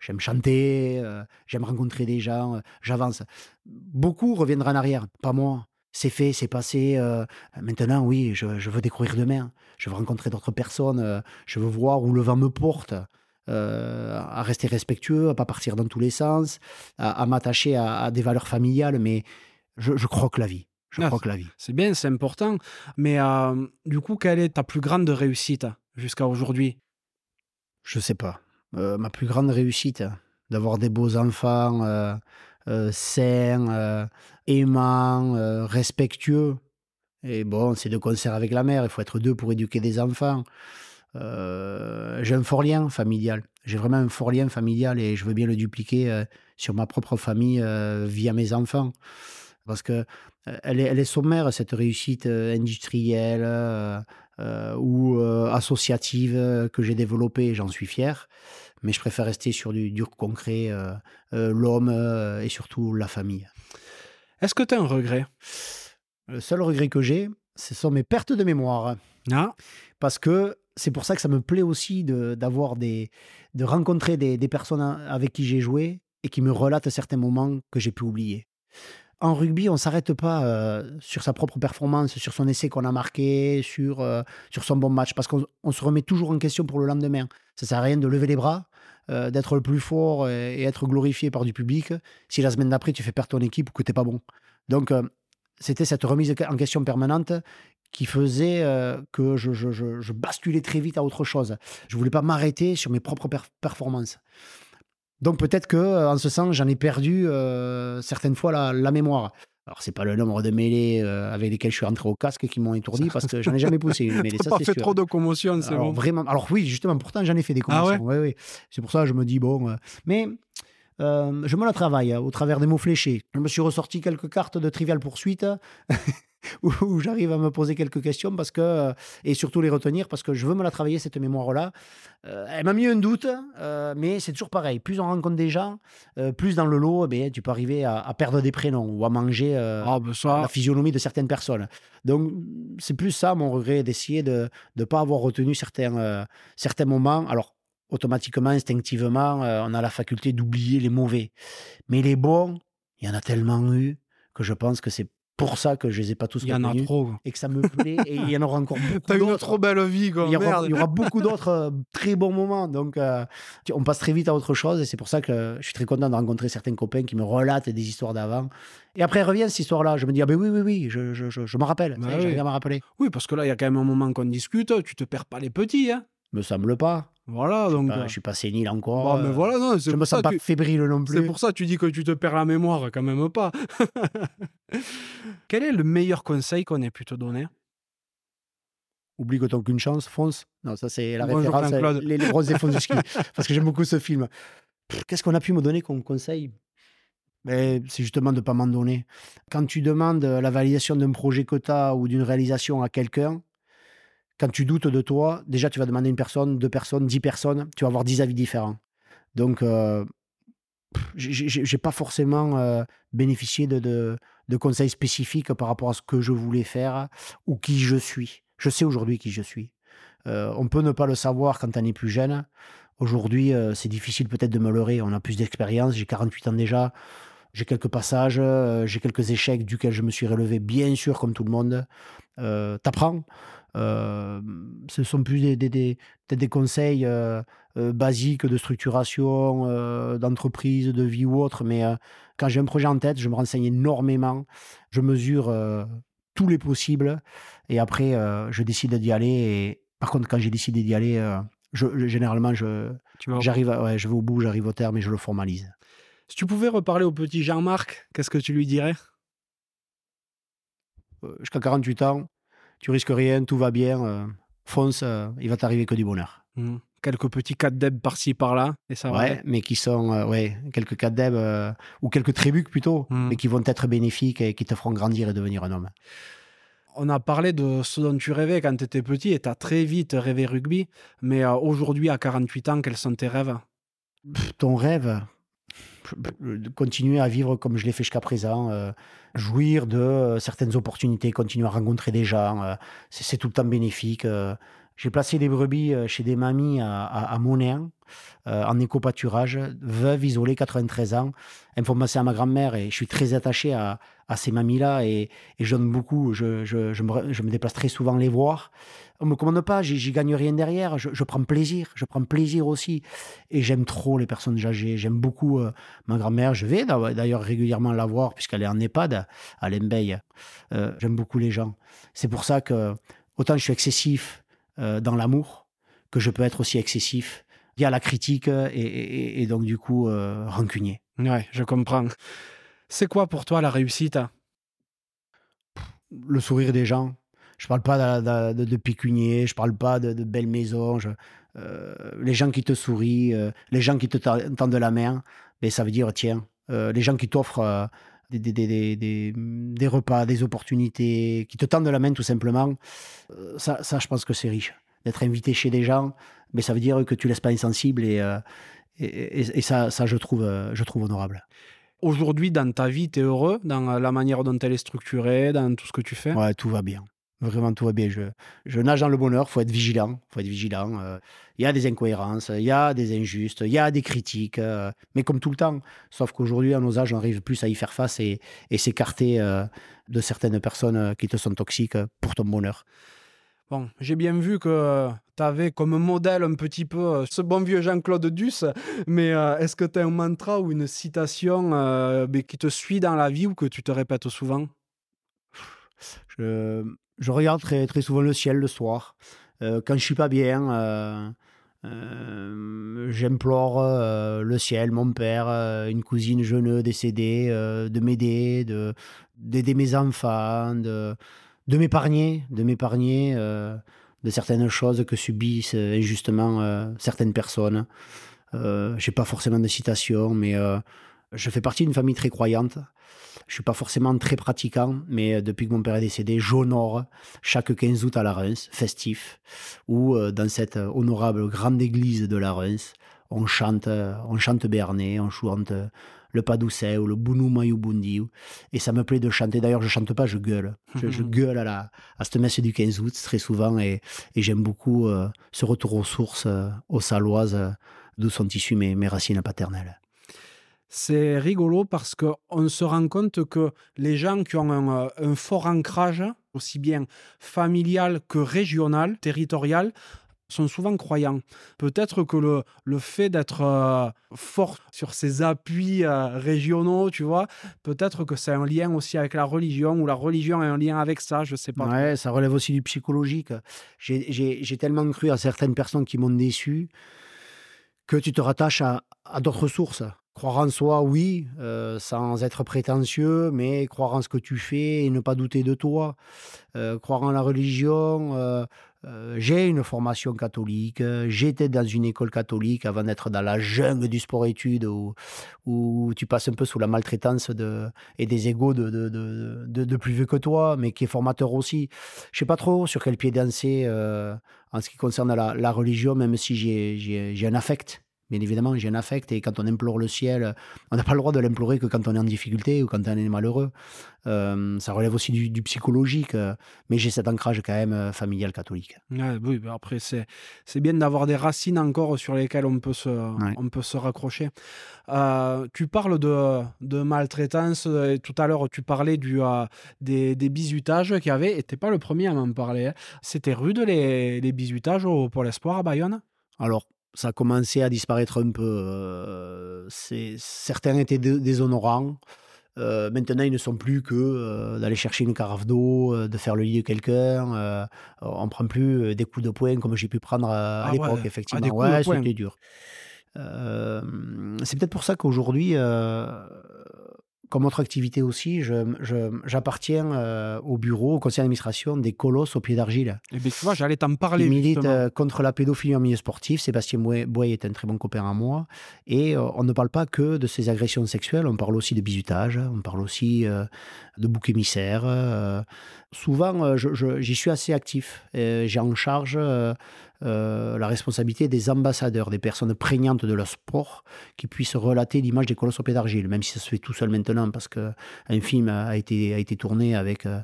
j'aime chanter. j'aime rencontrer des gens. j'avance. Beaucoup reviendront en arrière. Pas moi c'est fait, c'est passé. Euh, maintenant, oui, je, veux découvrir demain. Je veux rencontrer d'autres personnes. Euh, je veux voir où le vent me porte. Euh, à rester respectueux, à pas partir dans tous les sens, à, m'attacher à, des valeurs familiales, mais je, je croque la vie. Je ah, croque la vie. C'est bien, c'est important. Mais du coup, quelle est ta plus grande réussite jusqu'à aujourd'hui? Je sais pas. ma plus grande réussite, d'avoir des beaux enfants, sain, euh, aimant, euh, respectueux. Et bon, c'est de concert avec la mère, il faut être deux pour éduquer des enfants. j'ai un fort lien familial. J'ai vraiment un fort lien familial et je veux bien le dupliquer sur ma propre famille via mes enfants. Parce que elle est, elle est sommaire, cette réussite industrielle ou associative que j'ai développée, j'en suis fier mais je préfère rester sur du dur concret, euh, euh, l'homme euh, et surtout la famille. Est-ce que tu as un regret? Le seul regret que j'ai, ce sont mes pertes de mémoire. Ah. Parce que c'est pour ça que ça me plaît aussi de, d'avoir des, de rencontrer des, des personnes avec qui j'ai joué et qui me relatent certains moments que j'ai pu oublier en rugby, on s'arrête pas euh, sur sa propre performance, sur son essai qu'on a marqué, sur, euh, sur son bon match, parce qu'on se remet toujours en question pour le lendemain. Ça sert à rien de lever les bras, euh, d'être le plus fort et, être glorifié par du public si la semaine d'après tu fais perdre ton équipe ou que tu n'es pas bon. Donc, c'était cette remise en question permanente qui faisait que je, basculais très vite à autre chose. Je voulais pas m'arrêter sur mes propres performances. Donc peut-être que euh, en ce sens, j'en ai perdu euh, certaines fois la, mémoire. Alors, c'est pas le nombre de mêlées euh, avec lesquels je suis rentré au casque qui m'ont étourdi parce que j'en ai jamais poussé une mêlée. Ça, pas fait trop de commotion, c'est bon. Vraiment. Alors, oui, justement, pourtant, j'en ai fait des ah commotions. Ah ouais C'est pour ça que je me dis, bon. mais je me la travaille au travers des mots fléchés. Je me suis ressorti quelques cartes de Trivial Poursuite où, j'arrive à me poser quelques questions parce que, euh, et surtout les retenir parce que je veux me la travailler, cette mémoire-là. Euh, elle m'a mis un doute, euh, mais c'est toujours pareil. Plus on rencontre des gens, plus dans le lot, eh tu peux arriver à, perdre des prénoms ou à manger ah, ben la physionomie de certaines personnes. Donc, c'est plus ça mon regret, d'essayer de ne pas avoir retenu certains, certains moments. Alors, automatiquement, instinctivement, on a la faculté d'oublier les mauvais. Mais les bons, il y en a tellement eu que je pense que c'est pour ça que je les ai pas tous Il y en a trop. et que ça me plaît et il y en aura encore beaucoup T'as une d'autres. trop belle vie, quoi. Il y, aura, Merde. il y aura beaucoup d'autres euh, très bons moments. Donc, euh, on passe très vite à autre chose. Et c'est pour ça que je suis très content de rencontrer certains copains qui me relatent des histoires d'avant. Et après, elle revient, cette histoire-là. Je me dis, ah ben oui, oui, oui, je, je, je, je m'en rappelle. Bah oui. J'arrive à m'en rappeler. Oui, parce que là, il y a quand même un moment qu'on discute. Tu te perds pas les petits, hein. Me semble pas. Voilà, donc. Bah, euh, je suis pas sénile encore. bon, mais euh, voilà, non, c'est Je me sens pas fébrile non C'est plus. pour ça que tu dis que tu te perds la mémoire, quand même pas. Quel est le meilleur conseil qu'on ait pu te donner? Oublie que t'as aucune chance, fonce. Non, ça c'est la Bonjour, référence. Euh, Les, les roses des fonds du ski. Parce que j'aime beaucoup ce film. Qu'est-ce qu'on a pu me donner comme conseil? Mais C'est justement de ne pas m'en donner. Quand tu demandes la validation d'un projet as ou d'une réalisation à quelqu'un, quand tu doutes de toi, déjà tu vas demander une personne, deux personnes, dix personnes, tu vas avoir dix avis différents. Donc, euh, j'ai- pas forcément euh, bénéficié de, de, conseils spécifiques par rapport à ce que je voulais faire ou qui je suis. Je sais aujourd'hui qui je suis. Euh, on peut ne pas le savoir quand on est plus jeune. Aujourd'hui, euh, c'est difficile peut-être de me leurrer. On a plus d'expérience. J'ai 48 ans déjà. J'ai quelques passages, j'ai quelques échecs duquel je me suis relevé, bien sûr, comme tout le monde. T'apprends. Euh, ce sont plus des, des, des- peut-être des conseils euh, euh, basiques de structuration, d'entreprise, de vie ou autre. Mais quand j'ai un projet en tête, je me renseigne énormément. Je mesure tous les possibles. Et après, je décide d'y aller. Et par contre, quand j'ai décidé d'y aller, je, je- généralement, je, j'arrive, ouais, je vais au bout, j'arrive au terme et je le formalise. Si tu pouvais reparler au petit Jean-Marc, qu'est-ce que tu lui dirais? Jusqu'à 48 ans, tu risques rien, tout va bien. euh, fonce, euh, il va t'arriver que du bonheur. Hmm. Quelques petits cas de par-ci par-là, et ça va. Ouais, mais qui sont euh, ouais, quelques cas euh, ou quelques trébucs plutôt, Mm. mais qui vont être bénéfiques et qui te feront grandir et devenir un homme. On a parlé de ce dont tu rêvais quand tu étais petit et tu as très vite rêvé rugby. Mais euh, aujourd'hui, à 48 ans, quels sont tes rêves? Pff, Ton rêve, continuer à vivre comme je l'ai fait jusqu'à présent, euh, jouir de euh, certaines opportunités, continuer à rencontrer des gens, euh, c'est c'est tout le temps bénéfique. J'ai placé des brebis euh, chez des mamies à, à, Monéan, euh, en éco-pâturage, veuve isolée, 93 ans. Elles font passer à ma grand-mère et je suis très attaché à, ces mamies-là et, et je donne beaucoup. Je, me, déplace très souvent les voir. On me commande pas, j'y gagne rien derrière. Je, prends plaisir, je prends plaisir aussi. Et j'aime trop les personnes âgées. J'aime beaucoup euh, ma grand-mère. Je vais d'a- d'ailleurs régulièrement la voir puisqu'elle est en EHPAD à Lembeil. J'aime beaucoup les gens. C'est pour ça que autant je suis excessif euh, dans l'amour que je peux être aussi excessif via la critique et, et- et donc du coup euh, rancunier. Ouais, je comprends. C'est quoi pour toi la réussite le sourire des gens. Je parle pas de, de, de pécunier, je parle pas de, de belles maisons. je- euh, les gens qui te sourient, les gens qui te tendent la main, ben, ça veut dire, tiens, les gens qui t'offrent des, des, des, des, des- des repas, des opportunités, qui te tendent la main tout simplement, euh, ça, ça, je pense que c'est riche. D'être invité chez des gens, mais ça veut dire que tu laisses pas insensible et, euh, et, et- et ça, ça je, trouve, euh, je trouve honorable. Aujourd'hui, dans ta vie, tu es heureux dans la manière dont elle est structurée, dans tout ce que tu fais? Ouais, tout va bien. Vraiment, tout va bien. Je, je nage dans le bonheur. faut être vigilant. faut être vigilant. euh, Il y a des incohérences, il y a des injustes, il y a des critiques. euh, mais comme tout le temps. Sauf qu'aujourd'hui, à nos âges, on arrive plus à y faire face et, et s'écarter euh, de certaines personnes qui te sont toxiques pour ton bonheur. Bon, j'ai bien vu que tu avais comme modèle un petit peu ce bon vieux Jean-Claude Duss, mais est-ce que tu as un mantra ou une citation mais qui te suit dans la vie ou que tu te répètes souvent? Je, je regarde très, très souvent le ciel le soir. Euh, quand je suis pas bien, euh, euh, j'implore le ciel, mon père, une cousine jeune décédée, de m'aider, de d'aider mes enfants, de, de m'épargner, de m'épargner de certaines choses que subissent injustement certaines personnes. Euh, J'ai pas forcément de citation, mais je fais partie d'une famille très croyante. Je suis pas forcément très pratiquant, mais euh, depuis que mon père est décédé, j'honore chaque 15 août à la Reims, festif, où euh, dans cette euh, honorable grande église de la Reims, on chante, on chante Béarnais, on chante le Padousset ou le Bounou Mayou Bundi. Et ça me plaît de chanter. D'ailleurs, je chante pas, je gueule. Je, je gueule à, la, à cette messe du 15 août très souvent et, et j'aime beaucoup euh, ce retour aux sources, euh, aux Saloises, euh, d'où sont issues mes, mes racines paternelles. C'est rigolo parce qu'on se rend compte que les gens qui ont un, un fort ancrage, aussi bien familial que régional, territorial, sont souvent croyants. Peut-être que le, le fait d'être euh, fort sur ses appuis euh, régionaux, tu vois, peut-être que c'est un lien aussi avec la religion, ou la religion a un lien avec ça, je sais pas. Ouais, ça relève aussi du psychologique. J'ai- tellement cru à certaines personnes qui m'ont déçu que tu te rattaches à d'autres sources. Croire en soi, oui, euh, sans être prétentieux, mais croire en ce que tu fais et ne pas douter de toi. Euh, croire en la religion. euh, j'ai une formation catholique, j'étais dans une école catholique avant d'être dans la jungle du sport-études où, où tu passes un peu sous la maltraitance de, et des égaux de, de, de, de- plus vieux que toi, mais qui est formateur aussi. Je sais pas trop sur quel pied danser en ce qui concerne la, la religion, même si j'ai un affect. Bien évidemment, j'ai un affect et quand on implore le ciel, on n'a pas le droit de l'implorer que quand on est en difficulté ou quand on est malheureux. Euh, ça relève aussi du, du psychologique, euh, mais j'ai cet ancrage quand même euh, familial catholique. Ouais, oui, mais après, c'est, c'est bien d'avoir des racines encore sur lesquelles on peut se, on peut se raccrocher. Euh, tu parles de, de maltraitance, et tout à l'heure tu parlais du, euh, des, des bisutages qu'il y avait, et t'es pas le premier à m'en parler. hein. C'était rude les, les bisutages au Pôle Espoir à Bayonne? Alors, ça a commencé à disparaître un peu. euh, certains étaient dé- déshonorants. Euh, maintenant, ils ne sont plus que euh, d'aller chercher une carafe d'eau, euh, de faire le lit de quelqu'un. on prend plus des coups de poing comme j'ai pu prendre à, Ah l'époque, ouais. Ah, effectivement. des coups de ouais, c'était dur. C'est peut-être pour ça qu'aujourd'hui, comme autre activité aussi, j'appartiens euh, au bureau, au conseil d'administration des Colosses au pied d'argile Et bien, tu vois, j'allais t'en parler. qui milite euh, contre la pédophilie en milieu sportif. Sébastien Boy est un très bon copain à moi. Et euh, on ne parle pas que de ces agressions sexuelles, on parle aussi de bizutage, on parle aussi de bouc émissaire. souvent, j'y suis assez actif. J'ai en charge euh, la responsabilité des ambassadeurs, des personnes prégnantes de leur sport, qui puissent relater l'image des colosses au pied d'argile, même si ça se fait tout seul maintenant, parce qu'un film a été, a été tourné avec... euh,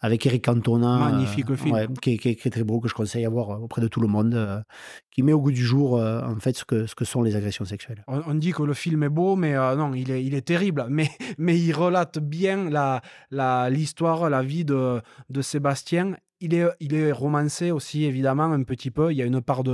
avec Eric Cantona. Magnifique euh, film. ouais, qui, est- qui est- qui est très beau, que je conseille à voir auprès de tout le monde, euh, qui met au goût du jour, euh, en fait, ce que, ce que sont les agressions sexuelles. On, on dit que le film est beau, mais non, il est, il est terrible. Mais, mais il relate bien la, la, l'histoire, la vie de, de Sébastien. Il est, il est romancé aussi, évidemment, un petit peu. Il y a une part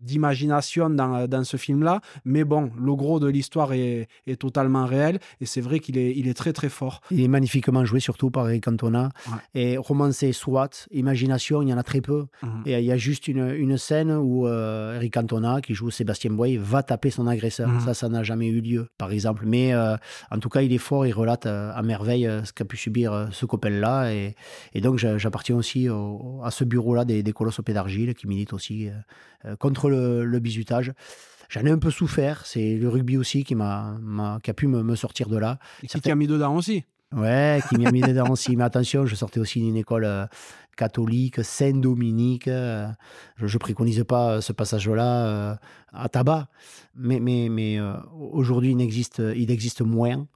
d'imagination dans, dans ce film-là. Mais bon, le gros de l'histoire est, est totalement réel. Et c'est vrai qu'il est, il est très, très fort. Il est magnifiquement joué, surtout par Eric Cantona. Ouais. Et romancé, soit, imagination, il y en a très peu. Mhm. Et il y a juste une, une scène où euh, Eric Cantona, qui joue Sébastien Boy, va taper son agresseur. Mhm. Ça, ça n'a jamais eu lieu, par exemple. Mais euh, en tout cas, il est fort, il relate euh, à merveille euh, ce qu'a pu subir euh, ce copain-là. Et, et donc, j'a- j'appartiens aussi au- à ce bureau-là des, des colosses au pied d'argile qui milite aussi euh, euh, contre le, le bizutage. J'en ai un peu souffert. C'est le rugby aussi qui, m'a, qui a pu me, me sortir de là. Et qui Certains- t'a mis dedans aussi. Ouais, qui m'a mis dedans aussi. Mais attention, je sortais aussi d'une école euh, catholique, Saint-Dominique. euh, je ne préconise pas ce passage-là euh, à tabac. Mais, mais, mais aujourd'hui, il existe, il existe moins.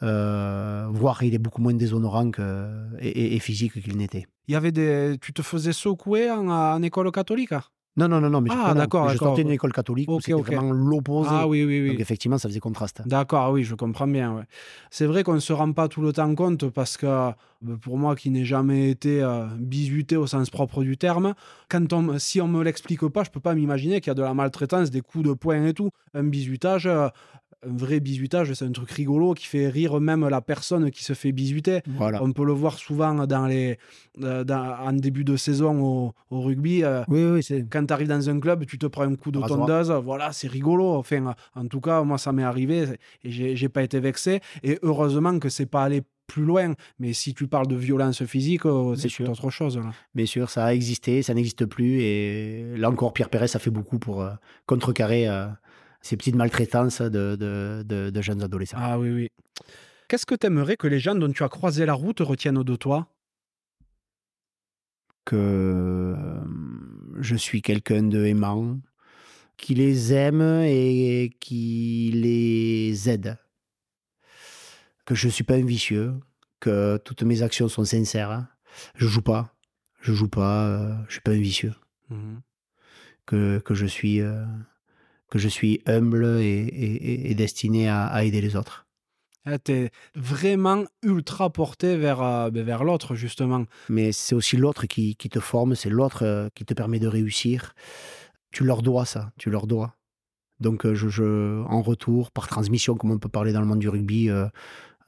Voire il est beaucoup moins déshonorant que, et, et- et physique qu'il n'était. Il y avait des... Tu te faisais secouer en, en école catholique? Non, non, non, non. Mais Ah, je- d'accord, Je sortais d'une école catholique où Ok, c'était vraiment l'opposé. Ah oui, oui, oui. Donc effectivement, ça faisait contraste. D'accord, oui, je comprends bien. ouais. C'est vrai qu'on ne se rend pas tout le temps compte parce que euh, pour moi qui n'ai jamais été euh, bisuté au sens propre du terme, quand on, si on me l'explique pas, je peux pas m'imaginer qu'il y a de la maltraitance, des coups de poing et tout. Un bisutage, euh, un vrai bisutage, c'est un truc rigolo qui fait rire même la personne qui se fait bisuter. Voilà. On peut le voir souvent dans les, euh, dans- en début de saison au, au rugby. euh, Oui, oui, c'est. quand tu arrives dans un club, tu te prends un coup de Rasoir. tondeuse, voilà, c'est rigolo. Enfin, en tout cas, moi, ça m'est arrivé et j'ai j'ai pas été vexé. Et heureusement que c'est pas allé plus loin. Mais si tu parles de violence physique, euh, c'est sûr. autre chose. Là. Bien sûr, ça a existé, ça n'existe plus. Et là encore, Pierre Pérez a fait beaucoup pour euh, contrecarrer euh, ces petites maltraitances de, de- de- de jeunes adolescents. Ah oui, oui. Qu'est-ce que tu aimerais que les gens dont tu as croisé la route retiennent de toi? Que euh, je suis quelqu'un de aimant, qui les aime et qui les aide. Que je ne suis pas un vicieux, que toutes mes actions sont sincères. Je joue pas. Je joue pas, euh, je suis pas un vicieux. Mhm. que, que je suis euh, que je suis humble et, destiné à, aider les autres. Ah, tu es vraiment ultra porté vers, euh, ben, vers l'autre, justement. Mais c'est aussi l'autre qui, te forme, c'est l'autre euh, qui te permet de réussir. Tu leur dois ça, tu leur dois. Donc, euh, je, en retour, par transmission, comme on peut parler dans le monde du rugby,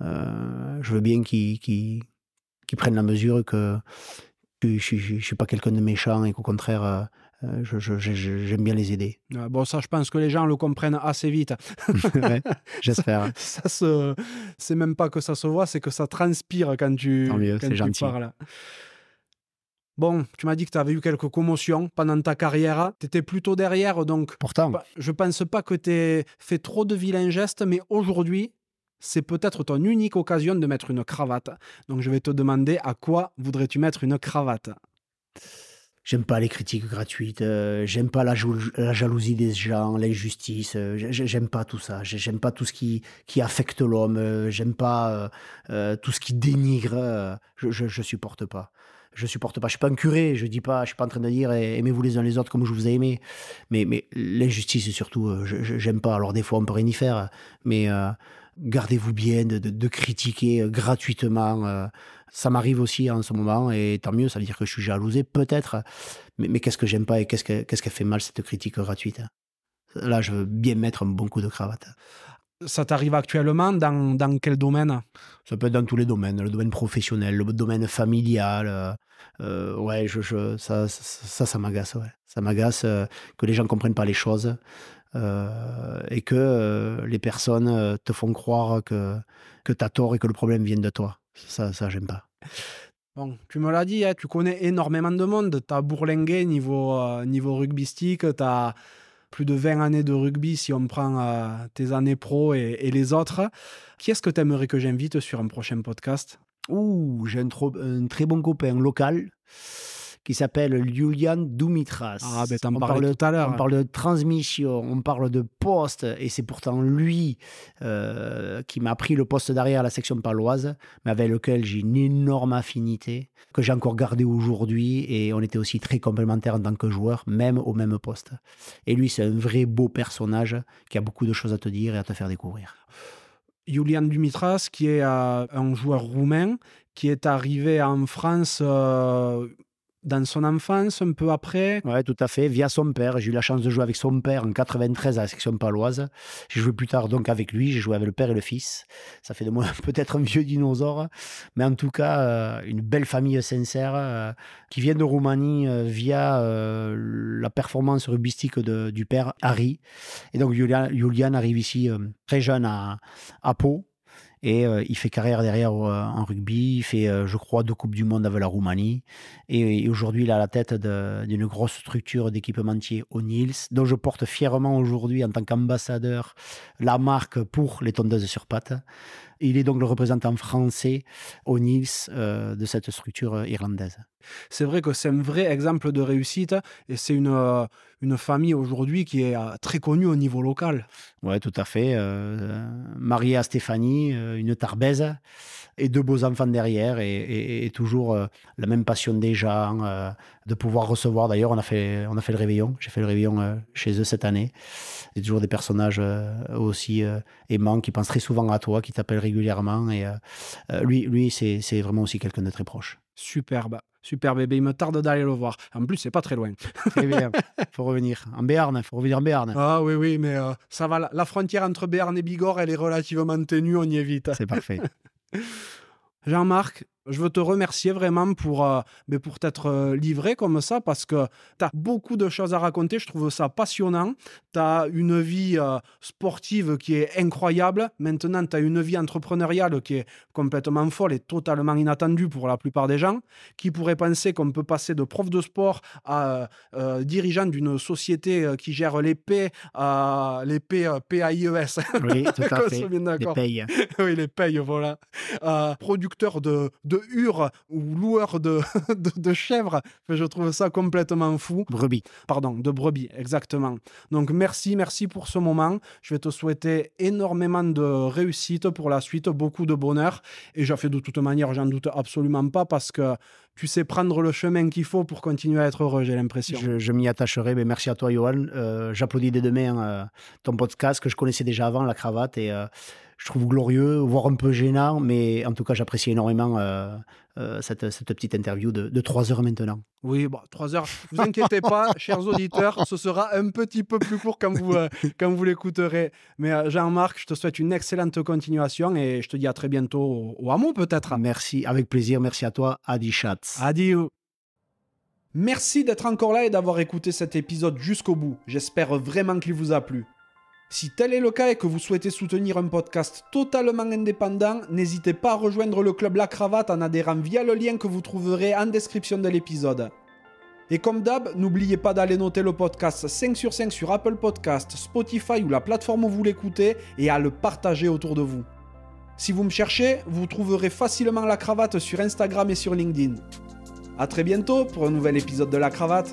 je veux bien qu'ils prennent la mesure que, je ne suis pas quelqu'un de méchant et qu'au contraire, euh, j'aime bien les aider. bon, ça, je pense que les gens le comprennent assez vite. J'espère. ça, se... c'est même pas que ça se voit, c'est que ça transpire quand tu, quand tu gentil. parles. Bon, tu m'as dit que tu avais eu quelques commotions pendant ta carrière. Tu étais plutôt derrière, donc. Pourtant. Je pense pas que tu aies fait trop de vilains gestes, mais aujourd'hui, c'est peut-être ton unique occasion de mettre une cravate. Donc, je vais te demander à quoi voudrais-tu mettre une cravate? J'aime pas les critiques gratuites, euh, j'aime pas la, jalousie des gens, l'injustice, euh, j'aime pas tout ça, j'aime pas tout ce qui, qui affecte l'homme, euh, j'aime pas tout ce qui dénigre, je, supporte pas. Je supporte pas. Je suis pas un curé, je dis pas, je suis pas en train de dire aimez-vous les uns les autres comme je vous ai aimé. Mais, l'injustice, surtout, j'aime pas. Alors des fois, on peut rien y faire, mais gardez-vous bien de, critiquer gratuitement. Euh. ça m'arrive aussi en ce moment, et tant mieux, ça veut dire que je suis jalousé, peut-être. Mais, qu'est-ce que j'aime pas et qu'est-ce qu'elle fait mal, cette critique gratuite? Là, je veux bien mettre un bon coup de cravate. Ça t'arrive actuellement dans, quel domaine? Ça peut être dans tous les domaines, le domaine professionnel, le domaine familial. Euh, ouais, je, ça, ça, ça, m'agace. Ça m'agace que les gens comprennent pas les choses. Euh, et que euh, les personnes euh, te font croire que, que tu as tort et que le problème vient de toi. Ça, ça j'aime pas. Bon, tu me l'as dit, hein, tu connais énormément de monde. Tu as bourlingué niveau, niveau rugbystique, tu as plus de 20 années de rugby si on prend tes années pro et, et les autres. Qui est-ce que tu aimerais que j'invite sur un prochain podcast? Ouh, j'ai un, un, très bon copain local qui s'appelle Julian Dumitras. Ah, ben t'en parlais tout à l'heure. On parle de transmission, on parle de poste, et c'est pourtant lui euh, qui m'a pris le poste derrière à la section paloise, mais avec lequel j'ai une énorme affinité, que j'ai encore gardé aujourd'hui, et on était aussi très complémentaires en tant que joueurs, même au même poste. Et lui, c'est un vrai beau personnage qui a beaucoup de choses à te dire et à te faire découvrir. Julian Dumitras, qui est euh, un joueur roumain, qui est arrivé en France euh, dans son enfance, un peu après. Oui, tout à fait, via son père. J'ai eu la chance de jouer avec son père en 93 à la section paloise. J'ai joué plus tard donc avec lui, j'ai joué avec le père et le fils. Ça fait de moi peut-être un vieux dinosaure, mais en tout cas, euh, une belle famille sincère euh, qui vient de Roumanie euh, via la performance rugbyistique de, du père Harry. Et donc, Julian, arrive ici très jeune à, à Pau et euh, il fait carrière derrière euh, en rugby. Il fait, euh, je crois, deux Coupes du Monde avec la Roumanie. Et, aujourd'hui, il a la tête d'une grosse structure d'équipementier Nils, dont je porte fièrement aujourd'hui, en tant qu'ambassadeur, la marque pour les tondeuses sur pattes. Il est donc le représentant français au Nils de cette structure irlandaise. C'est vrai que c'est un vrai exemple de réussite et c'est une, une famille aujourd'hui qui est très connue au niveau local. Oui, tout à fait. Euh, mariée à Stéphanie, une tarbaise et deux beaux enfants derrière et, toujours euh, la même passion des gens, euh, de pouvoir recevoir. D'ailleurs, on, a fait, on a fait le réveillon. J'ai fait le réveillon euh, chez eux cette année. Il y a toujours des personnages aussi aimants qui pensent très souvent à toi, qui t'appellent régulièrement. Et lui, lui c'est vraiment aussi quelqu'un de très proche. Superbe. Super bébé, il me tarde d'aller le voir. En plus, c'est pas très loin. Très bien. faut revenir en Béarn. faut revenir en Béarn. Ah oui, oui, mais ça va. La frontière entre Béarn et Bigorre, elle est relativement ténue. On y est vite. C'est parfait. Jean-Marc, je veux te remercier vraiment pour, euh, mais pour t'être euh, livré comme ça parce que tu as beaucoup de choses à raconter. Je trouve ça passionnant. Tu as une vie euh, sportive qui est incroyable. Maintenant, tu as une vie entrepreneuriale qui est complètement folle et totalement inattendue pour la plupart des gens qui pourraient penser qu'on peut passer de prof de sport à dirigeant d'une société qui gère les P, les P, PAIES. Oui, tout à fait. Les payes. oui, les payes, voilà. producteur de de ou loueur de, de, chèvres. Je trouve ça complètement fou. Brebis. Pardon, de brebis, exactement. Donc merci, merci pour ce moment. Je vais te souhaiter énormément de réussite pour la suite, beaucoup de bonheur. Et j'ai fait de toute manière, j'en doute absolument pas parce que tu sais prendre le chemin qu'il faut pour continuer à être heureux, j'ai l'impression. Je, m'y attacherai. Mais merci à toi, Johan. Euh, J'applaudis dès demain euh, ton podcast que je connaissais déjà avant, La Cravate. Et euh, je trouve glorieux, voire un peu gênant. Mais en tout cas, j'apprécie énormément euh, cette, cette petite interview de, de 3 heures maintenant. Oui, bon, 3 heures. Vous inquiétez pas, chers auditeurs, ce sera un petit peu plus court quand vous, euh, quand vous l'écouterez. Mais euh, Jean-Marc, je te souhaite une excellente continuation et je te dis à très bientôt au, au hameau peut-être. Merci, avec plaisir. Merci à toi, Adi Schatz. Adieu. Merci d'être encore là et d'avoir écouté cet épisode jusqu'au bout. J'espère vraiment qu'il vous a plu. Si tel est le cas et que vous souhaitez soutenir un podcast totalement indépendant, n'hésitez pas à rejoindre le club La Cravate en adhérant via le lien que vous trouverez en description de l'épisode. Et comme d'hab, n'oubliez pas d'aller noter le podcast 5 sur 5 sur Apple Podcast, Spotify ou la plateforme où vous l'écoutez et à le partager autour de vous. Si vous me cherchez, vous trouverez facilement La Cravate sur Instagram et sur LinkedIn. A très bientôt pour un nouvel épisode de La Cravate.